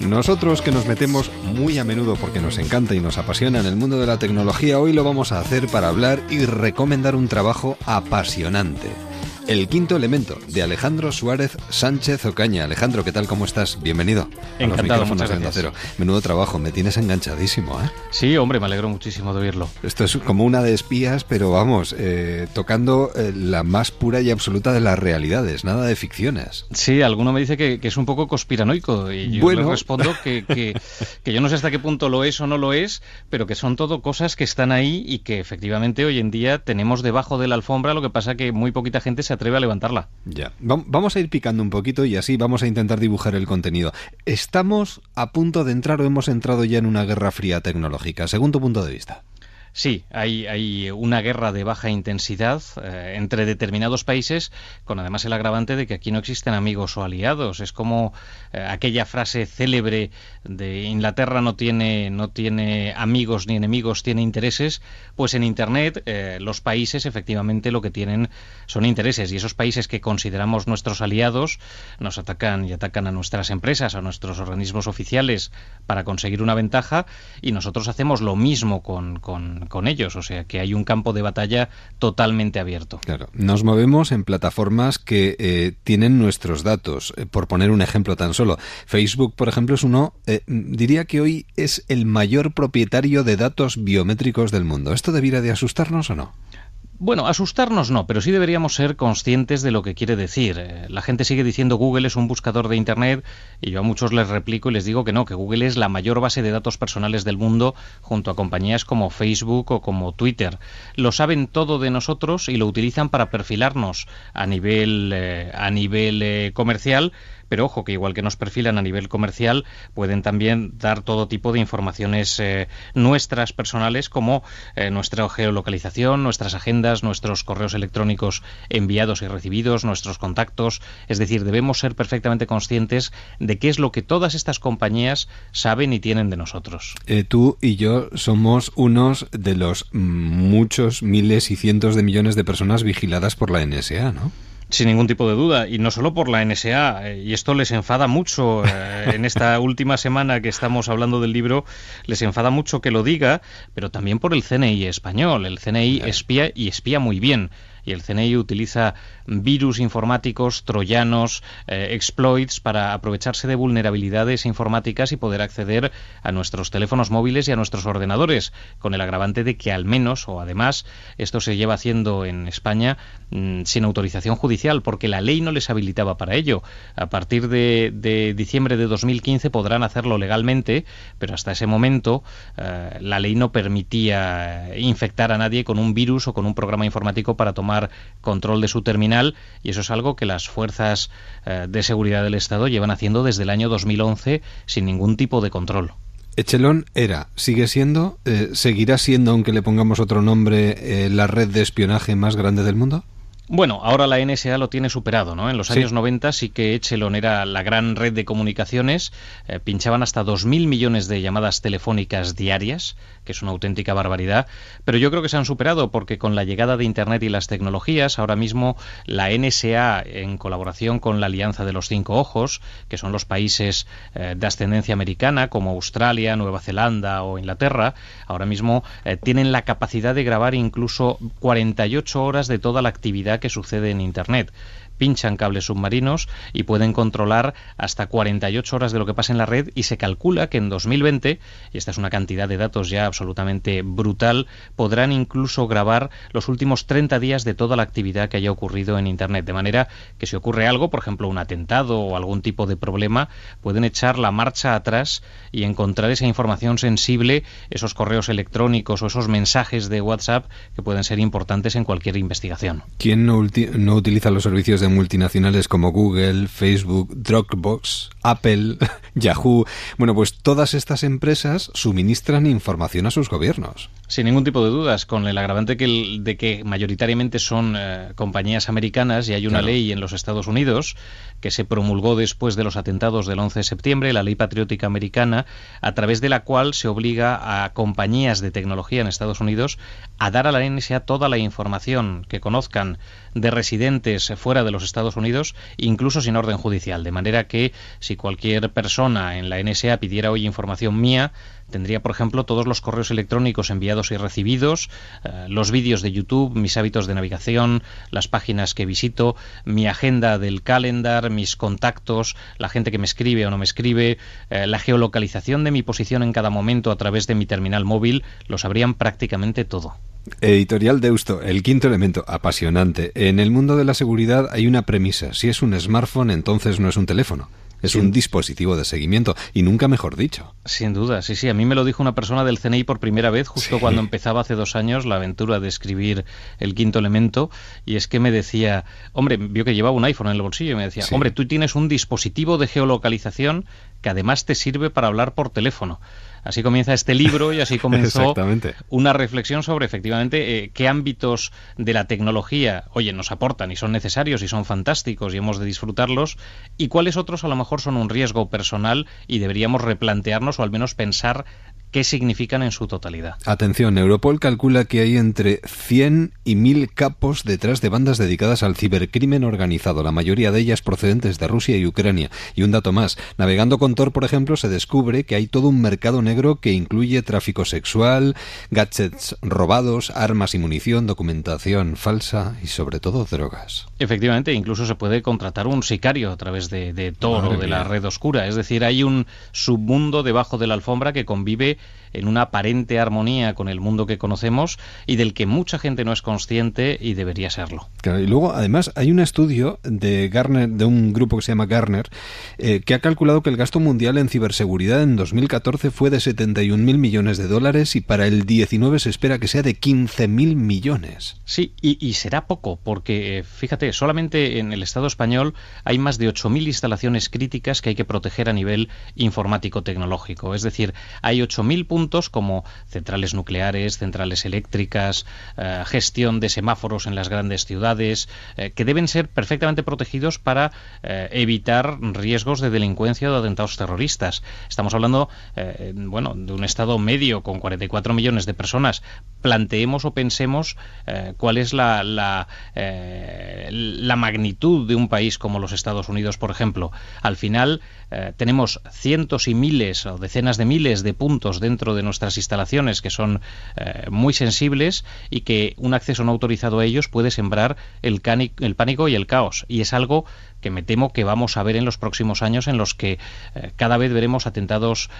Nosotros que nos metemos muy a menudo porque nos encanta y nos apasiona en el mundo de la tecnología, hoy lo vamos a hacer para hablar y recomendar un trabajo apasionante. El quinto elemento, de Alejandro Suárez Sánchez Ocaña. Alejandro, ¿qué tal? ¿Cómo estás? Bienvenido. Encantado, a los muchas gracias. Cero. Menudo trabajo, me tienes enganchadísimo, ¿eh? Sí, hombre, me alegro muchísimo de oírlo. Esto es como una de espías, pero vamos, eh, tocando eh, la más pura y absoluta de las realidades, nada de ficciones. Sí, alguno me dice que, que es un poco conspiranoico y yo Bueno. le respondo que, que- que yo no sé hasta qué punto lo es o no lo es, pero que son todo cosas que están ahí y que efectivamente hoy en día tenemos debajo de la alfombra, lo que pasa que muy poquita gente se atreve a levantarla. Ya. Va- Vamos a ir picando un poquito y así vamos a intentar dibujar el contenido. ¿Estamos a punto de entrar o hemos entrado ya en una guerra fría tecnológica? Según tu punto de vista. Sí, hay, hay una guerra de baja intensidad eh, entre determinados países, con además el agravante de que aquí no existen amigos o aliados. Es como eh, aquella frase célebre de Inglaterra no tiene, no tiene amigos ni enemigos, tiene intereses. Pues en Internet eh, los países efectivamente lo que tienen son intereses y esos países que consideramos nuestros aliados nos atacan y atacan a nuestras empresas, a nuestros organismos oficiales para conseguir una ventaja y nosotros hacemos lo mismo con, con, con ellos. O sea que hay un campo de batalla totalmente abierto. Claro. Nos movemos en plataformas que eh, tienen nuestros datos. Eh, por poner un ejemplo tan solo, Facebook, por ejemplo, es uno, eh, diría que hoy es el mayor propietario de datos biométricos del mundo. ¿Esto debiera de asustarnos o no? Bueno, asustarnos no, pero sí deberíamos ser conscientes de lo que quiere decir. Eh, la gente sigue diciendo Google es un buscador de Internet y yo a muchos les replico y les digo que no, que Google es la mayor base de datos personales del mundo junto a compañías como Facebook o como Twitter. Lo saben todo de nosotros y lo utilizan para perfilarnos a nivel, eh, a nivel eh, comercial pero ojo que igual que nos perfilan a nivel comercial, pueden también dar todo tipo de informaciones eh, nuestras personales como eh, nuestra geolocalización, nuestras agendas, nuestros correos electrónicos enviados y recibidos, nuestros contactos, es decir, debemos ser perfectamente conscientes de qué es lo que todas estas compañías saben y tienen de nosotros. Eh, tú y yo somos unos de los muchos miles y cientos de millones de personas vigiladas por la NSA, ¿no? Sin ningún tipo de duda, y no solo por la NSA, eh, y esto les enfada mucho eh, en esta última semana que estamos hablando del libro, les enfada mucho que lo diga, pero también por el CNI español. El CNI espía y espía muy bien y el CNI utiliza virus informáticos, troyanos, eh, exploits para aprovecharse de vulnerabilidades informáticas y poder acceder a nuestros teléfonos móviles y a nuestros ordenadores, con el agravante de que al menos o además esto se lleva haciendo en España mm, sin autorización judicial, porque la ley no les habilitaba para ello. A partir de, diciembre de 2015 podrán hacerlo legalmente, pero hasta ese momento eh, la ley no permitía infectar a nadie con un virus o con un programa informático para tomar control de su terminal y eso es algo que las fuerzas eh, de seguridad del Estado llevan haciendo desde el año 2011 sin ningún tipo de control. Echelon era, sigue siendo, eh, seguirá siendo, aunque le pongamos otro nombre, eh, la red de espionaje más grande del mundo. Bueno, ahora la NSA lo tiene superado, ¿no? En los años 90 sí que Echelon era la gran red de comunicaciones, eh, pinchaban hasta 2.000 millones de llamadas telefónicas diarias, que es una auténtica barbaridad, pero yo creo que se han superado porque con la llegada de Internet y las tecnologías, ahora mismo la NSA, en colaboración con la Alianza de los Cinco Ojos, que son los países eh, de ascendencia americana, como Australia, Nueva Zelanda o Inglaterra, ahora mismo eh, tienen la capacidad de grabar incluso 48 horas de toda la actividad que sucede en Internet pinchan cables submarinos y pueden controlar hasta 48 horas de lo que pasa en la red y se calcula que en 2020, y esta es una cantidad de datos ya absolutamente brutal, podrán incluso grabar los últimos 30 días de toda la actividad que haya ocurrido en Internet. De manera que si ocurre algo, por ejemplo un atentado o algún tipo de problema, pueden echar la marcha atrás y encontrar esa información sensible, esos correos electrónicos o esos mensajes de WhatsApp que pueden ser importantes en cualquier investigación. ¿Quién no, utiliza los servicios de multinacionales como Google, Facebook, Dropbox, Apple, Yahoo. Bueno, pues todas estas empresas suministran información a sus gobiernos. Sin ningún tipo de dudas, con el agravante de que mayoritariamente son eh, compañías americanas y hay una ley en los Estados Unidos que se promulgó después de los atentados del 11 de septiembre, la ley patriótica americana, a través de la cual se obliga a compañías de tecnología en Estados Unidos a dar a la NSA toda la información que conozcan de residentes fuera de los Estados Unidos, incluso sin orden judicial. De manera que si cualquier persona en la NSA pidiera hoy información mía, tendría, por ejemplo, todos los correos electrónicos enviados y recibidos, eh, los vídeos de YouTube, mis hábitos de navegación, las páginas que visito, mi agenda del calendar, mis contactos, la gente que me escribe o no me escribe, eh, la geolocalización de mi posición en cada momento a través de mi terminal móvil, lo sabrían prácticamente todo. Editorial Deusto, el quinto elemento, apasionante. En el mundo de la seguridad hay una premisa. Si es un smartphone, entonces no es un teléfono. Es un dispositivo de seguimiento y nunca mejor dicho. Sin duda, sí, sí. A mí me lo dijo una persona del CNI por primera vez, justo cuando empezaba hace dos años la aventura de escribir el quinto elemento. Y es que me decía, hombre, vio que llevaba un iPhone en el bolsillo y me decía, hombre, tú tienes un dispositivo de geolocalización que además te sirve para hablar por teléfono. Así comienza este libro y así comenzó una reflexión sobre efectivamente eh, qué ámbitos de la tecnología, oye, nos aportan y son necesarios y son fantásticos y hemos de disfrutarlos y cuáles otros a lo mejor son un riesgo personal y deberíamos replantearnos o al menos pensar qué significan en su totalidad. Atención, Europol calcula que hay entre 100 y 1000 capos detrás de bandas dedicadas al cibercrimen organizado, la mayoría de ellas procedentes de Rusia y Ucrania. Y un dato más, navegando con Tor, por ejemplo, se descubre que hay todo un mercado negro que incluye tráfico sexual, gadgets robados, armas y munición, documentación falsa y sobre todo drogas. Efectivamente, incluso se puede contratar un sicario a través de, Tor o de la red oscura. Es decir, hay un submundo debajo de la alfombra que convive en una aparente armonía con el mundo que conocemos y del que mucha gente no es consciente y debería serlo. y luego, además, hay un estudio de Garner, de un grupo que se llama Garner, eh, que ha calculado que el gasto mundial en ciberseguridad en 2014 fue de 71.000 millones de dólares y para el 19 se espera que sea de 15.000 millones. Sí, y, será poco, porque eh, fíjate, solamente en el Estado español hay más de 8.000 instalaciones críticas que hay que proteger a nivel informático tecnológico. Es decir, hay 8.000 puntos como centrales nucleares, centrales eléctricas, eh, gestión de semáforos en las grandes ciudades, eh, que deben ser perfectamente protegidos para eh, evitar riesgos de delincuencia o de atentados terroristas. Estamos hablando, bueno, de un Estado medio con 44 millones de personas. Planteemos o pensemos cuál es la, la, magnitud de un país como los Estados Unidos, por ejemplo. Al final, tenemos cientos y miles o decenas de miles de puntos dentro de nuestras instalaciones que son eh, muy sensibles y que un acceso no autorizado a ellos puede sembrar el, el pánico y el caos. Y es algo que me temo que vamos a ver en los próximos años en los que eh, cada vez veremos atentados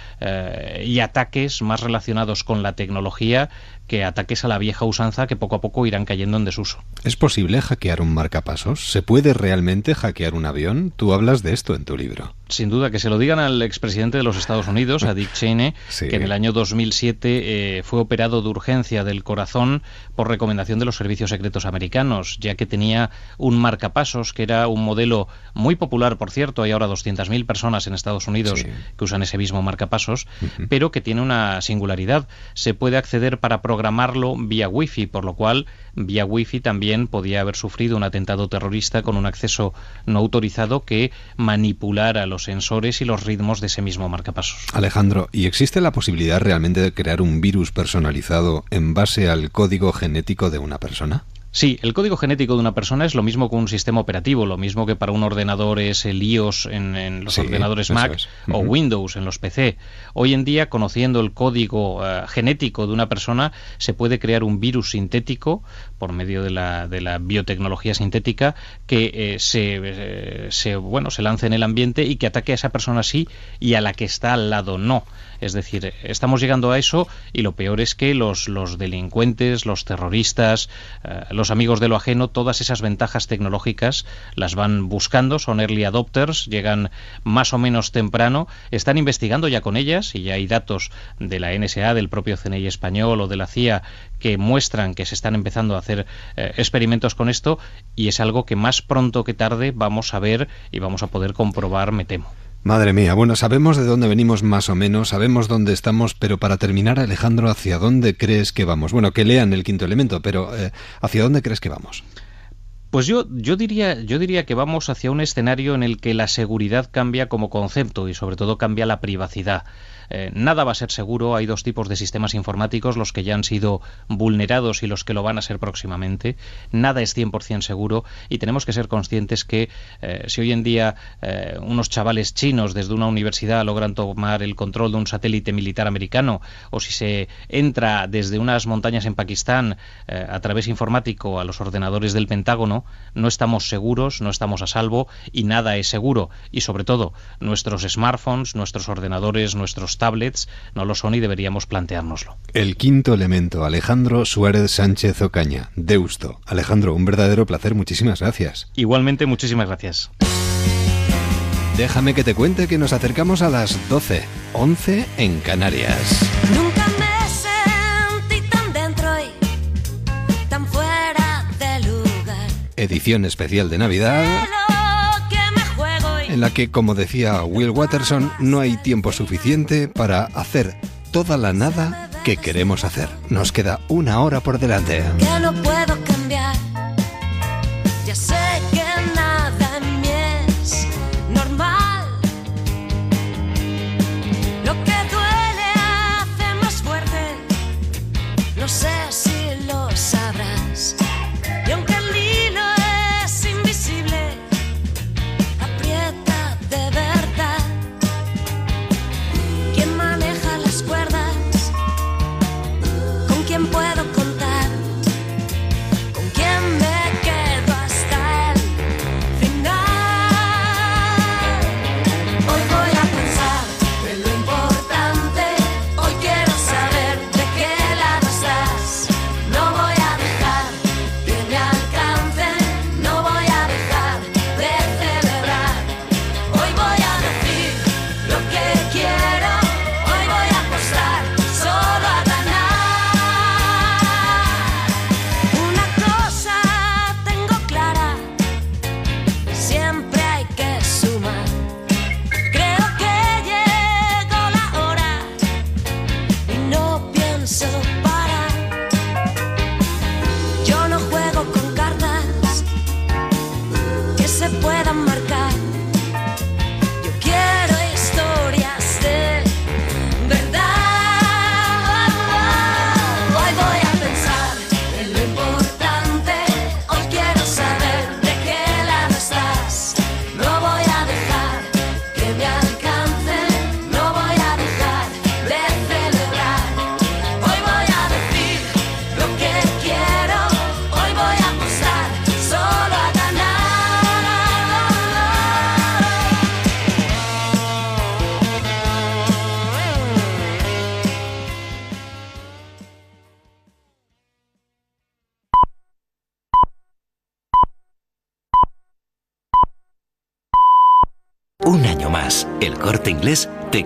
y ataques más relacionados con la tecnología que ataques a la vieja usanza que poco a poco irán cayendo en desuso. ¿Es posible hackear un marcapasos? ¿Se puede realmente hackear un avión? Tú hablas de esto en tu libro. Sin duda, que se lo digan al expresidente de los Estados Unidos, a Dick Cheney, que en el año 2007 eh, fue operado de urgencia del corazón por recomendación de los servicios secretos americanos, ya que tenía un marcapasos que era un modelo muy popular, por cierto, hay ahora 200.000 personas en Estados Unidos que usan ese mismo marcapasos, pero que tiene una singularidad. Se puede acceder para programarlo vía Wi-Fi, por lo cual vía Wi-Fi también podía haber sufrido un atentado terrorista con un acceso no autorizado que manipulara los sensores y los ritmos de ese mismo marcapasos. Alejandro, ¿y existe la posibilidad realmente de crear un virus personalizado en base al código genético de una persona? Sí, el código genético de una persona es lo mismo que un sistema operativo, lo mismo que para un ordenador es el iOS en, los ordenadores Mac o Windows en los PC. Hoy en día, conociendo el código eh, genético de una persona, se puede crear un virus sintético por medio de la, de la biotecnología sintética que eh, se, eh, se, bueno, se lance en el ambiente y que ataque a esa persona sí y a la que está al lado no. Es decir, estamos llegando a eso y lo peor es que los, los delincuentes, los terroristas, eh, los amigos de lo ajeno, todas esas ventajas tecnológicas las van buscando, son early adopters, llegan más o menos temprano, están investigando ya con ellas y ya hay datos de la NSA, del propio CNI español o de la CIA que muestran que se están empezando a hacer eh, experimentos con esto y es algo que más pronto que tarde vamos a ver y vamos a poder comprobar, me temo. Madre mía, bueno, sabemos de dónde venimos más o menos, sabemos dónde estamos, pero para terminar, Alejandro, ¿hacia dónde crees que vamos? Bueno, que lean el quinto elemento, pero eh, ¿hacia dónde crees que vamos? Pues yo, yo, diría, yo diría que vamos hacia un escenario en el que la seguridad cambia como concepto y sobre todo cambia la privacidad. Eh, nada va a ser seguro. Hay dos tipos de sistemas informáticos, los que ya han sido vulnerados y los que lo van a ser próximamente. Nada es 100% seguro y tenemos que ser conscientes que eh, si hoy en día eh, unos chavales chinos desde una universidad logran tomar el control de un satélite militar americano o si se entra desde unas montañas en Pakistán a través informático a los ordenadores del Pentágono, no estamos seguros, no estamos a salvo y nada es seguro. Y sobre todo, nuestros smartphones, nuestros ordenadores, nuestros tablets no lo son y deberíamos planteárnoslo. El quinto elemento, Alejandro Suárez Sánchez Ocaña, Deusto. Alejandro, un verdadero placer, muchísimas gracias. Igualmente, muchísimas gracias. Déjame que te cuente que nos acercamos a las 12, 11 en Canarias. Nunca me sentí tan dentro y tan fuera de lugar. Edición especial de Navidad en la que, como decía Will Watterson, no hay tiempo suficiente para hacer toda la nada que queremos hacer. Nos queda una hora por delante. Puedo cambiar.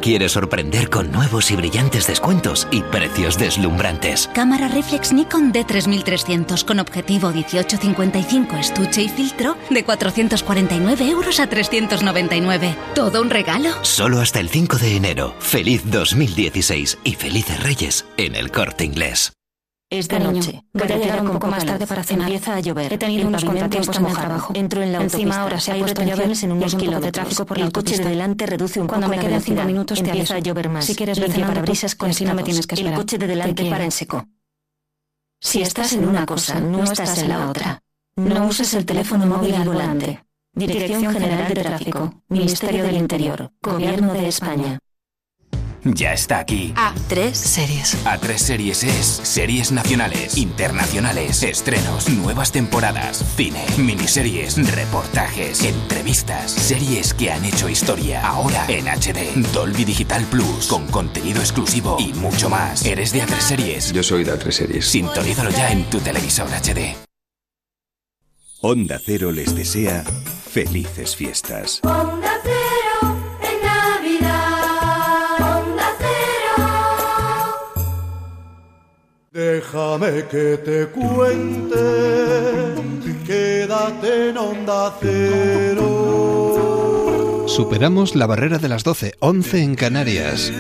Quiere sorprender con nuevos y brillantes descuentos y precios deslumbrantes. Cámara reflex Nikon D3300 con objetivo 1855, estuche y filtro de 449 euros a 399. ¿Todo un regalo? Solo hasta el 5 de enero. Feliz 2016 y felices Reyes en el corte inglés. Esta noche. Voy a llegar un poco más tarde para cenar. Empieza a llover. He tenido unos contratiempos en el trabajo. Entro en la Encima ahora se ha puesto retenciones en unos kilómetros de tráfico por el coche de delante reduce un Cuando poco me la queden cinco minutos te Empieza a llover más. Si quieres Limpia parabrisas con así no me tienes que esperar. El coche de Te delante para en seco. Si estás en una cosa, no estás en la otra. No uses el teléfono móvil al volante. Dirección General de Tráfico. Ministerio del Interior. Gobierno de España. Ya está aquí. A3 series. A3 Series es series nacionales, internacionales, estrenos, nuevas temporadas, cine, miniseries, reportajes, entrevistas, series que han hecho historia, ahora en HD, Dolby Digital Plus, con contenido exclusivo y mucho más. ¿Eres de A3 Series? Yo soy de A3 Series. Sintonízalo ya en tu televisor HD. Onda Cero les desea felices fiestas. Onda cero Déjame que te cuente, quédate en onda cero. Superamos la barrera de las 12, 11 en Canarias.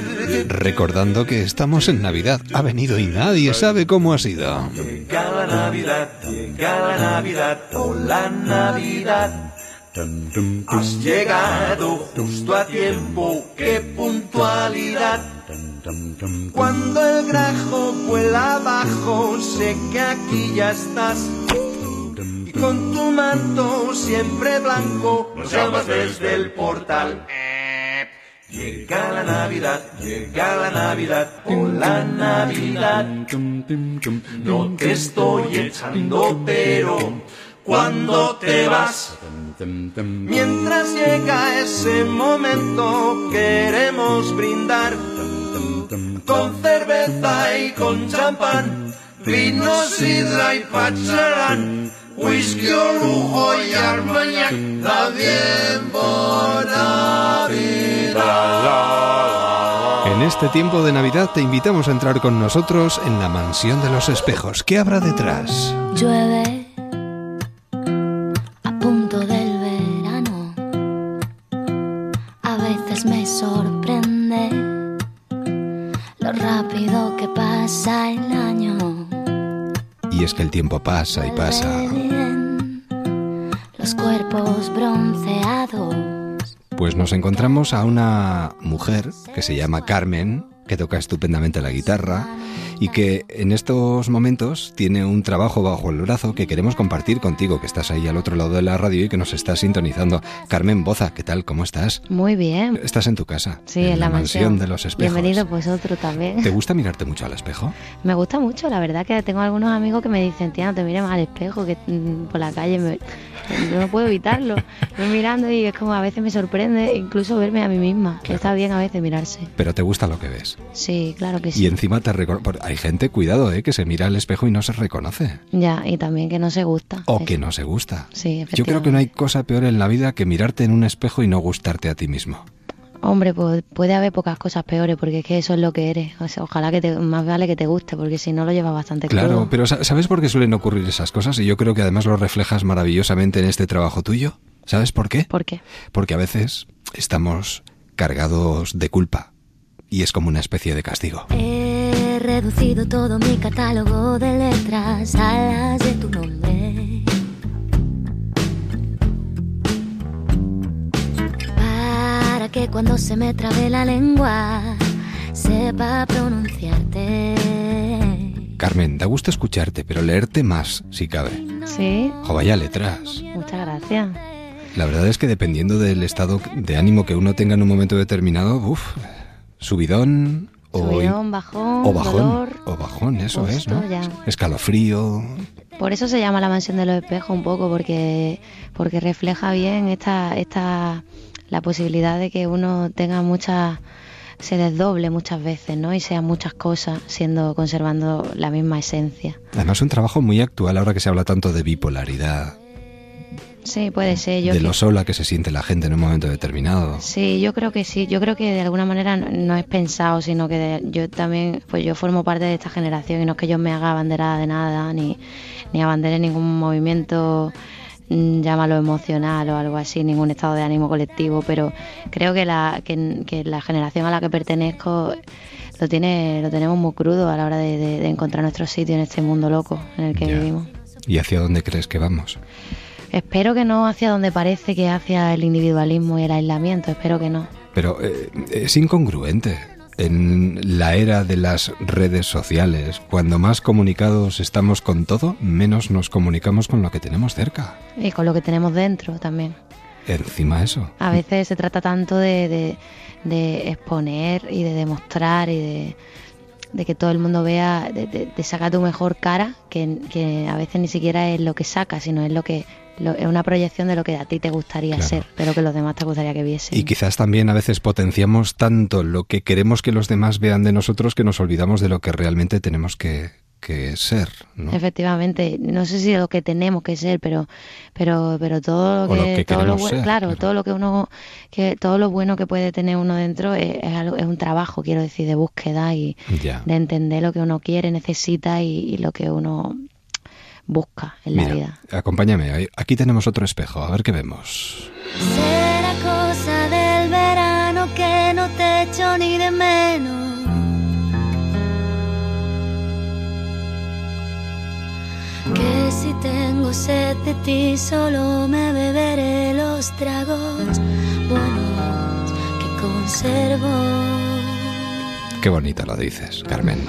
Recordando que estamos en Navidad. Ha venido y nadie sabe cómo ha sido. Llega la Navidad, llega la Navidad, hola Navidad. Has llegado justo a tiempo, qué puntualidad. Cuando el grajo vuela abajo, sé que aquí ya estás. Y con tu manto siempre blanco, nos llamas desde el portal. Llega la Navidad, llega la Navidad, hola Navidad. No te estoy echando, pero cuando te vas, mientras llega ese momento, queremos brindar con cerveza y con champán, vino, sidra y pacharán. Whisky o lujo y armañac, la bien Navidad. En este tiempo de Navidad te invitamos a entrar con nosotros en la mansión de los espejos. ¿Qué habrá detrás? Llueve Y es que el tiempo pasa y pasa. Los cuerpos bronceados. Pues nos encontramos a una mujer que se llama Carmen, que toca estupendamente la guitarra y que en estos momentos tiene un trabajo bajo el brazo que queremos compartir contigo, que estás ahí al otro lado de la radio y que nos estás sintonizando. Carmen Boza, ¿qué tal? ¿Cómo estás? Muy bien. Estás en tu casa. Sí, en, la, mansión de los espejos. Bienvenido vosotros también. ¿Te gusta mirarte mucho al espejo? Me gusta mucho, la verdad que tengo algunos amigos que me dicen, tía, no te mires más al espejo, que mm, por la calle me- no puedo evitarlo. Voy mirando y es como a veces me sorprende incluso verme a mí misma, que está bien a veces mirarse. Pero te gusta lo que ves. Sí, claro que Y sí. encima te. Hay gente, cuidado, ¿eh? que se mira al espejo y no se reconoce. Ya, y también que no se gusta. O que no se gusta. Sí, Yo creo que no hay cosa peor en la vida que mirarte en un espejo y no gustarte a ti mismo. Hombre, pues puede haber pocas cosas peores, porque es que eso es lo que eres. O sea, ojalá que te, más vale que te guste, porque si no lo llevas bastante Claro, crudo. pero sa- ¿sabes por qué suelen ocurrir esas cosas? Y yo creo que además lo reflejas maravillosamente en este trabajo tuyo. ¿Sabes por qué? ¿Por qué? Porque a veces estamos cargados de culpa y es como una especie de castigo. He reducido todo mi catálogo de letras a las de tu nombre. Que cuando se me trabe la lengua sepa pronunciarte. Carmen, da gusto escucharte, pero leerte más, si cabe. Sí. O vaya letras. Muchas gracias. La verdad es que dependiendo del estado de ánimo que uno tenga en un momento determinado, uff, subidón o, Subidón, bajón, o bajón. dolor. O bajón, eso es, ¿no? ya. Escalofrío. Por eso se llama la mansión de los espejos un poco, porque, porque refleja bien esta, esta, la posibilidad de que uno tenga muchas, se desdoble muchas veces, ¿no? Y sean muchas cosas, siendo, conservando la misma esencia. Además, un trabajo muy actual ahora que se habla tanto de bipolaridad, Sí, puede ser. Yo de que- lo sola que se siente la gente en un momento determinado. Sí, yo creo que sí. Yo creo que de alguna manera no, no es pensado, sino que de- yo también, pues yo formo parte de esta generación y no es que yo me haga abanderada de nada, ni, ni abandere ningún movimiento, llámalo emocional o algo así, ningún estado de ánimo colectivo, pero creo que la, que, que la generación a la que pertenezco lo tiene, lo tenemos muy crudo a la hora de, de- de encontrar nuestro sitio en este mundo loco en el que Ya. vivimos. ¿Y hacia dónde crees que vamos? Espero que no hacia donde parece que hacia el individualismo y el aislamiento, espero que no. Pero eh, es incongruente. En la era de las redes sociales, cuando más comunicados estamos con todo, menos nos comunicamos con lo que tenemos cerca. Y con lo que tenemos dentro también. Encima eso. A veces se trata tanto de, de- de exponer y de demostrar y de, de que todo el mundo vea, de, sacar tu mejor cara, que, que a veces ni siquiera es lo que sacas, sino es lo que lo- es una proyección de lo que a ti te gustaría Claro. ser, pero que los demás te gustaría que viesen. Y quizás también a veces potenciamos tanto lo que queremos que los demás vean de nosotros que nos olvidamos de lo que realmente tenemos que, que ser, ¿no? Efectivamente, no sé si lo que tenemos que ser, pero pero pero todo lo que, lo que todo lo bueno, ser, claro, todo lo que uno que todo lo bueno que puede tener uno dentro es, es algo- es un trabajo, quiero decir, de búsqueda y Ya. de entender lo que uno quiere, necesita y, y lo que uno busca en la Mira, vida. acompáñame. Aquí tenemos otro espejo. A ver qué vemos. Será cosa del verano que no te echo ni de menos. Que si tengo sed de ti solo me beberé los tragos buenos que conservo. Qué bonita lo dices, Carmen.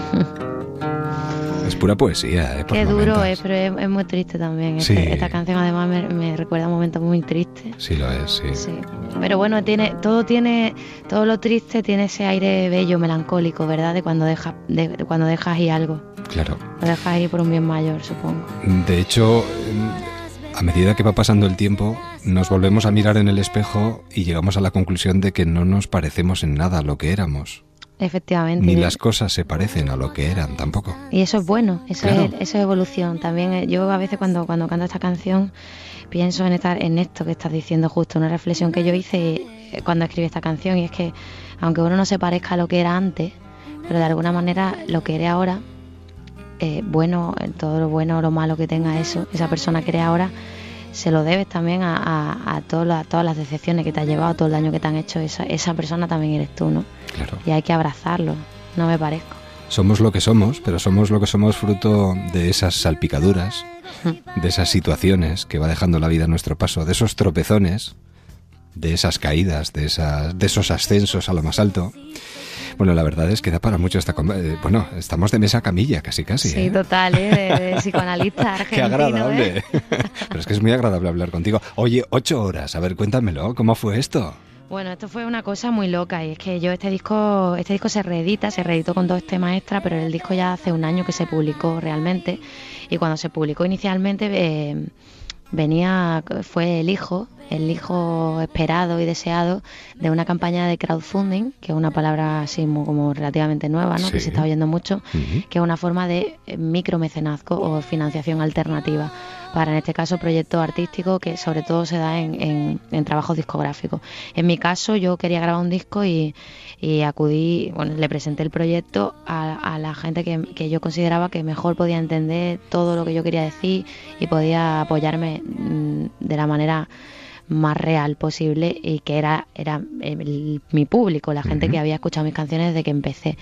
es pura poesía, ¿eh? Por Qué duro momentos. es, pero es, es muy triste también. Sí. Este- esta canción además me, me recuerda momentos muy tristes. Sí lo es, sí. Sí. Pero bueno, tiene, todo tiene, todo lo triste tiene ese aire bello, melancólico, ¿verdad? De cuando dejas, de, de cuando dejas ir algo. Claro. Lo dejas ir por un bien mayor, supongo. De hecho, eh, a medida que va pasando el tiempo, nos volvemos a mirar en el espejo y llegamos a la conclusión de que no nos parecemos en nada a lo que éramos. Efectivamente. Ni las cosas se parecen a lo que eran tampoco. Y eso es bueno, eso, Claro. es, eso es evolución. También eh, yo a veces cuando, cuando canto esta canción pienso en, esta, en esto que estás diciendo justo, una reflexión que yo hice eh, cuando escribí esta canción y es que aunque uno no se parezca a lo que era antes, pero de alguna manera lo que eres ahora, eh, bueno, todo lo bueno o lo malo que tenga eso, esa persona que eres ahora, se lo debes también a, a, a todas las- todas las decepciones que te ha llevado, todo el daño que te han hecho, esa, esa persona también eres tú, ¿no? Claro. Y hay que abrazarlo, no me parezco. Somos lo que somos, pero somos lo que somos fruto de esas salpicaduras, de esas situaciones que va dejando la vida a nuestro paso, de esos tropezones, de esas caídas, de, esas, de esos ascensos a lo más alto. Bueno, la verdad es que da para mucho esta... eh, Bueno, estamos de mesa a camilla, casi casi. Sí, ¿eh? total, ¿eh? de, de psicoanalista argentino. Qué ¿eh? agradable. Pero es que es muy agradable hablar contigo. Oye, ocho horas, a ver, cuéntamelo, ¿cómo fue esto? Bueno, esto fue una cosa muy loca y es que yo este disco, este disco se reedita, se reeditó con dos temas extra, pero el disco ya hace un año que se publicó realmente y cuando se publicó inicialmente eh, venía, fue el hijo, el hijo esperado y deseado de una campaña de crowdfunding, que es una palabra así muy- como relativamente nueva, ¿no? que se está oyendo mucho, que es una forma de micromecenazgo o financiación alternativa para en este caso proyectos artísticos que sobre todo se da en, en, en trabajos discográficos. En mi caso yo quería grabar un disco y, y acudí, bueno, le presenté el proyecto a, a la gente que, que yo consideraba que mejor podía entender todo lo que yo quería decir y podía apoyarme mm, de la manera más real posible y que era era el- mi público, la gente que había escuchado mis canciones desde que empecé.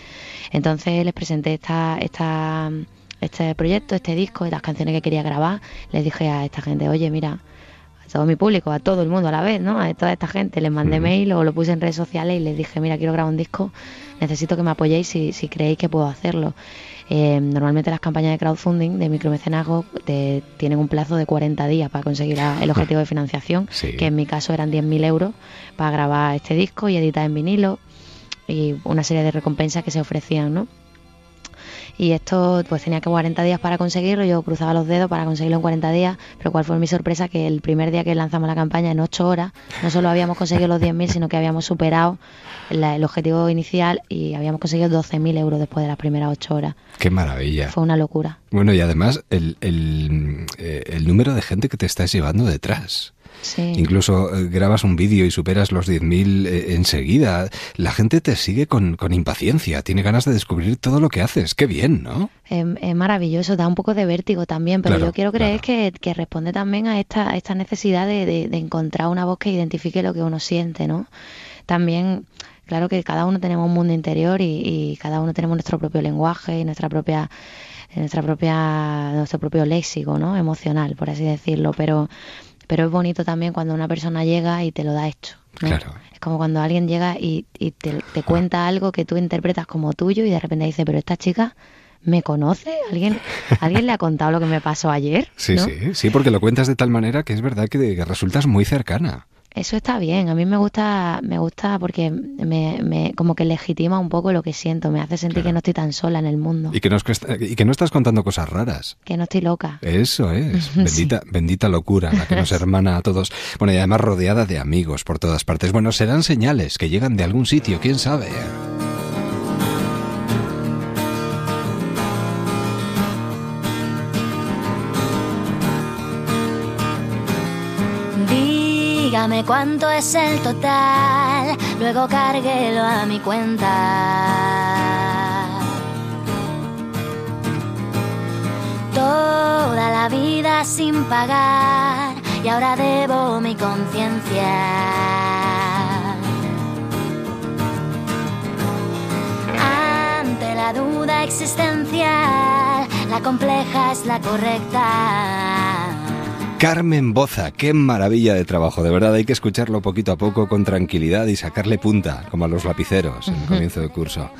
Entonces les presenté esta esta este proyecto, este disco y las canciones que quería grabar. Les dije a esta gente, oye, mira, todo mi público, a todo el mundo a la vez, ¿no? A toda esta gente. Les mandé mail o lo puse en redes sociales y les dije, mira, quiero grabar un disco, necesito que me apoyéis si, si creéis que puedo hacerlo. Eh, normalmente las campañas de crowdfunding, de micromecenazgo, te, tienen un plazo de 40 días para conseguir la- el objetivo de financiación, Sí. que en mi caso eran 10.000 euros para grabar este disco y editar en vinilo y una serie de recompensas que se ofrecían, ¿no? Y esto pues tenía que 40 días para conseguirlo, yo cruzaba los dedos para conseguirlo en 40 días, pero cuál fue mi sorpresa que el primer día que lanzamos la campaña, en 8 horas, no solo habíamos conseguido los 10.000, sino que habíamos superado la- el objetivo inicial y habíamos conseguido 12.000 euros después de las primeras 8 horas. Qué maravilla. Fue una locura. Bueno, y además el, el, eh, el número de gente que te estás llevando detrás. Sí. Incluso eh, grabas un vídeo y superas los 10.000 eh, enseguida. La gente te sigue con, con impaciencia, tiene ganas de descubrir todo lo que haces. Qué bien, ¿no? Es, es maravilloso, da un poco de vértigo también, pero Claro, yo quiero creer que, que responde también a esta, a esta necesidad de, de- de encontrar una voz que identifique lo que uno siente, ¿no? También, claro que cada uno tenemos un mundo interior y, y cada uno tenemos nuestro propio lenguaje y nuestra propia nuestra propia nuestro propio léxico, ¿no? Emocional, por así decirlo, pero pero es bonito también cuando una persona llega y te lo da hecho. ¿no? Claro. Es como cuando alguien llega y, y te, te cuenta algo que tú interpretas como tuyo y de repente dice, pero esta chica me conoce, alguien, alguien le ha contado lo que me pasó ayer. Sí, ¿no? sí, sí, porque lo cuentas de tal manera que es verdad que, que resultas muy cercana. Eso está bien, a mí me gusta, me gusta porque me, me como que legitima un poco lo que siento, me hace sentir que no estoy tan sola en el mundo, Y que, no, y que no estás contando cosas raras. que no estoy loca. Eso es, bendita, bendita locura, la que nos hermana a todos. Bueno, y además rodeada de amigos por todas partes. Bueno, serán señales que llegan de algún sitio, quién sabe. Dígame cuánto es el total, luego cárguelo a mi cuenta. Toda la vida sin pagar y ahora debo mi conciencia. Ante la duda existencial, la compleja es la correcta. Carmen Boza, qué maravilla de trabajo, de verdad hay que escucharlo poquito a poco con tranquilidad y sacarle punta, como a los lapiceros en el comienzo del curso,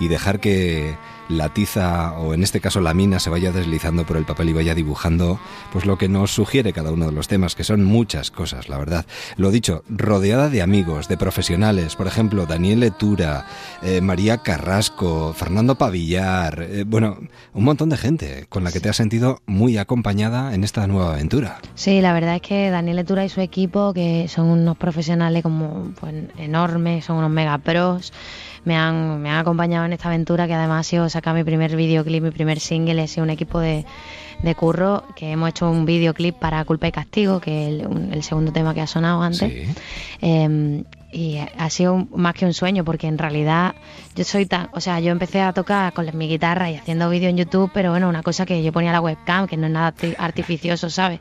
y dejar que la tiza, o en este caso la mina, se vaya deslizando por el papel y vaya dibujando pues lo que nos sugiere cada uno de los temas, que son muchas cosas, la verdad. Lo dicho, rodeada de amigos, de profesionales, por ejemplo, Daniel Letura, eh, María Carrasco, Fernando Pavillar, eh, bueno, un montón de gente con la que te has sentido muy acompañada en esta nueva aventura. Sí, la verdad es que Daniel Letura y su equipo, que son unos profesionales como pues, enormes, son unos mega pros, me han, me han acompañado en esta aventura que además ha sido sacar mi primer videoclip, mi primer single, he sido un equipo de, de curro que hemos hecho un videoclip para Culpa y Castigo, que es el, un- el segundo tema que ha sonado antes. Eh, y ha sido un- más que un sueño porque en realidad yo soy tan, o sea, yo empecé a tocar con mi guitarra y haciendo vídeo en YouTube, pero bueno, una cosa que yo ponía la webcam, que no es nada arti- artificioso, ¿sabes?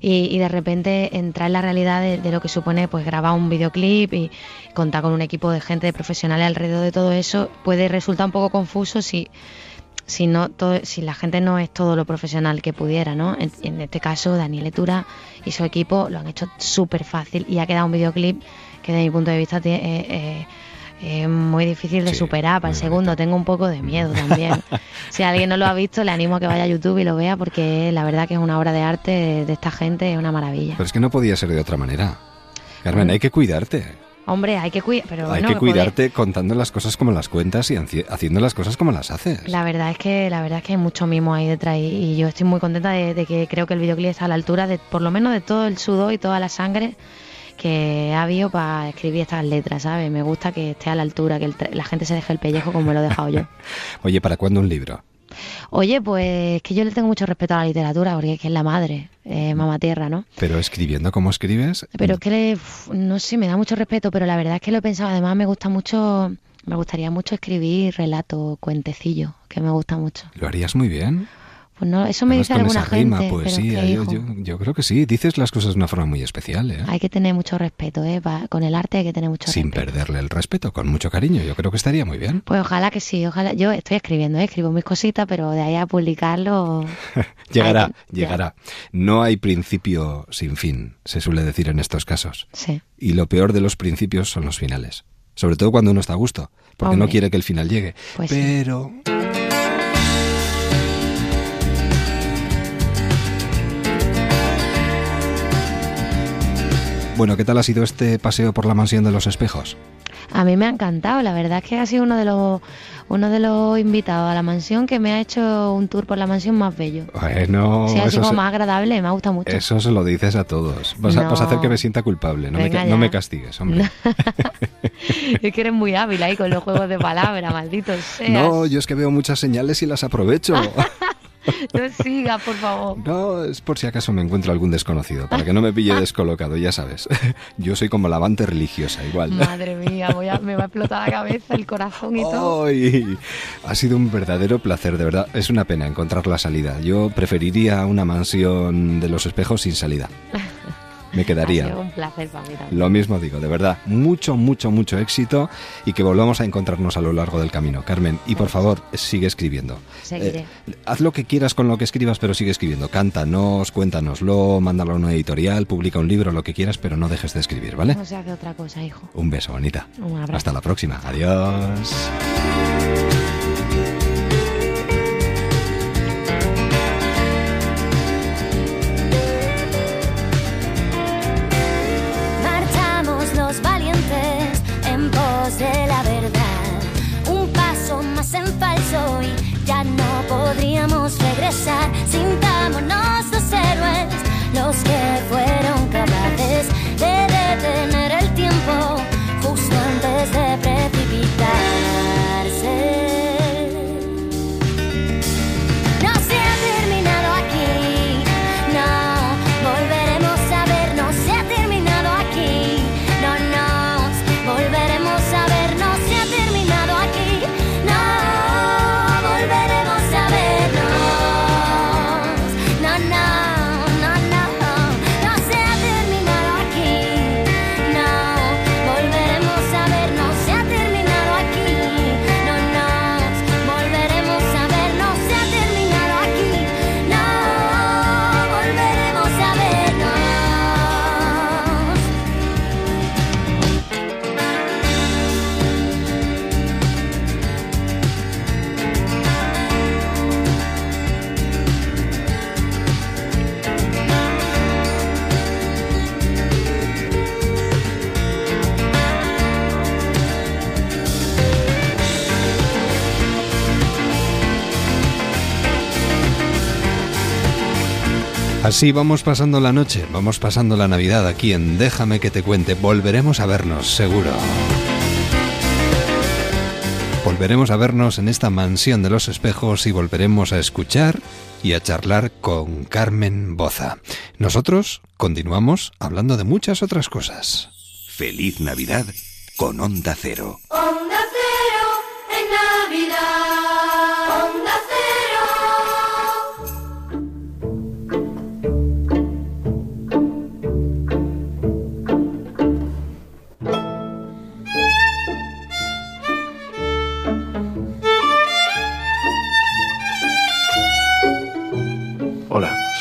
Y, y de repente entrar en la realidad de, de lo que supone pues grabar un videoclip y contar con un equipo de gente de profesionales alrededor de todo eso puede resultar un poco confuso si si no todo, si la gente no es todo lo profesional que pudiera, ¿no? En, en este caso Daniel Etura y su equipo lo han hecho súper fácil y ha quedado un videoclip que desde mi punto de vista tie- eh, eh, es muy difícil de superar. Para el segundo tengo un poco de miedo también. si alguien no lo ha visto, le animo a que vaya a YouTube y lo vea porque la verdad que es una obra de arte de, esta gente, es una maravilla. Pero es que no podía ser de otra manera. Carmen, hay que cuidarte. Hombre, hay que cuidar, pero hay que cuidarte contando las cosas como las cuentas y haciendo las cosas como las haces. La verdad es que la verdad es que hay mucho mimo ahí detrás y, y yo estoy muy contenta de, de que creo que el videoclip está a la altura de por lo menos de todo el sudor y toda la sangre que ha habido para escribir estas letras, ¿sabes? Me gusta que esté a la altura, que el la gente se deje el pellejo como me lo he dejado yo. Oye, ¿para cuándo un libro? Oye, pues que yo le tengo mucho respeto a la literatura porque es que es la madre, eh, mamá tierra, ¿no? Pero escribiendo como escribes, Pero es que le, no sé, me da mucho respeto, pero la verdad es que lo he pensado. Además, me gusta mucho, me gustaría mucho escribir relatos, cuentecillos, que me gusta mucho. lo harías muy bien. Pues no, eso me Además, dice alguna esa rima, gente. poesía, pero es que, yo, hijo, yo- yo creo que sí. Dices las cosas de una forma muy especial, ¿eh? Hay que tener mucho respeto, ¿eh? Con el arte hay que tener mucho Sin respeto. perderle el respeto, con mucho cariño. Yo creo que estaría muy bien. Pues ojalá que sí, ojalá. Yo estoy escribiendo, ¿eh? escribo mis cositas, pero de ahí a publicarlo. Llegará, llegará. No hay principio sin fin, se suele decir en estos casos. Sí. Y lo peor de los principios son los finales. Sobre todo cuando uno está a gusto, porque no quiere que el final llegue. Pues sí. Bueno, ¿qué tal ha sido este paseo por la mansión de los espejos? A mí me ha encantado, la verdad es que ha sido uno de los uno de los invitados a la mansión que me ha hecho un tour por la mansión más bello. Bueno, ha sido se, más agradable, me ha gustado mucho. eso se lo dices a todos. Vas, a, vas a hacer No. que me sienta culpable. No, me, Venga no castigues, hombre. es que eres muy hábil ahí con los juegos de palabras, maldito seas. No, yo es que veo muchas señales y las aprovecho. No sigas, por favor. No, es por si acaso me encuentro algún desconocido, para que no me pille descolocado, ya sabes. Yo soy como la amante religiosa, igual. Madre mía, voy a- me va a explotar la cabeza, el corazón y todo. Ay, ha sido un verdadero placer, de verdad. Es una pena encontrar la salida. Yo preferiría una mansión de los espejos sin salida. Me Ha quedaría. sido un placer para mí también. Lo mismo digo, de verdad. Mucho, mucho, mucho éxito y que volvamos a encontrarnos a lo largo del camino. Carmen, y por favor, sigue escribiendo. Seguiré. Eh, haz lo que quieras con lo que escribas, pero sigue escribiendo. Cántanos, cuéntanoslo, mándalo a una editorial, publica un libro, lo que quieras, pero no dejes de escribir, ¿vale? No se hace otra cosa, hijo. Un beso, bonita. Un abrazo. Hasta la próxima. Adiós. Regresar. Sintámonos los héroes, los que fueron capaces de detener el tiempo justo antes de Así vamos pasando la noche, vamos pasando la Navidad aquí en Déjame que te cuente. Volveremos a vernos, seguro. Volveremos a vernos en esta mansión de los espejos y volveremos a escuchar y a charlar con Carmen Boza. Nosotros continuamos hablando de muchas otras cosas. Feliz Navidad con Onda Cero. Onda cero en Navidad.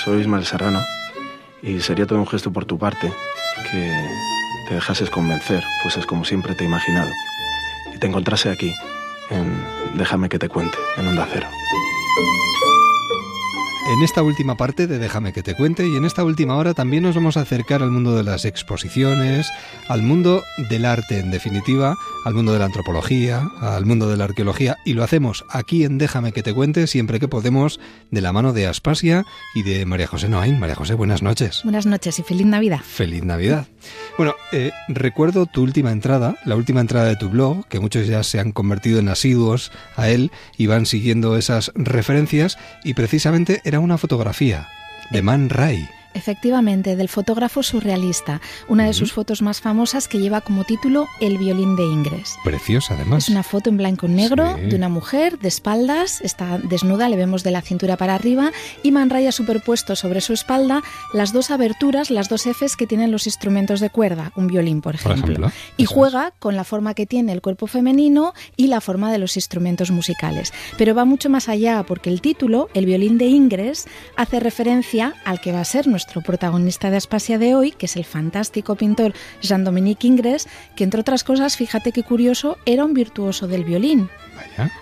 Soy Ismael Serrano y sería todo un gesto por tu parte que te dejases convencer, fueses como siempre te he imaginado y te encontrase aquí en Déjame que te cuente, en Onda Cero. En esta última parte de Déjame que te cuente y en esta última hora también nos vamos a acercar al mundo de las exposiciones, al mundo del arte en definitiva, al mundo de la antropología, al mundo de la arqueología y lo hacemos aquí en Déjame que te cuente siempre que podemos de la mano de Aspasia y de María José Noain. María José, buenas noches. Buenas noches y feliz Navidad. Feliz Navidad. Bueno, eh, recuerdo tu última entrada, la última entrada de tu blog, que muchos ya se han convertido en asiduos a él y van siguiendo esas referencias, y precisamente era una fotografía de Man Ray. Efectivamente, del fotógrafo surrealista, una de sus fotos más famosas que lleva como título El violín de Ingres. Preciosa, además. Es una foto en blanco y negro Sí. de una mujer de espaldas, está desnuda, le vemos de la cintura para arriba y Man Ray ha superpuesto sobre su espalda las dos aberturas, las dos Fs que tienen los instrumentos de cuerda, un violín, por Por ejemplo. ejemplo, y juega con la forma que tiene el cuerpo femenino y la forma de los instrumentos musicales. Pero va mucho más allá porque el título, El violín de Ingres, hace referencia al que va a ser nuestro protagonista de Aspasia de hoy, que es el fantástico pintor Jean-Dominique Ingres, que entre otras cosas, fíjate qué curioso, era un virtuoso del violín.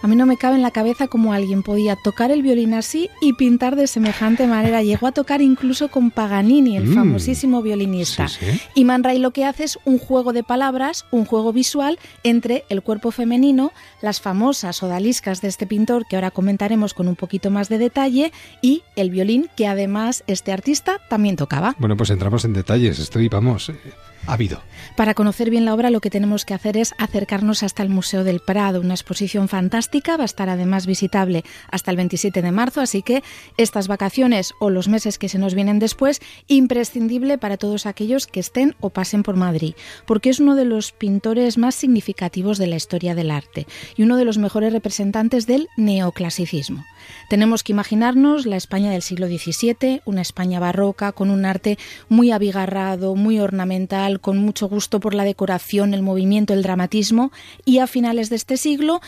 A mí no me cabe en la cabeza cómo alguien podía tocar el violín así y pintar de semejante manera. Llegó a tocar incluso con Paganini, el Mm. famosísimo violinista. Sí, sí. Y Man Ray lo que hace es un juego de palabras, un juego visual entre el cuerpo femenino, las famosas odaliscas de este pintor que ahora comentaremos con un poquito más de detalle y el violín que además este artista también tocaba. Bueno, pues entramos en detalles. Estoy, vamos, eh, ávido. Para conocer bien la obra lo que tenemos que hacer es acercarnos hasta el Museo del Prado, una exposición fantástica, va a estar además visitable hasta el 27 de marzo, así que estas vacaciones o los meses que se nos vienen después, imprescindible para todos aquellos que estén o pasen por Madrid, porque es uno de los pintores más significativos de la historia del arte y uno de los mejores representantes del neoclasicismo. Tenemos que imaginarnos la España del siglo XVII, una España barroca con un arte muy abigarrado, muy ornamental, con mucho gusto por la decoración, el movimiento, el dramatismo, y a finales de este siglo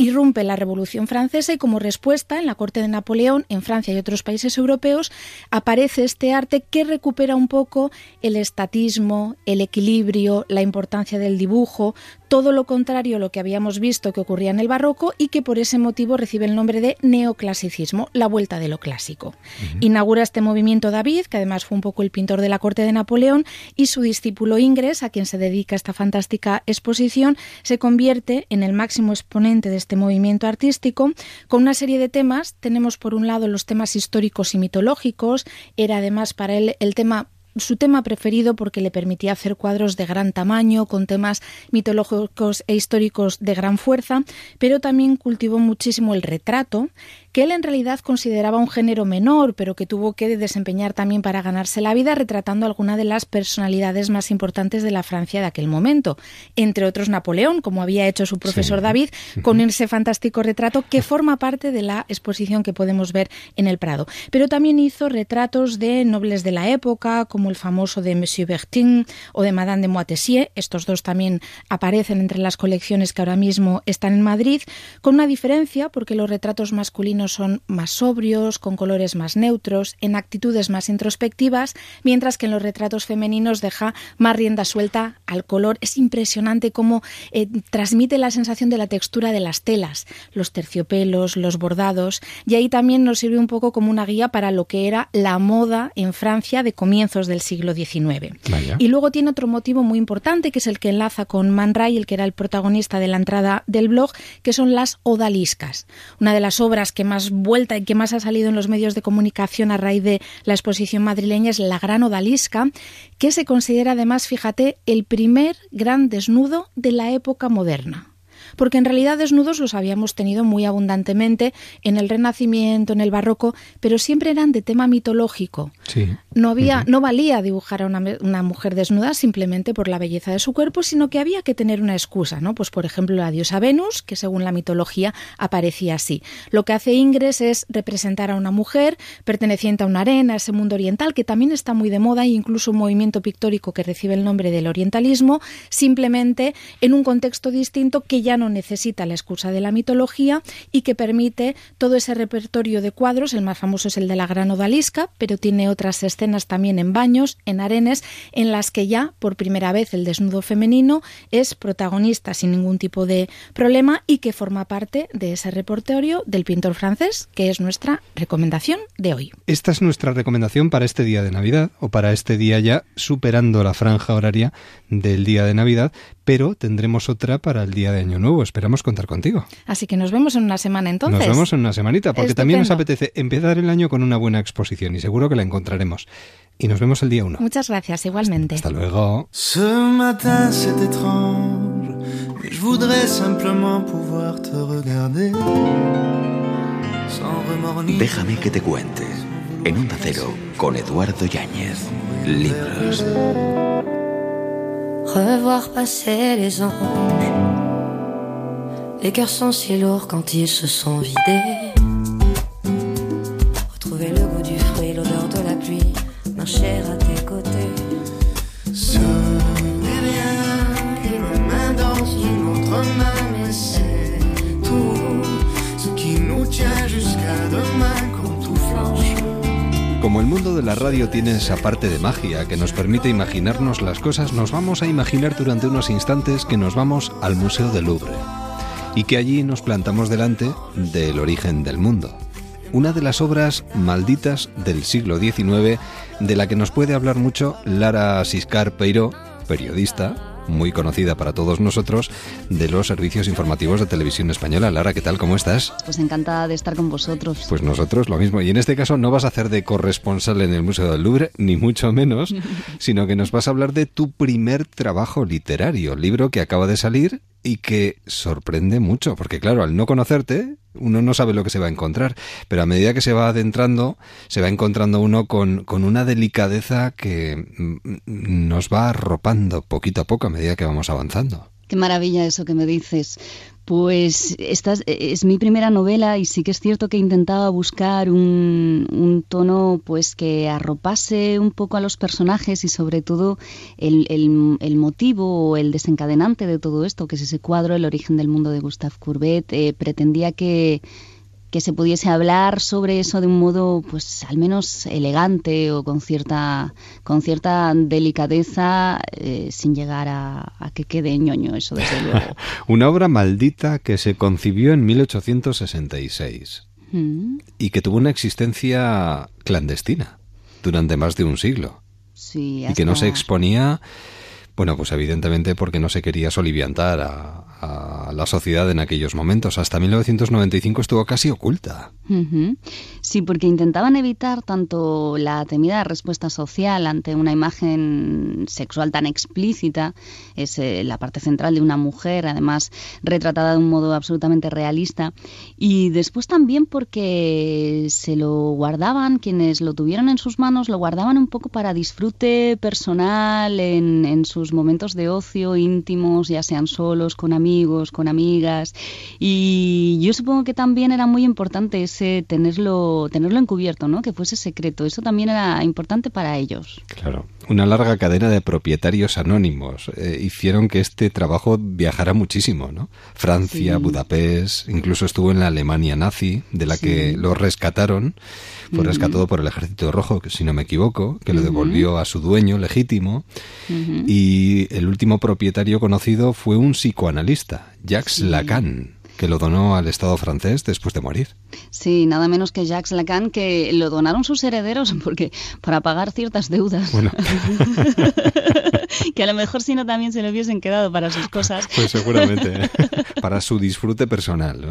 irrumpe la Revolución Francesa y como respuesta en la corte de Napoleón, en Francia y otros países europeos, aparece este arte que recupera un poco el estatismo, el equilibrio, la importancia del dibujo, todo lo contrario a lo que habíamos visto que ocurría en el barroco y que por ese motivo recibe el nombre de neoclasicismo, la vuelta de lo clásico. Inaugura este movimiento David, que además fue un poco el pintor de la corte de Napoleón, y su discípulo Ingres, a quien se dedica esta fantástica exposición, se convierte en el máximo exponente de este movimiento artístico con una serie de temas. Tenemos por un lado los temas históricos y mitológicos, era además para él el tema su tema preferido porque le permitía hacer cuadros de gran tamaño, con temas mitológicos e históricos de gran fuerza, pero también cultivó muchísimo el retrato, que él en realidad consideraba un género menor, pero que tuvo que desempeñar también para ganarse la vida, retratando alguna de las personalidades más importantes de la Francia de aquel momento, entre otros Napoleón, como había hecho su profesor Sí. David, con ese fantástico retrato que forma parte de la exposición que podemos ver en el Prado. Pero también hizo retratos de nobles de la época, como el famoso de Monsieur Bertin o de Madame de Moitessier. Estos dos también aparecen entre las colecciones que ahora mismo están en Madrid, con una diferencia porque los retratos masculinos son más sobrios, con colores más neutros, en actitudes más introspectivas, mientras que en los retratos femeninos deja más rienda suelta al color. Es impresionante cómo eh, transmite la sensación de la textura de las telas, los terciopelos, los bordados, y ahí también nos sirve un poco como una guía para lo que era la moda en Francia de comienzos del siglo XIX. Y luego tiene otro motivo muy importante, que es el que enlaza con Man Ray, el que era el protagonista de la entrada del blog, que son las odaliscas. Una de las obras que más vuelta y que más ha salido en los medios de comunicación a raíz de la exposición madrileña es La Gran Odalisca, que se considera además, fíjate, el primer gran desnudo de la época moderna porque en realidad desnudos los habíamos tenido muy abundantemente en el Renacimiento, en el Barroco, pero siempre eran de tema mitológico. Sí. No había, no valía dibujar a una, mujer desnuda simplemente por la belleza de su cuerpo, sino que había que tener una excusa, ¿no? Pues por ejemplo la diosa Venus, que según la mitología aparecía así. Lo que hace Ingres es representar a una mujer perteneciente a una arena, a ese mundo oriental, que también está muy de moda, e incluso un movimiento pictórico que recibe el nombre del orientalismo, simplemente en un contexto distinto que ya no necesita la excusa de la mitología y que permite todo ese repertorio de cuadros. El más famoso es el de la Gran Odalisca, pero tiene otras escenas también en baños, en arenes, en las que ya por primera vez el desnudo femenino es protagonista sin ningún tipo de problema y que forma parte de ese repertorio del pintor francés, que es nuestra recomendación de hoy. Esta es nuestra recomendación para este día de Navidad o para este día ya superando la franja horaria del día de Navidad, pero tendremos otra para el día de Año Nuevo. Esperamos contar contigo. Así que nos vemos en una semana entonces. Nos vemos en una semanita, porque también nos Estupendo. apetece empezar el año con una buena exposición y seguro que la encontraremos. Y nos vemos el día 1. Muchas gracias, igualmente. Hasta luego. Ce matin c'est étrange, mais je voudrais simplement pouvoir te regarder Déjame que te cuente. En Onda Cero, con Eduardo Yáñez. Libros. Revoir passer les anges. Les cœurs sont si lourds quand ils se sont vidés. Retrouver le goût du fruit, l'odeur de la pluie, marcher à tes côtés. dans une autre main, mais c'est tout ce qui nous tient jusqu'à demain quand tout flanche. Como el mundo de la radio tiene esa parte de magia que nos permite imaginarnos las cosas, nos vamos a imaginar durante unos instantes que nos vamos al Museo del Louvre y que allí nos plantamos delante del origen del mundo. Una de las obras malditas del siglo XIX de la que nos puede hablar mucho Lara Siscar Peiro, periodista, muy conocida para todos nosotros, de los servicios informativos de televisión española. Lara, ¿qué tal? ¿Cómo estás? Pues encantada de estar con vosotros. Pues nosotros lo mismo. Y en este caso no vas a hacer de corresponsal en el Museo del Louvre, ni mucho menos, sino que nos vas a hablar de tu primer trabajo literario, libro que acaba de salir y que sorprende mucho, porque claro, al no conocerte, uno no sabe lo que se va a encontrar, pero a medida que se va adentrando, se va encontrando uno con, con una delicadeza que mm, nos va arropando poquito a poco a medida que vamos avanzando. Qué maravilla eso que me dices. Pues esta es, mi primera novela y sí que es cierto que intentaba buscar un, un, tono pues que arropase un poco a los personajes y sobre todo el, el, el, motivo o el desencadenante de todo esto, que es ese cuadro El origen del mundo de Gustave Courbet. Eh, pretendía que que se pudiese hablar sobre eso de un modo pues al menos elegante o con cierta con cierta delicadeza eh, sin llegar a, a, que quede ñoño eso desde luego una obra maldita que se concibió en 1866 mm. y que tuvo una existencia clandestina durante más de un siglo sí, hasta... y que no se exponía bueno, pues evidentemente porque no se quería soliviantar a, la sociedad en aquellos momentos. Hasta 1995 estuvo casi oculta. Sí, porque intentaban evitar tanto la temida respuesta social ante una imagen sexual tan explícita, es eh, la parte central de una mujer, además retratada de un modo absolutamente realista, y después también porque se lo guardaban, quienes lo tuvieron en sus manos, lo guardaban un poco para disfrute personal en sus momentos de ocio íntimos, ya sean solos, con amigos, con amigas. Y yo supongo que también era muy importante ese tenerlo, tenerlo encubierto, ¿no? Que fuese secreto. Eso también era importante para ellos. Claro. Una larga cadena de propietarios anónimos eh, hicieron que este trabajo viajara muchísimo, ¿no? Francia, sí. Budapest, incluso estuvo en la Alemania nazi, de la sí. que lo rescataron. Fue rescatado por el Ejército Rojo, si no me equivoco, que lo devolvió a su dueño legítimo. Y el último propietario conocido fue un psicoanalista, Jacques sí. Lacan que lo donó al Estado francés después de morir. Sí, nada menos que Jacques Lacan, que lo donaron sus herederos porque para pagar ciertas deudas. Bueno. que a lo mejor si no también se lo hubiesen quedado para sus cosas. Pues seguramente, ¿eh? para su disfrute personal. ¿no?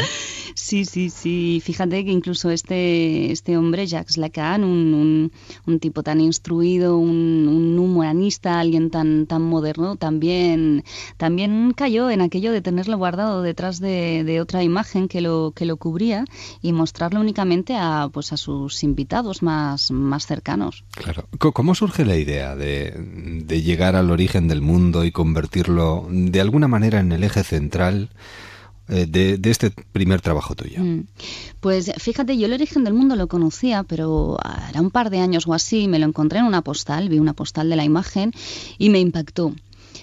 Sí, sí, sí. Fíjate que incluso este, este hombre, Jacques Lacan, un, un, un tipo tan instruido, un, un, humanista, alguien tan, tan moderno, también, también cayó en aquello de tenerlo guardado detrás de, de otra imagen que lo, que lo cubría y mostrarlo únicamente a, pues, a sus invitados más, más cercanos. Claro. ¿Cómo surge la idea de, de llegar al origen del mundo y convertirlo de alguna manera en el eje central? eh, de, de, este primer trabajo tuyo? Mm. Pues fíjate, yo el origen del mundo lo conocía, pero era un par de años o así, me lo encontré en una postal, vi una postal de la imagen y me impactó.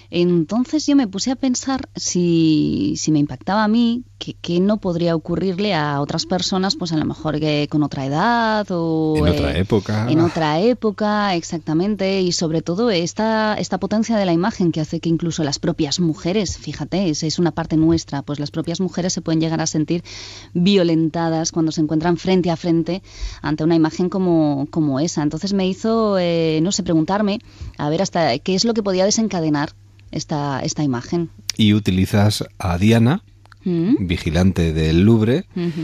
Entonces yo me puse a pensar si, si me impactaba a mí, que, que, no podría ocurrirle a otras personas, pues a lo mejor que con otra edad o... En otra eh, época. En otra época, exactamente. Y sobre todo esta, esta potencia de la imagen que hace que incluso las propias mujeres, fíjate, es, es una parte nuestra, pues las propias mujeres se pueden llegar a sentir violentadas cuando se encuentran frente a frente ante una imagen como, como esa. Entonces me hizo, eh, no sé, preguntarme a ver hasta qué es lo que podía desencadenar esta, esta imagen. Y utilizas a Diana Mm. vigilante del Louvre,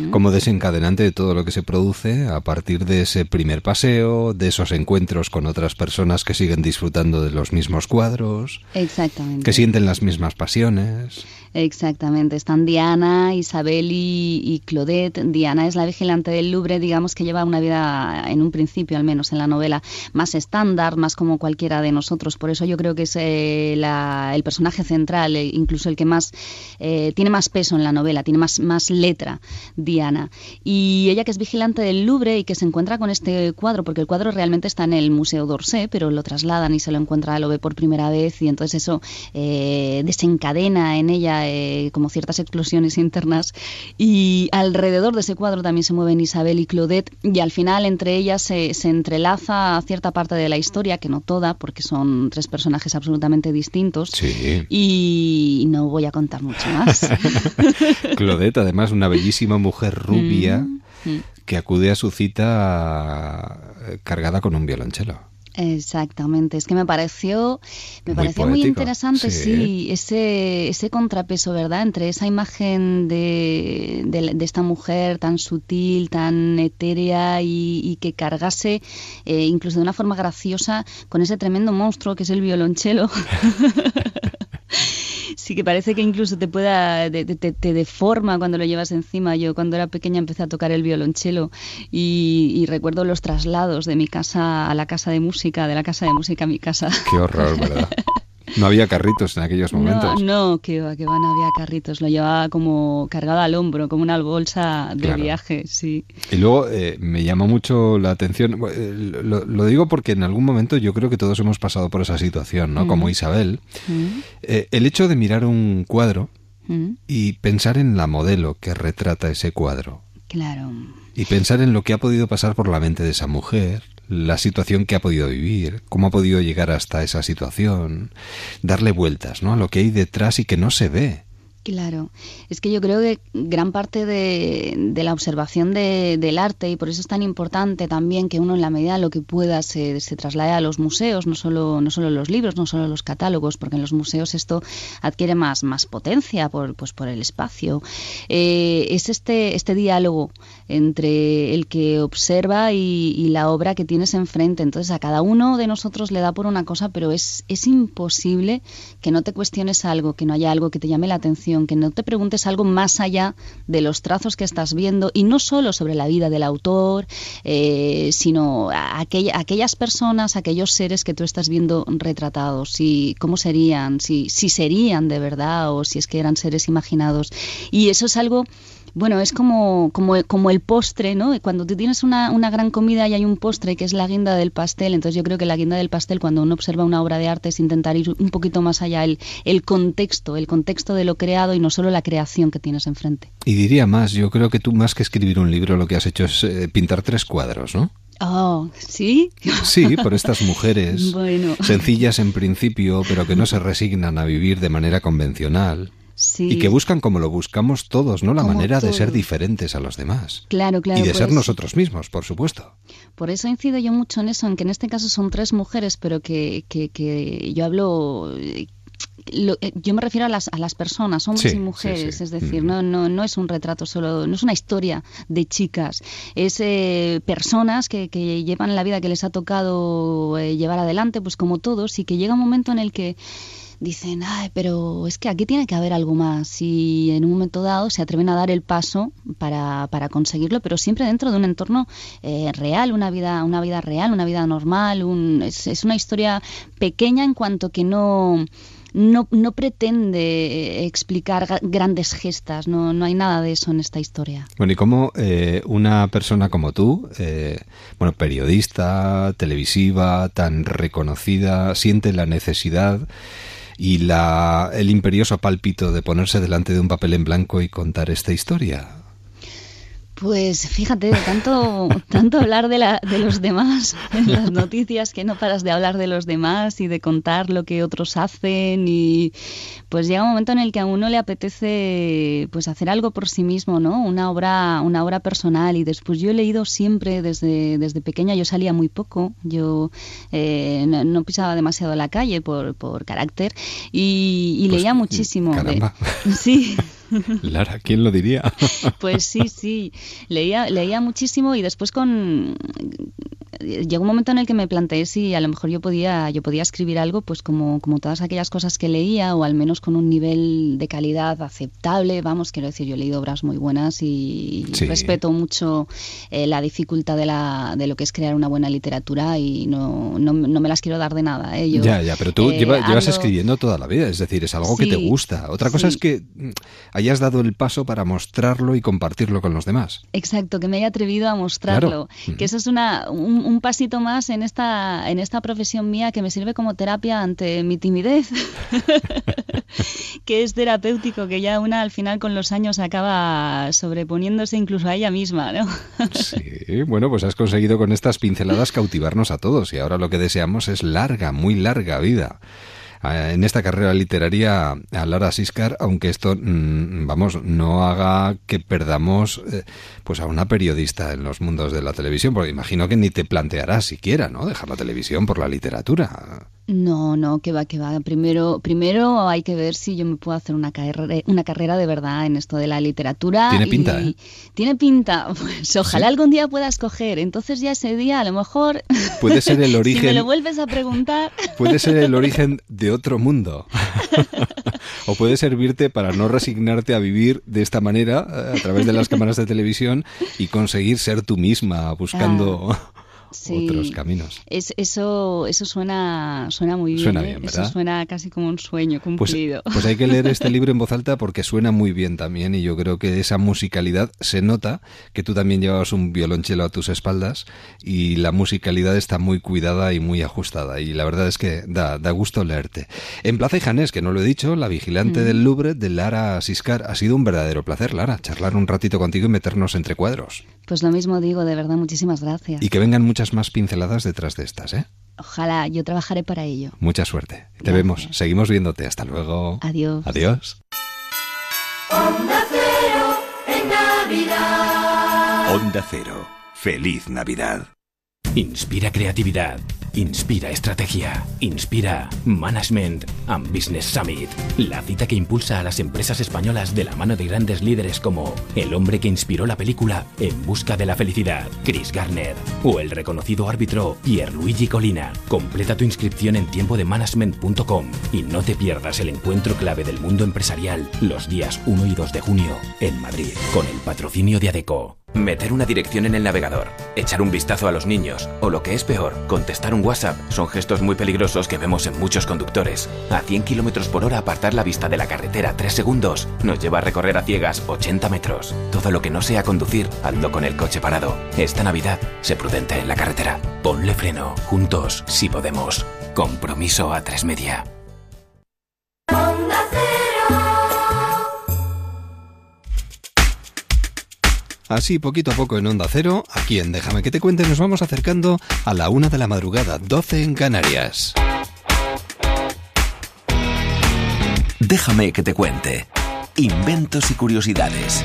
como desencadenante de todo lo que se produce a partir de ese primer paseo, de esos encuentros con otras personas que siguen disfrutando de los mismos cuadros, Exactamente. que sienten las mismas pasiones. Exactamente, están Diana, Isabel y, Claudette. Diana es la vigilante del Louvre, digamos que lleva una vida, en un principio al menos en la novela, más estándar, más como cualquiera de nosotros. Por eso yo creo que es eh, el personaje central, eh, incluso el que más eh, tiene más peso en la novela, tiene más, más letra, Diana. Y ella que es vigilante del Louvre y que se encuentra con este cuadro, porque el cuadro realmente está en el Museo d'Orsay, pero lo trasladan y se lo encuentra, lo ve por primera vez y entonces eso desencadena en ella eh, como ciertas explosiones internas y alrededor de ese cuadro también se mueven Isabel y Claudette y al final entre ellas se, se entrelaza cierta parte de la historia, que no toda, porque son tres personajes absolutamente distintos y no voy a contar mucho más. Claudette, además, una bellísima mujer rubia mm, mm. que acude a su cita eh, cargada con un violonchelo. Exactamente, es que me pareció, me muy pareció muy interesante, sí, ese, ese contrapeso, ¿verdad? Entre esa imagen de, de, esta mujer tan sutil, tan etérea y, que cargase, eh, incluso de una forma graciosa, con ese tremendo monstruo que es el violonchelo. Sí, que parece que incluso te pueda, te, te, deforma cuando lo llevas encima. Yo cuando era pequeña empecé a tocar el violonchelo y, recuerdo los traslados de mi casa a la casa de música, de la casa de música a mi casa. Qué horror, ¿verdad? No había carritos en aquellos momentos. No, no que va, que va, no había carritos. Lo llevaba como cargado al hombro, como una bolsa de viaje, sí. Y luego eh, me llama mucho la atención, eh, lo, digo porque en algún momento yo creo que todos hemos pasado por esa situación, ¿no? Como Isabel. Eh, el hecho de mirar un cuadro y pensar en la modelo que retrata ese cuadro. Claro. Y pensar en lo que ha podido pasar por la mente de esa mujer, la situación que ha podido vivir, cómo ha podido llegar hasta esa situación, darle vueltas ¿no? a lo que hay detrás y que no se ve. Claro, es que yo creo que gran parte de, la observación del arte, y por eso es tan importante también que uno en la medida de lo que pueda se, se, traslade a los museos, no solo, no solo los libros, no solo los catálogos, porque en los museos esto adquiere más, más potencia por, pues por el espacio. Eh, es este, este diálogo entre el que observa y, la obra que tienes enfrente. Entonces a cada uno de nosotros le da por una cosa, pero es, es imposible que no te cuestiones algo, que no haya algo que te llame la atención que no te preguntes algo más allá de los trazos que estás viendo y no solo sobre la vida del autor, eh, sino aquellas personas, aquellos seres que tú estás viendo retratados, y cómo serían, si, si serían de verdad o si es que eran seres imaginados. Y eso es algo bueno, es como, como, como el postre, ¿no? Cuando tú tienes una, una, gran comida y hay un postre que es la guinda del pastel, entonces yo creo que la guinda del pastel cuando uno observa una obra de arte es intentar ir un poquito más allá, el, el contexto, el contexto de lo creado y no solo la creación que tienes enfrente. Y diría más, yo creo que tú más que escribir un libro lo que has hecho es eh, pintar tres cuadros, ¿no? Oh, ¿sí? Sí, por estas mujeres sencillas en principio, pero que no se resignan a vivir de manera convencional. Y que buscan como lo buscamos todos, ¿no? La manera de ser diferentes a los demás. Claro, claro. Y de ser nosotros mismos, por supuesto. Por eso incido yo mucho en eso, en que en este caso son tres mujeres, pero que, que, que yo hablo eh, yo me refiero a las, a las personas, hombres y mujeres, es decir, no, no, no es un retrato solo, no es una historia de chicas, es eh, personas que, que, llevan la vida que les ha tocado eh, llevar adelante, pues como todos, y que llega un momento en el que dicen, ay, pero es que aquí tiene que haber algo más y en un momento dado se atreven a dar el paso para, para conseguirlo, pero siempre dentro de un entorno eh, real, una vida, una vida real, una vida normal, un, es, una historia pequeña en cuanto que no no, no pretende explicar grandes gestas, no, no hay nada de eso en esta historia. Bueno, y cómo eh, una persona como tú, eh, bueno, periodista, televisiva, tan reconocida, siente la necesidad y la, el imperioso pálpito de ponerse delante de un papel en blanco y contar esta historia? Pues fíjate, tanto, tanto hablar de, la, de los demás en las noticias que no paras de hablar de los demás y de contar lo que otros hacen y pues llega un momento en el que a uno le apetece pues hacer algo por sí mismo, ¿no? Una obra, una obra personal y después yo he leído siempre desde, desde pequeña, yo salía muy poco, yo eh, no, pisaba demasiado la calle por, por carácter y, pues, leía muchísimo. Caramba. sí. Lara, ¿quién lo diría? Pues sí, sí. Leía, leía muchísimo y después con llegó un momento en el que me planteé si a lo mejor yo podía yo podía escribir algo pues como, como todas aquellas cosas que leía o al menos con un nivel de calidad aceptable vamos quiero decir yo he leído obras muy buenas y respeto mucho eh, la dificultad de, la, de lo que es crear una buena literatura y no, no, me las quiero dar de nada ¿eh? ya ya pero tú eh, llevas escribiendo toda la vida es decir es algo que te gusta otra cosa es que mm, hayas dado el paso para mostrarlo y compartirlo con los demás. Exacto que me haya atrevido a mostrarlo. Que eso es una un, pasito más en esta, en esta profesión mía que me sirve como terapia ante mi timidez, que es terapéutico, que ya una al final con los años acaba sobreponiéndose incluso a ella misma, ¿no? sí, bueno, pues has conseguido con estas pinceladas cautivarnos a todos y ahora lo que deseamos es larga, muy larga vida en esta carrera literaria a Lara Siscar, aunque esto, mm, vamos, no haga que perdamos eh, pues a una periodista en los mundos de la televisión, porque imagino que ni te plantearás siquiera, ¿no? Dejar la televisión por la literatura. No, no, que va, que va. Primero, primero hay que ver si yo me puedo hacer una carrera, una carrera de verdad en esto de la literatura. Tiene pinta, ¿eh? Tiene pinta. Pues ojalá algún día pueda escoger. Entonces ya ese día a lo mejor... Puede ser el origen... si me lo vuelves a preguntar... Puede ser el origen de otro mundo. o puede servirte para no resignarte a vivir de esta manera eh, a través de las cámaras de televisión y conseguir ser tú misma buscando... Ah otros caminos. Es, eso eso suena, suena muy bien. Suena ¿eh? Eso suena casi como un sueño pues, cumplido. Pues, hay que leer este libro en voz alta porque suena muy bien también y yo creo que esa musicalidad se nota que tú también llevabas un violonchelo a tus espaldas y la musicalidad está muy cuidada y muy ajustada y la verdad es que da, da gusto leerte. En Plaza y Janés, que no lo he dicho, la vigilante mm. del Louvre de Lara Siscar, ha sido un verdadero placer, Lara, charlar un ratito contigo y meternos entre cuadros. Pues lo mismo digo, de verdad, muchísimas gracias. Y que vengan muchas más pinceladas detrás de estas, ¿eh? Ojalá, yo trabajaré para ello. Mucha suerte. Te vemos, seguimos viéndote. Hasta luego. Adiós. Adiós. Onda Cero en Navidad. Onda Cero. Feliz Navidad. Inspira creatividad. Inspira estrategia. Inspira Management and Business Summit. La cita que impulsa a las empresas españolas de la mano de grandes líderes como el hombre que inspiró la película En busca de la felicidad, Chris Garner, o el reconocido árbitro Pierluigi Colina. Completa tu inscripción en tiempo de management.com y no te pierdas el encuentro clave del mundo empresarial los días 1 y 2 de junio en Madrid con el patrocinio de ADECO. Meter una dirección en el navegador, echar un vistazo a los niños o lo que es peor, contestar un WhatsApp son gestos muy peligrosos que vemos en muchos conductores. A 100 km por hora apartar la vista de la carretera 3 segundos nos lleva a recorrer a ciegas 80 metros. Todo lo que no sea conducir, hazlo con el coche parado. Esta Navidad, sé prudente en la carretera. Ponle freno, juntos, si podemos. Compromiso a tres media. Así, poquito a poco en Onda Cero, aquí en Déjame que te cuente, nos vamos acercando a la una de la madrugada, 12 en Canarias. Déjame que te cuente. Inventos y curiosidades.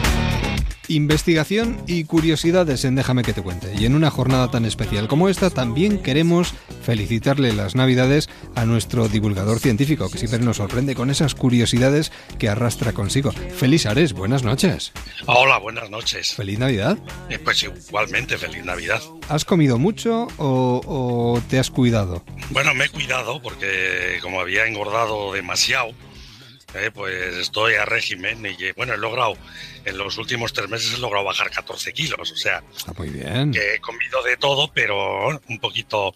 Investigación y curiosidades en Déjame que te cuente. Y en una jornada tan especial como esta también queremos felicitarle las Navidades a nuestro divulgador científico, que siempre nos sorprende con esas curiosidades que arrastra consigo. Feliz Ares, buenas noches. Hola, buenas noches. Feliz Navidad. Eh, pues igualmente, feliz Navidad. ¿Has comido mucho o, o te has cuidado? Bueno, me he cuidado porque como había engordado demasiado, eh, pues estoy a régimen y bueno, he logrado, en los últimos tres meses he logrado bajar 14 kilos, o sea, Está muy bien. que he comido de todo, pero un poquito,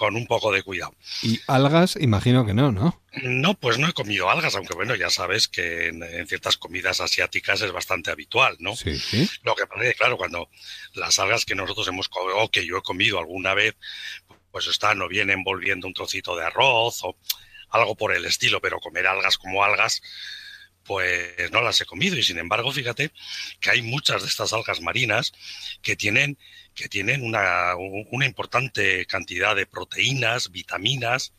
con un poco de cuidado. Y algas, imagino que no, ¿no? No, pues no he comido algas, aunque bueno, ya sabes que en, ciertas comidas asiáticas es bastante habitual, ¿no? Sí, sí. Lo que pasa es que, claro, cuando las algas que nosotros hemos comido, o que yo he comido alguna vez, pues están o bien envolviendo un trocito de arroz o algo por el estilo, pero comer algas como algas, pues no las he comido. Y sin embargo, fíjate que hay muchas de estas algas marinas que tienen, que tienen una, una importante cantidad de proteínas, vitaminas,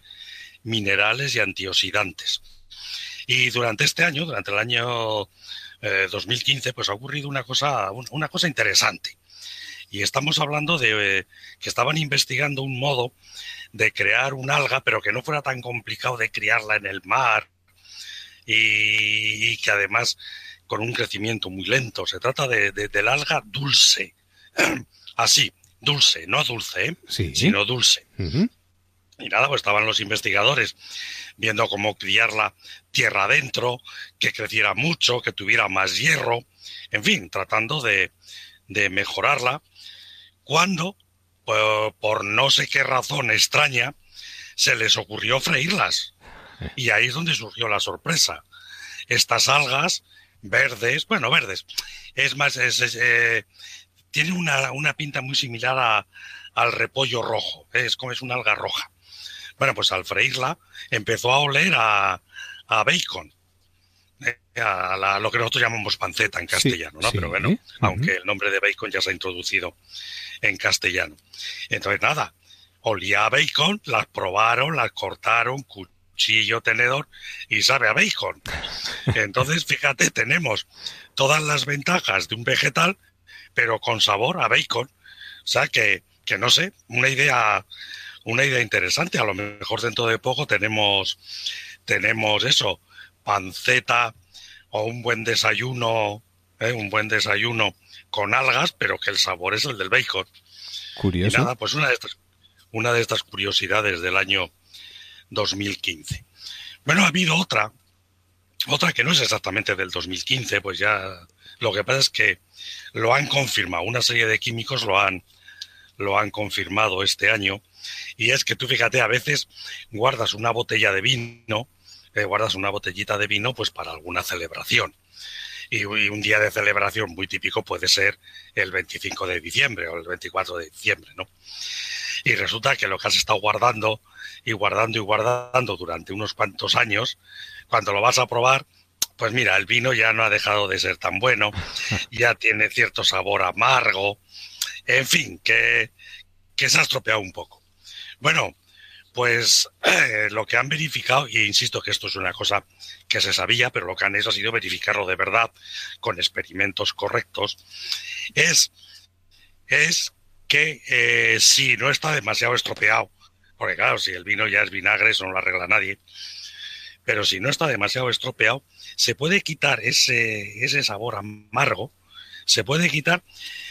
minerales y antioxidantes. Y durante este año, durante el año 2015, eh, pues ha ocurrido una cosa, una cosa interesante. Y estamos hablando de eh, que estaban investigando un modo de crear un alga, pero que no fuera tan complicado de criarla en el mar y, que además con un crecimiento muy lento. Se trata de, del alga dulce. Así, dulce, no dulce, ¿eh? sino dulce. Y nada, pues estaban los investigadores viendo cómo criarla tierra adentro, que creciera mucho, que tuviera más hierro, en fin, tratando de, de mejorarla, cuando, por no sé qué razón extraña, se les ocurrió freírlas. Y ahí es donde surgió la sorpresa. Estas algas verdes, bueno, verdes, es más, eh, tiene una, una, pinta muy similar a, al repollo rojo, es como es una alga roja. Bueno, pues al freírla empezó a oler a, a bacon, eh, a, lo que nosotros llamamos panceta en castellano, ¿no? Pero bueno, aunque el nombre de bacon ya se ha introducido en castellano. Entonces, nada, olía a bacon, las probaron, las cortaron, cuchillo, tenedor y sabe a bacon. Entonces, fíjate, tenemos todas las ventajas de un vegetal, pero con sabor a bacon. O sea que, que no sé, una idea, una idea interesante. A lo mejor dentro de poco tenemos, tenemos eso, panceta o un buen desayuno, ¿eh? un buen desayuno con algas, pero que el sabor es el del bacon. Curioso. Y nada, pues una de estas, una de estas curiosidades del año 2015. Bueno, ha habido otra, otra que no es exactamente del 2015, pues ya lo que pasa es que lo han confirmado, una serie de químicos lo han, lo han confirmado este año, y es que tú fíjate, a veces guardas una botella de vino, eh, guardas una botellita de vino pues para alguna celebración y, un día de celebración muy típico puede ser el 25 de diciembre o el 24 de diciembre, ¿no? Y resulta que lo que has estado guardando y guardando y guardando durante unos cuantos años, cuando lo vas a probar, pues mira, el vino ya no ha dejado de ser tan bueno, ya tiene cierto sabor amargo, en fin, que, que se ha estropeado un poco. Bueno, pues lo que han verificado, y insisto que esto es una cosa que se sabía, pero lo que han hecho ha sido verificarlo de verdad con experimentos correctos, es, es que eh, si no está demasiado estropeado, porque claro, si el vino ya es vinagre, eso no lo arregla nadie, pero si no está demasiado estropeado, se puede quitar ese, ese sabor amargo, se puede quitar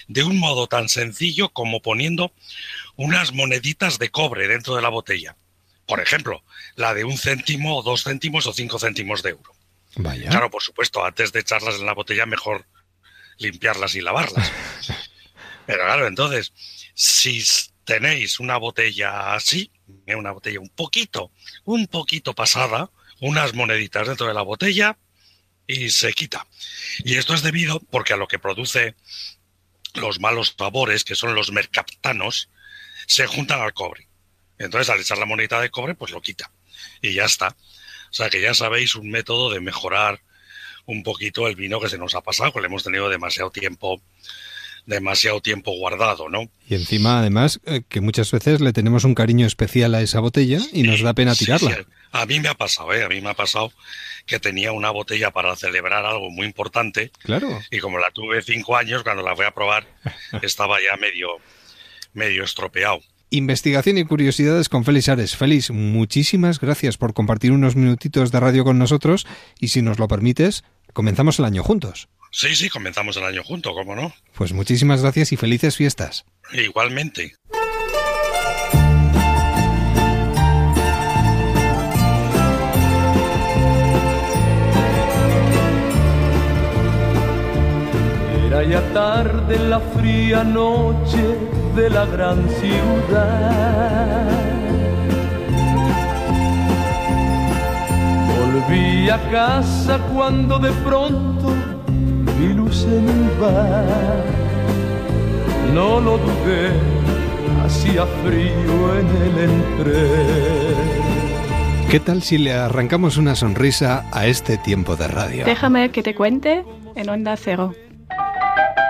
de un modo tan sencillo como poniendo unas moneditas de cobre dentro de la botella. Por ejemplo, la de un céntimo, o dos céntimos o cinco céntimos de euro. Vaya. Claro, por supuesto, antes de echarlas en la botella, mejor limpiarlas y lavarlas. Pero claro, entonces, si tenéis una botella así, eh, una botella un poquito, un poquito pasada, unas moneditas dentro de la botella y se quita. Y esto es debido porque a lo que produce los malos sabores, que son los mercaptanos, se juntan al cobre. Entonces, al echar la monedita de cobre, pues lo quita. Y ya está. O sea que ya sabéis un método de mejorar un poquito el vino que se nos ha pasado, que le hemos tenido demasiado tiempo demasiado tiempo guardado, ¿no? Y encima, además, eh, que muchas veces le tenemos un cariño especial a esa botella y nos da pena tirarla. A mí me ha pasado, ¿eh? A mí me ha pasado que tenía una botella para celebrar algo muy importante. Claro. Y como la tuve cinco años, cuando la fui a probar, estaba ya medio, medio estropeado. Investigación y curiosidades con Félix Ares. Félix, muchísimas gracias por compartir unos minutitos de radio con nosotros y si nos lo permites, comenzamos el año juntos. Sí, sí, comenzamos el año juntos, ¿cómo no? Pues muchísimas gracias y felices fiestas. Igualmente. Ya tarde en la fría noche de la gran ciudad. Volví a casa cuando de pronto vi luz en el bar. No lo dudé, hacía frío en el entre. ¿Qué tal si le arrancamos una sonrisa a este tiempo de radio? Déjame que te cuente en Onda Cero. Thank you.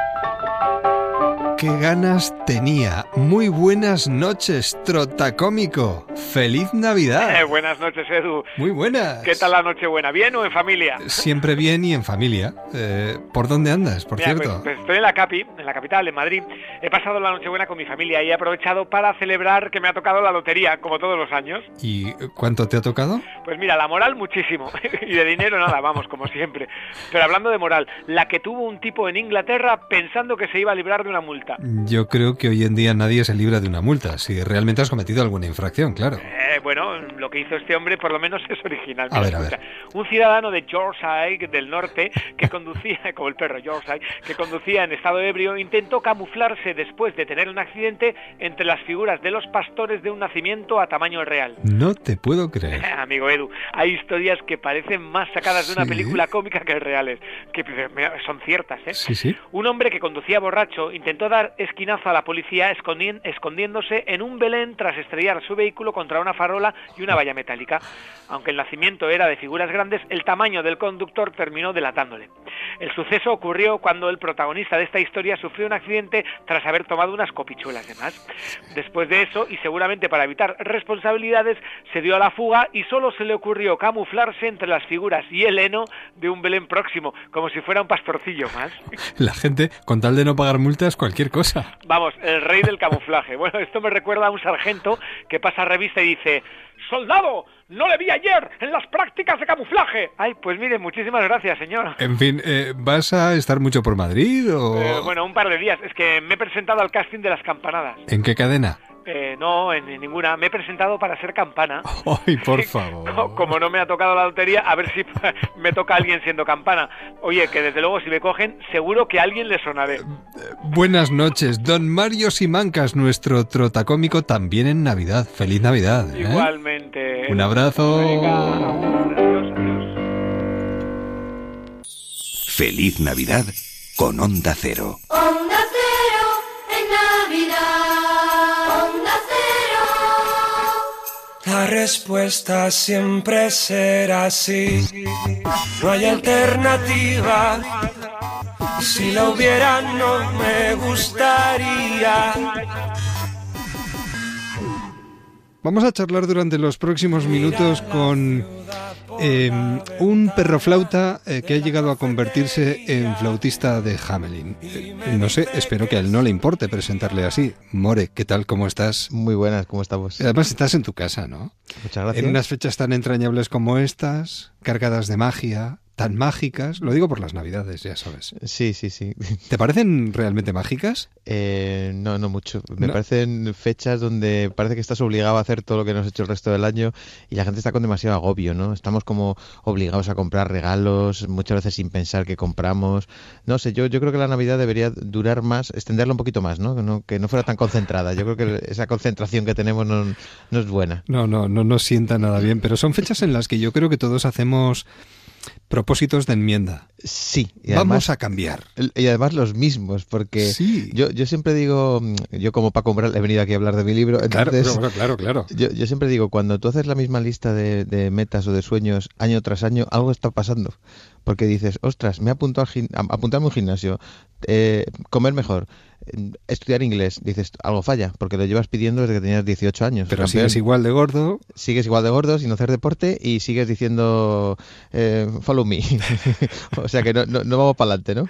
Qué ganas tenía. Muy buenas noches, Trotacómico. ¡Feliz Navidad! Eh, buenas noches, Edu. Muy buenas. ¿Qué tal la Nochebuena? ¿Bien o en familia? Siempre bien y en familia. Eh, ¿Por dónde andas, por Mira, cierto? pues- pues estoy en la Capi, en la capital, en Madrid. He pasado la Nochebuena con mi familia y he aprovechado para celebrar que me ha tocado la lotería, como todos los años. ¿Y cuánto te ha tocado? Pues mira, la moral muchísimo. y de dinero nada, vamos, como siempre. Pero hablando de moral, la que tuvo un tipo en Inglaterra pensando que se iba a librar de una multa. Yo creo que hoy en día nadie se libra de una multa, si realmente has cometido alguna infracción, claro. Eh, bueno, lo que hizo este hombre por lo menos es original. A ver, a escucha. Un ciudadano de Yorkshire del norte que conducía, como el perro Yorkshire, que conducía en estado ebrio, intentó camuflarse después de tener un accidente entre las figuras de los pastores de un nacimiento a tamaño real. No te puedo creer. Amigo Edu, hay historias que parecen más sacadas de una Sí. película cómica que reales, que son ciertas, ¿eh? Sí, sí. Un hombre que conducía borracho intentó dar esquinazo a la policía escondiéndose en un Belén tras estrellar su vehículo contra una farola y una valla metálica. Aunque el nacimiento era de figuras grandes, el tamaño del conductor terminó delatándole. El suceso ocurrió cuando el protagonista de esta historia sufrió un accidente tras haber tomado unas copichuelas de más. Después de eso, y seguramente para evitar responsabilidades, se dio a la fuga y solo se le ocurrió camuflarse entre las figuras y el heno de un Belén próximo, como si fuera un pastorcillo más. La gente, con tal de no pagar multas, cualquier cosa. Vamos, el rey del camuflaje. Bueno, esto me recuerda a un sargento que pasa revista y dice, ¡Soldado! ¡No le vi ayer en las prácticas de camuflaje! Ay, pues mire, muchísimas gracias, señor. En fin, eh, ¿vas a estar mucho por Madrid o Eh, bueno, un par de días. Es que me he presentado al casting de las campanadas. en qué cadena? Eh, no, en, en ninguna. Me he presentado para ser campana. Ay, por favor. Co- Como no me ha tocado la lotería, a ver si me toca alguien siendo campana. Oye, que desde luego si me cogen, seguro que a alguien le sonaré. Buenas noches, don Mario Simancas, nuestro trotacómico también en Navidad. Feliz Navidad. ¿eh? Igualmente. Un abrazo. Feliz Navidad con Onda Cero. Onda cero La respuesta siempre será sí. No hay alternativa. Si la hubiera, no me gustaría. Vamos a charlar durante los próximos minutos con eh, un perroflauta eh, que ha llegado a convertirse en flautista de Hamelin. Eh, no sé, espero que a él no le importe presentarle así. More, ¿qué tal? ¿Cómo estás? Muy buenas, ¿cómo estamos? Además estás en tu casa, ¿no? Muchas gracias. En unas fechas tan entrañables como estas, cargadas de magia, tan mágicas. Lo digo por las navidades, ya sabes. Sí, sí, sí. ¿Te parecen realmente mágicas? Eh, no, no mucho. Me No. parecen fechas donde parece que estás obligado a hacer todo lo que no has hecho el resto del año y la gente está con demasiado agobio, ¿no? Estamos como obligados a comprar regalos, muchas veces sin pensar que compramos. No sé, yo, yo creo que la Navidad debería durar más, extenderla un poquito más, ¿no? Que no, que no fuera tan concentrada. Yo creo que esa concentración que tenemos no, no es buena. No, no, no nos sienta nada bien, pero son fechas en las que yo creo que todos hacemos propósitos de enmienda. Sí. y Vamos a cambiar. Y además los mismos, porque yo, yo siempre digo, yo como Paco Umbral he venido aquí a hablar de mi libro, Claro, entonces, claro, claro, claro. Yo, yo siempre digo, cuando tú haces la misma lista de, de metas o de sueños año tras año, algo está pasando. Porque dices, ostras, me he apuntado a- apuntarme a un gimnasio, eh, comer mejor, estudiar inglés. Dices, algo falla, porque lo llevas pidiendo desde que tenías 18 años. Pero campeón. sigues igual de gordo. Sigues igual de gordo, sin hacer deporte y sigues diciendo, eh, follow me. o sea que no, no, no vamos para adelante, ¿no?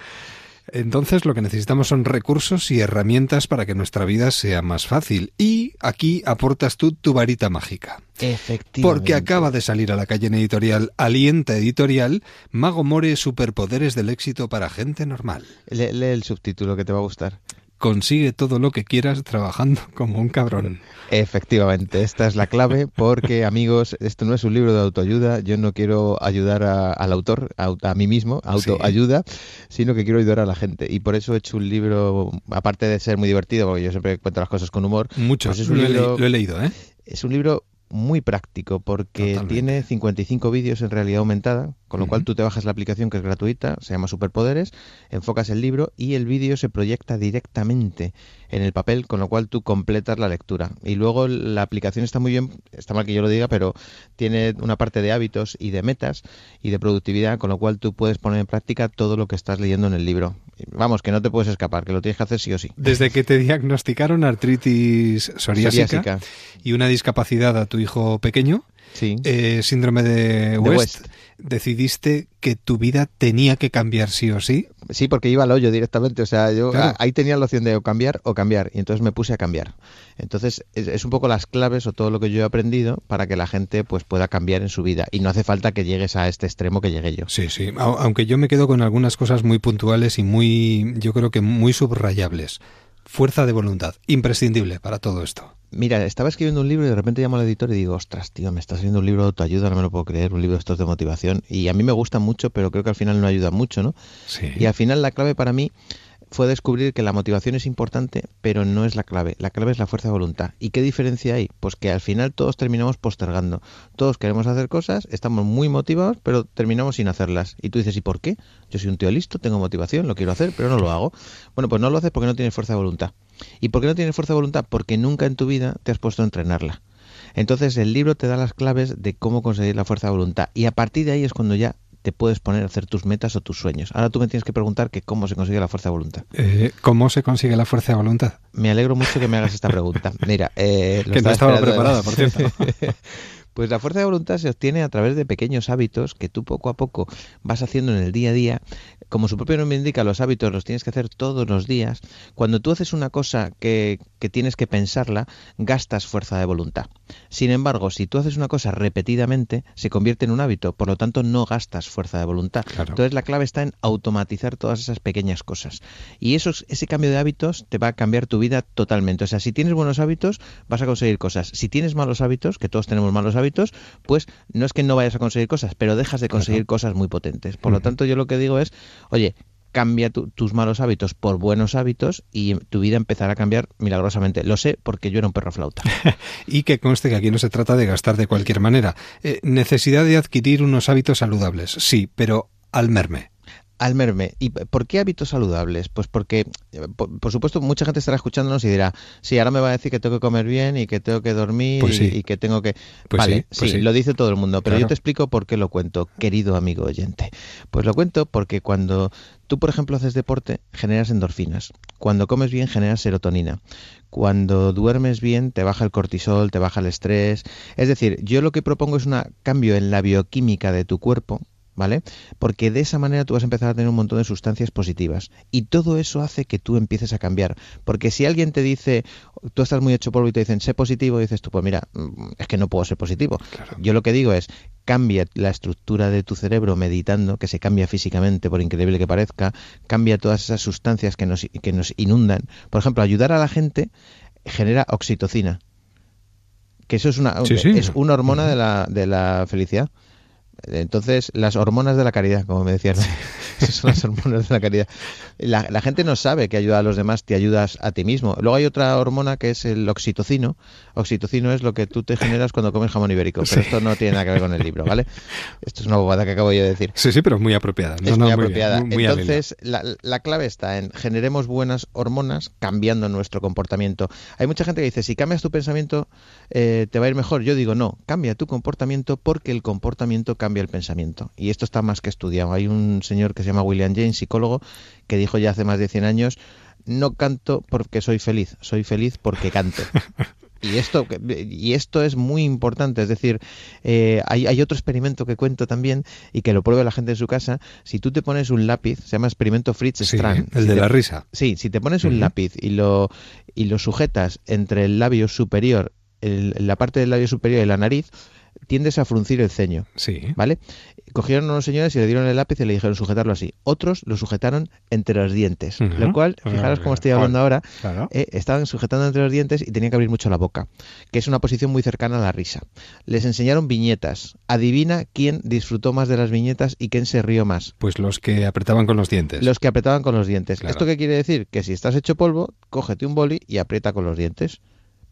Entonces lo que necesitamos son recursos y herramientas para que nuestra vida sea más fácil. Y aquí aportas tú tu varita mágica. Efectivamente. Porque acaba de salir a la calle en editorial Alienta Editorial, Mago More Superpoderes del éxito para gente normal. Lee, lee el subtítulo que te va a gustar. Consigue todo lo que quieras trabajando como un cabrón. Efectivamente, esta es la clave porque, amigos, esto no es un libro de autoayuda. Yo no quiero ayudar a- al autor, a, a mí mismo, autoayuda, sino que quiero ayudar a la gente. Y por eso he hecho un libro, aparte de ser muy divertido, porque yo siempre cuento las cosas con humor. Mucho, pues es un lo, he libro- lo he leído, ¿eh? Es un libro muy práctico porque tiene 55 vídeos en realidad aumentada, con lo cual tú te bajas la aplicación que es gratuita, se llama Superpoderes, enfocas el libro y el vídeo se proyecta directamente en el papel, con lo cual tú completas la lectura. Y luego la aplicación está muy bien, está mal que yo lo diga, pero tiene una parte de hábitos y de metas y de productividad, con lo cual tú puedes poner en práctica todo lo que estás leyendo en el libro. Vamos, que no te puedes escapar, que lo tienes que hacer sí o sí. Desde que te diagnosticaron artritis psoriásica, y una discapacidad a tu hijo pequeño, eh, síndrome de West, decidiste que tu vida tenía que cambiar sí o sí. Sí, porque iba al hoyo directamente. O sea, yo ahí tenía la opción de cambiar o cambiar. Y entonces me puse a cambiar. Entonces, es, un poco las claves o todo lo que yo he aprendido para que la gente pues pueda cambiar en su vida. Y no hace falta que llegues a este extremo que llegué yo. Sí, sí. Aunque yo me quedo con algunas cosas muy puntuales y muy, yo creo que muy subrayables. Fuerza de voluntad, imprescindible para todo esto. Mira, estaba escribiendo un libro y de repente llamo al editor y digo, ostras, tío, me está haciendo un libro de autoayuda, no me lo puedo creer, un libro de estos de motivación. Y a mí me gusta mucho, pero creo que al final no ayuda mucho, ¿no? Sí. Y al final la clave para mí fue descubrir que la motivación es importante, pero no es la clave. La clave es la fuerza de voluntad. ¿Y qué diferencia hay? Pues que al final todos terminamos postergando. Todos queremos hacer cosas, estamos muy motivados, pero terminamos sin hacerlas. Y tú dices, ¿y por qué? Yo soy un tío listo, tengo motivación, lo quiero hacer, pero no lo hago. Bueno, pues no lo haces porque no tienes fuerza de voluntad. ¿Y por qué no tienes fuerza de voluntad? Porque nunca en tu vida te has puesto a entrenarla. Entonces el libro te da las claves de cómo conseguir la fuerza de voluntad. Y a partir de ahí es cuando ya te puedes poner a hacer tus metas o tus sueños. Ahora tú me tienes que preguntar que cómo se consigue la fuerza de voluntad. Eh, ¿Cómo se consigue la fuerza de voluntad? Me alegro mucho que me hagas esta pregunta. Mira, eh, que no estaba preparada, por cierto. Pues la fuerza de voluntad se obtiene a través de pequeños hábitos que tú poco a poco vas haciendo en el día a día. Como su propio nombre indica, los hábitos los tienes que hacer todos los días. Cuando tú haces una cosa que, tienes que pensarla, gastas fuerza de voluntad. Sin embargo, si tú haces una cosa repetidamente, se convierte en un hábito, por lo tanto no gastas fuerza de voluntad. Entonces la clave está en automatizar todas esas pequeñas cosas. Y eso, ese cambio de hábitos te va a cambiar tu vida totalmente. O sea, si tienes buenos hábitos, vas a conseguir cosas. Si tienes malos hábitos, que todos tenemos malos hábitos, hábitos, pues no es que no vayas a conseguir cosas, pero dejas de conseguir cosas muy potentes. Por lo tanto, yo lo que digo es, oye, cambia tus malos hábitos por buenos hábitos y tu vida empezará a cambiar milagrosamente. Lo sé porque yo era un perro flauta. y que conste que aquí no se trata de gastar de cualquier manera. Eh, necesidad de adquirir unos hábitos saludables, sí, pero al merme al merme. ¿Y por qué hábitos saludables? Pues porque, por, supuesto, mucha gente estará escuchándonos y dirá, sí, ahora me va a decir que tengo que comer bien y que tengo que dormir pues y, que tengo que... Pues vale, sí, pues lo dice todo el mundo, pero yo te explico por qué lo cuento, querido amigo oyente. Pues lo cuento porque cuando tú, por ejemplo, haces deporte, generas endorfinas. Cuando comes bien, generas serotonina. Cuando duermes bien, te baja el cortisol, te baja el estrés. Es decir, yo lo que propongo es un cambio en la bioquímica de tu cuerpo ¿vale? Porque de esa manera tú vas a empezar a tener un montón de sustancias positivas. Y todo eso hace que tú empieces a cambiar. Porque si alguien te dice, tú estás muy hecho polvo y te dicen, sé positivo, y dices tú, pues mira, mm, es que no puedo ser positivo. Yo lo que digo es, cambia la estructura de tu cerebro meditando, que se cambia físicamente, por increíble que parezca, cambia todas esas sustancias que nos, que nos inundan. Por ejemplo, ayudar a la gente genera oxitocina que eso es una, es una hormona de la, de la felicidad. Entonces, las hormonas de la caridad, como me decían, son las hormonas de la caridad. La, gente no sabe que ayuda a los demás, te ayudas a ti mismo. Luego hay otra hormona que es el oxitocino. Oxitocino es lo que tú te generas cuando comes jamón ibérico, pero esto no tiene nada que ver con el libro, ¿vale? Esto es una bobada que acabo yo de decir. Sí, sí, pero es muy apropiada. es muy, apropiada. Entonces, la, clave está en generemos buenas hormonas cambiando nuestro comportamiento. Hay mucha gente que dice, si cambias tu pensamiento, eh, te va a ir mejor. Yo digo, no, cambia tu comportamiento porque el comportamiento cambia cambia el pensamiento. Y esto está más que estudiado. Hay un señor que se llama William James, psicólogo, que dijo ya hace más de 100 años, no canto porque soy feliz, soy feliz porque canto. Y esto, y esto es muy importante, es decir, eh, hay, hay, otro experimento que cuento también y que lo pruebe la gente en su casa. Si tú te pones un lápiz, se llama experimento Fritz Strand. el de la risa. Sí, si te pones un lápiz y lo, y lo sujetas entre el labio superior, la parte del labio superior y la nariz, tiendes a fruncir el ceño. Sí. ¿Vale? Cogieron a unos señores y le dieron el lápiz y le dijeron sujetarlo así. Otros lo sujetaron entre los dientes. Lo cual, fijaros cómo estoy hablando ahora, eh, estaban sujetando entre los dientes y tenían que abrir mucho la boca, que es una posición muy cercana a la risa. Les enseñaron viñetas. Adivina quién disfrutó más de las viñetas y quién se rió más. Pues los que apretaban con los dientes. Los que apretaban con los dientes. ¿Esto qué quiere decir? Que si estás hecho polvo, cógete un boli y aprieta con los dientes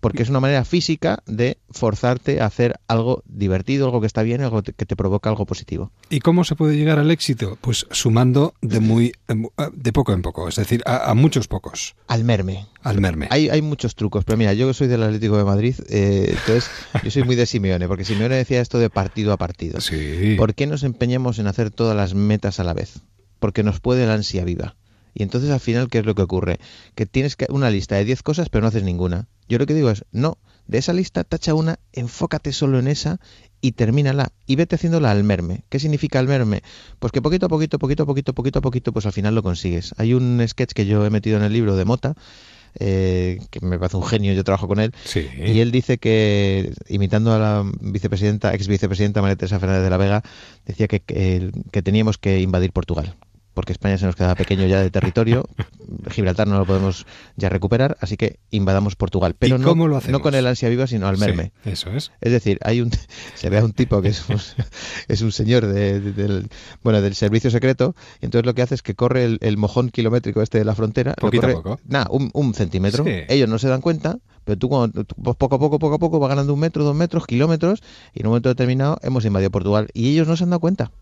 porque es una manera física de forzarte a hacer algo divertido, algo que está bien, algo que te provoca algo positivo. ¿Y cómo se puede llegar al éxito? Pues sumando de muy de poco en poco, es decir, a, muchos pocos. Al merme. Al merme. Hay, hay muchos trucos, pero mira, yo que soy del Atlético de Madrid, eh, entonces yo soy muy de Simeone, porque Simeone decía esto de partido a partido. Sí. ¿Por qué nos empeñamos en hacer todas las metas a la vez? Porque nos puede la ansia viva. Y entonces al final, ¿qué es lo que ocurre? Que tienes una lista de 10 cosas, pero no haces ninguna. Yo lo que digo es, no, de esa lista tacha una, enfócate solo en esa y termínala y vete haciéndola al merme. ¿Qué significa al merme? Pues que poquito a poquito, poquito a poquito, poquito a poquito, pues al final lo consigues. Hay un sketch que yo he metido en el libro de Mota, eh, que me parece un genio, yo trabajo con él, y él dice que, imitando a la vicepresidenta, ex vicepresidenta María Teresa Fernández de la Vega, decía que, que teníamos que invadir Portugal porque España se nos queda pequeño ya de territorio, Gibraltar no lo podemos ya recuperar, así que invadamos Portugal. Pero no, no con el ansia viva, sino al merme. eso es. Es decir, hay un se ve a un tipo que es un, es un señor de, del, bueno, del servicio secreto, y entonces lo que hace es que corre el, mojón kilométrico este de la frontera, Poquito a poco. Nada, un, centímetro. Ellos no se dan cuenta, pero tú cuando, pues poco a poco, poco a poco, va ganando un metro, dos metros, kilómetros, y en un momento determinado hemos invadido Portugal. Y ellos no se han dado cuenta.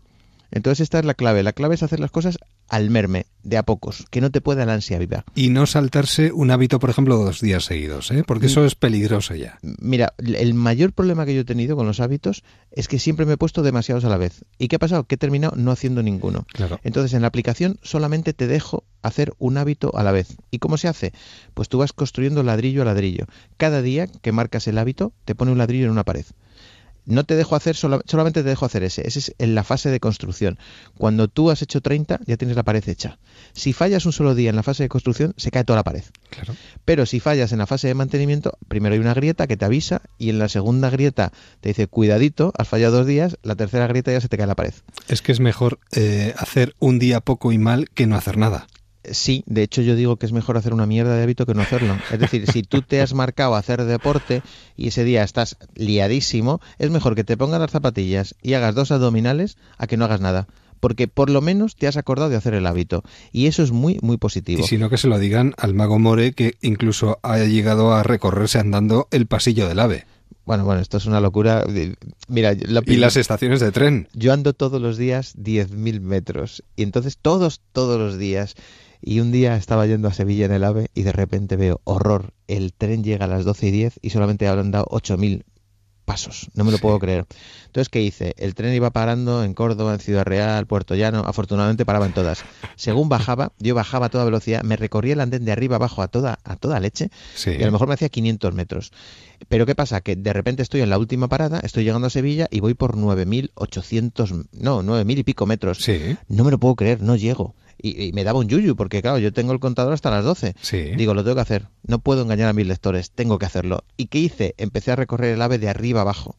Entonces esta es la clave. La clave es hacer las cosas al merme, de a pocos, que no te pueda la ansia viva. Y no saltarse un hábito, por ejemplo, dos días seguidos, ¿eh? porque eso es peligroso ya. Mira, el mayor problema que yo he tenido con los hábitos es que siempre me he puesto demasiados a la vez. ¿Y qué ha pasado? Que he terminado no haciendo ninguno. Claro. Entonces en la aplicación solamente te dejo hacer un hábito a la vez. ¿Y cómo se hace? Pues tú vas construyendo ladrillo a ladrillo. Cada día que marcas el hábito, te pone un ladrillo en una pared no te dejo hacer, solamente te dejo hacer ese. Ese es en la fase de construcción. Cuando tú has hecho 30, ya tienes la pared hecha. Si fallas un solo día en la fase de construcción, se cae toda la pared. Claro. Pero si fallas en la fase de mantenimiento, primero hay una grieta que te avisa y en la segunda grieta te dice, cuidadito, has fallado dos días, la tercera grieta ya se te cae la pared. Es que es mejor eh, hacer un día poco y mal que no hacer nada. Sí, de hecho yo digo que es mejor hacer una mierda de hábito que no hacerlo. Es decir, si tú te has marcado hacer deporte y ese día estás liadísimo, es mejor que te pongas las zapatillas y hagas dos abdominales a que no hagas nada. Porque por lo menos te has acordado de hacer el hábito. Y eso es muy, muy positivo. Y si no, que se lo digan al mago More, que incluso ha llegado a recorrerse andando el pasillo del ave. Bueno, bueno, esto es una locura. Mira, y las estaciones de tren. Yo ando todos los días 10.000 metros. Y entonces todos, todos los días y un día estaba yendo a Sevilla en el AVE y de repente veo horror. El tren llega a las 12 y 10 y solamente habrán dado 8.000 pasos. No me lo puedo creer. Entonces, ¿qué hice? El tren iba parando en Córdoba, en Ciudad Real, Puerto Llano. Afortunadamente paraba en todas. Según bajaba, yo bajaba a toda velocidad, me recorría el andén de arriba abajo a toda, a toda leche y a lo mejor me hacía 500 metros. Pero ¿qué pasa? Que de repente estoy en la última parada, estoy llegando a Sevilla y voy por 9.800, no, 9.000 y pico metros. No me lo puedo creer, no llego y, me daba un yuyu, porque claro, yo tengo el contador hasta las 12. Digo, lo tengo que hacer. No puedo engañar a mis lectores, tengo que hacerlo. ¿Y qué hice? Empecé a recorrer el ave de arriba abajo.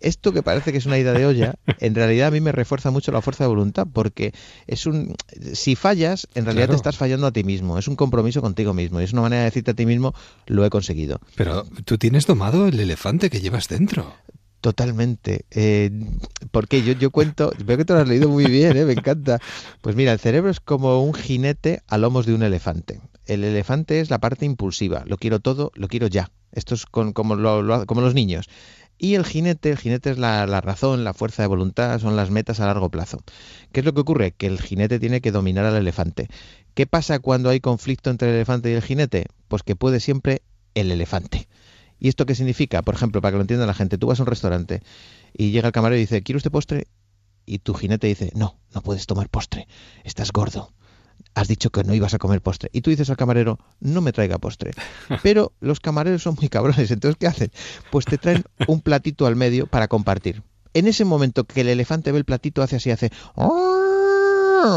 Esto que parece que es una idea de olla, en realidad a mí me refuerza mucho la fuerza de voluntad, porque es un si fallas, en realidad te estás fallando a ti mismo, es un compromiso contigo mismo, y es una manera de decirte a ti mismo, lo he conseguido. Pero tú tienes domado el elefante que llevas dentro. Totalmente. Eh, porque yo, yo cuento, veo que te lo has leído muy bien, ¿eh? me encanta. Pues mira, el cerebro es como un jinete a lomos de un elefante. El elefante es la parte impulsiva, lo quiero todo, lo quiero ya. Esto es con, como, como los niños. Y el jinete, el jinete es la, la, razón, la fuerza de voluntad, son las metas a largo plazo. ¿Qué es lo que ocurre? Que el jinete tiene que dominar al elefante. ¿Qué pasa cuando hay conflicto entre el elefante y el jinete? Pues que puede siempre el elefante. ¿Y esto qué significa? Por ejemplo, para que lo entienda la gente, tú vas a un restaurante y llega el camarero y dice, ¿quiere usted postre? Y tu jinete dice, no, no puedes tomar postre, estás gordo. Has dicho que no ibas a comer postre. Y tú dices al camarero, no me traiga postre. Pero los camareros son muy cabrones, entonces ¿qué hacen? Pues te traen un platito al medio para compartir. En ese momento que el elefante ve el platito, hace así, hace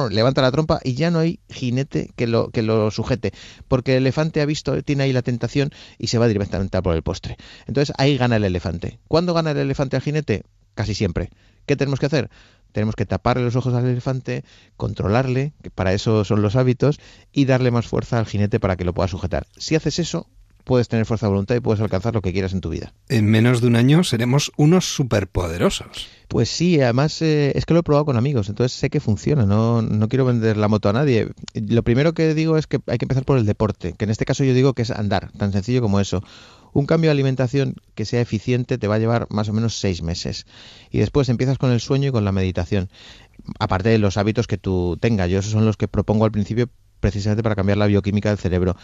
levanta la trompa y ya no hay jinete que lo, que lo sujete, porque el elefante ha visto, tiene ahí la tentación y se va directamente a por el postre. Entonces ahí gana el elefante. ¿Cuándo gana el elefante al jinete? Casi siempre. ¿Qué tenemos que hacer? Tenemos que taparle los ojos al elefante, controlarle, que para eso son los hábitos, y darle más fuerza al jinete para que lo pueda sujetar. Si haces eso, puedes tener fuerza de voluntad y puedes alcanzar lo que quieras en tu vida. En menos de un año seremos unos superpoderosos. Pues sí, además eh, es que lo he probado con amigos, entonces sé que funciona, no, no quiero vender la moto a nadie. Lo primero que digo es que hay que empezar por el deporte, que en este caso yo digo que es andar, tan sencillo como eso. Un cambio de alimentación que sea eficiente te va a llevar más o menos seis meses. Y después empiezas con el sueño y con la meditación. Aparte de los hábitos que tú tengas, yo esos son los que propongo al principio precisamente para cambiar la bioquímica del cerebro.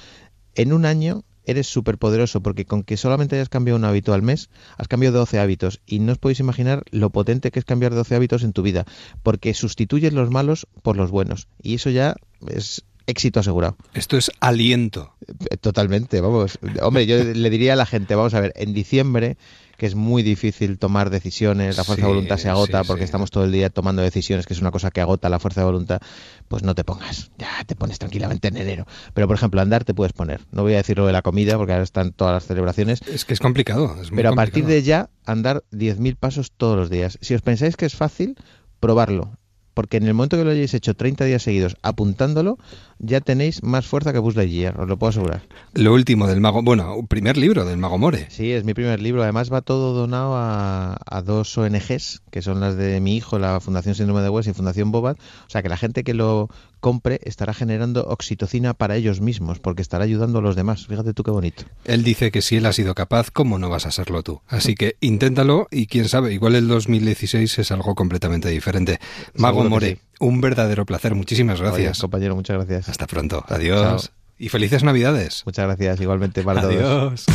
En un año eres súper poderoso porque con que solamente hayas cambiado un hábito al mes, has cambiado 12 hábitos y no os podéis imaginar lo potente que es cambiar 12 hábitos en tu vida, porque sustituyes los malos por los buenos y eso ya es éxito asegurado. Esto es aliento. Eh, totalmente, vamos. Hombre, yo le diría a la gente, vamos a ver, en diciembre que es muy difícil tomar decisiones, la fuerza de voluntad se agota porque estamos todo el día tomando decisiones, que es una cosa que agota la fuerza de voluntad, pues no te pongas, ya te pones tranquilamente en enero. Pero por ejemplo, andar te puedes poner. No voy a decir lo de la comida porque ahora están todas las celebraciones. Es que es complicado. pero a partir de ya, andar 10.000 pasos todos los días. Si os pensáis que es fácil, probarlo porque en el momento que lo hayáis hecho 30 días seguidos apuntándolo, ya tenéis más fuerza que Buzz Lightyear, os lo puedo asegurar. Lo último del mago, bueno, primer libro del mago More. Sí, es mi primer libro, además va todo donado a, a dos ONGs, que son las de mi hijo, la Fundación Síndrome de West y Fundación Bobat, o sea que la gente que lo compre estará generando oxitocina para ellos mismos, porque estará ayudando a los demás. Fíjate tú qué bonito. Él dice que si él ha sido capaz, ¿cómo no vas a serlo tú? Así que inténtalo y quién sabe, igual el 2016 es algo completamente diferente. Mago More, un verdadero placer. Muchísimas gracias. compañero, muchas gracias. Hasta pronto. Adiós. Y felices Navidades. Muchas gracias, igualmente para todos. Adiós.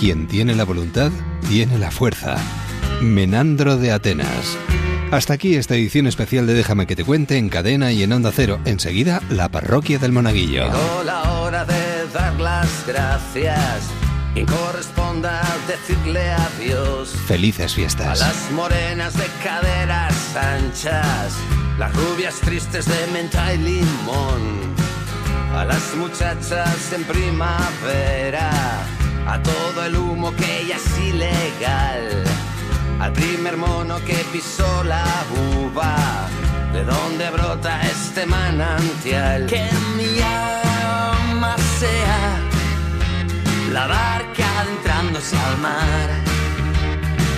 Quien tiene la voluntad, tiene la fuerza. Menandro de Atenas. Hasta aquí esta edición especial de Déjame que te cuente en cadena y en onda cero. Enseguida, la parroquia del Monaguillo. Llegó la hora de dar las gracias. Corresponda decirle adiós. Felices fiestas. A las morenas de caderas anchas. Las rubias tristes de menta y limón. A las muchachas en primavera. A todo el humo que ya es ilegal al primer mono que pisó la uva, de donde brota este manantial. Que mi alma sea la barca adentrándose al mar,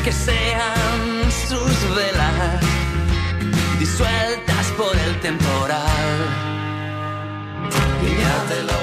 que sean sus velas disueltas por el temporal. Guiñate el ojo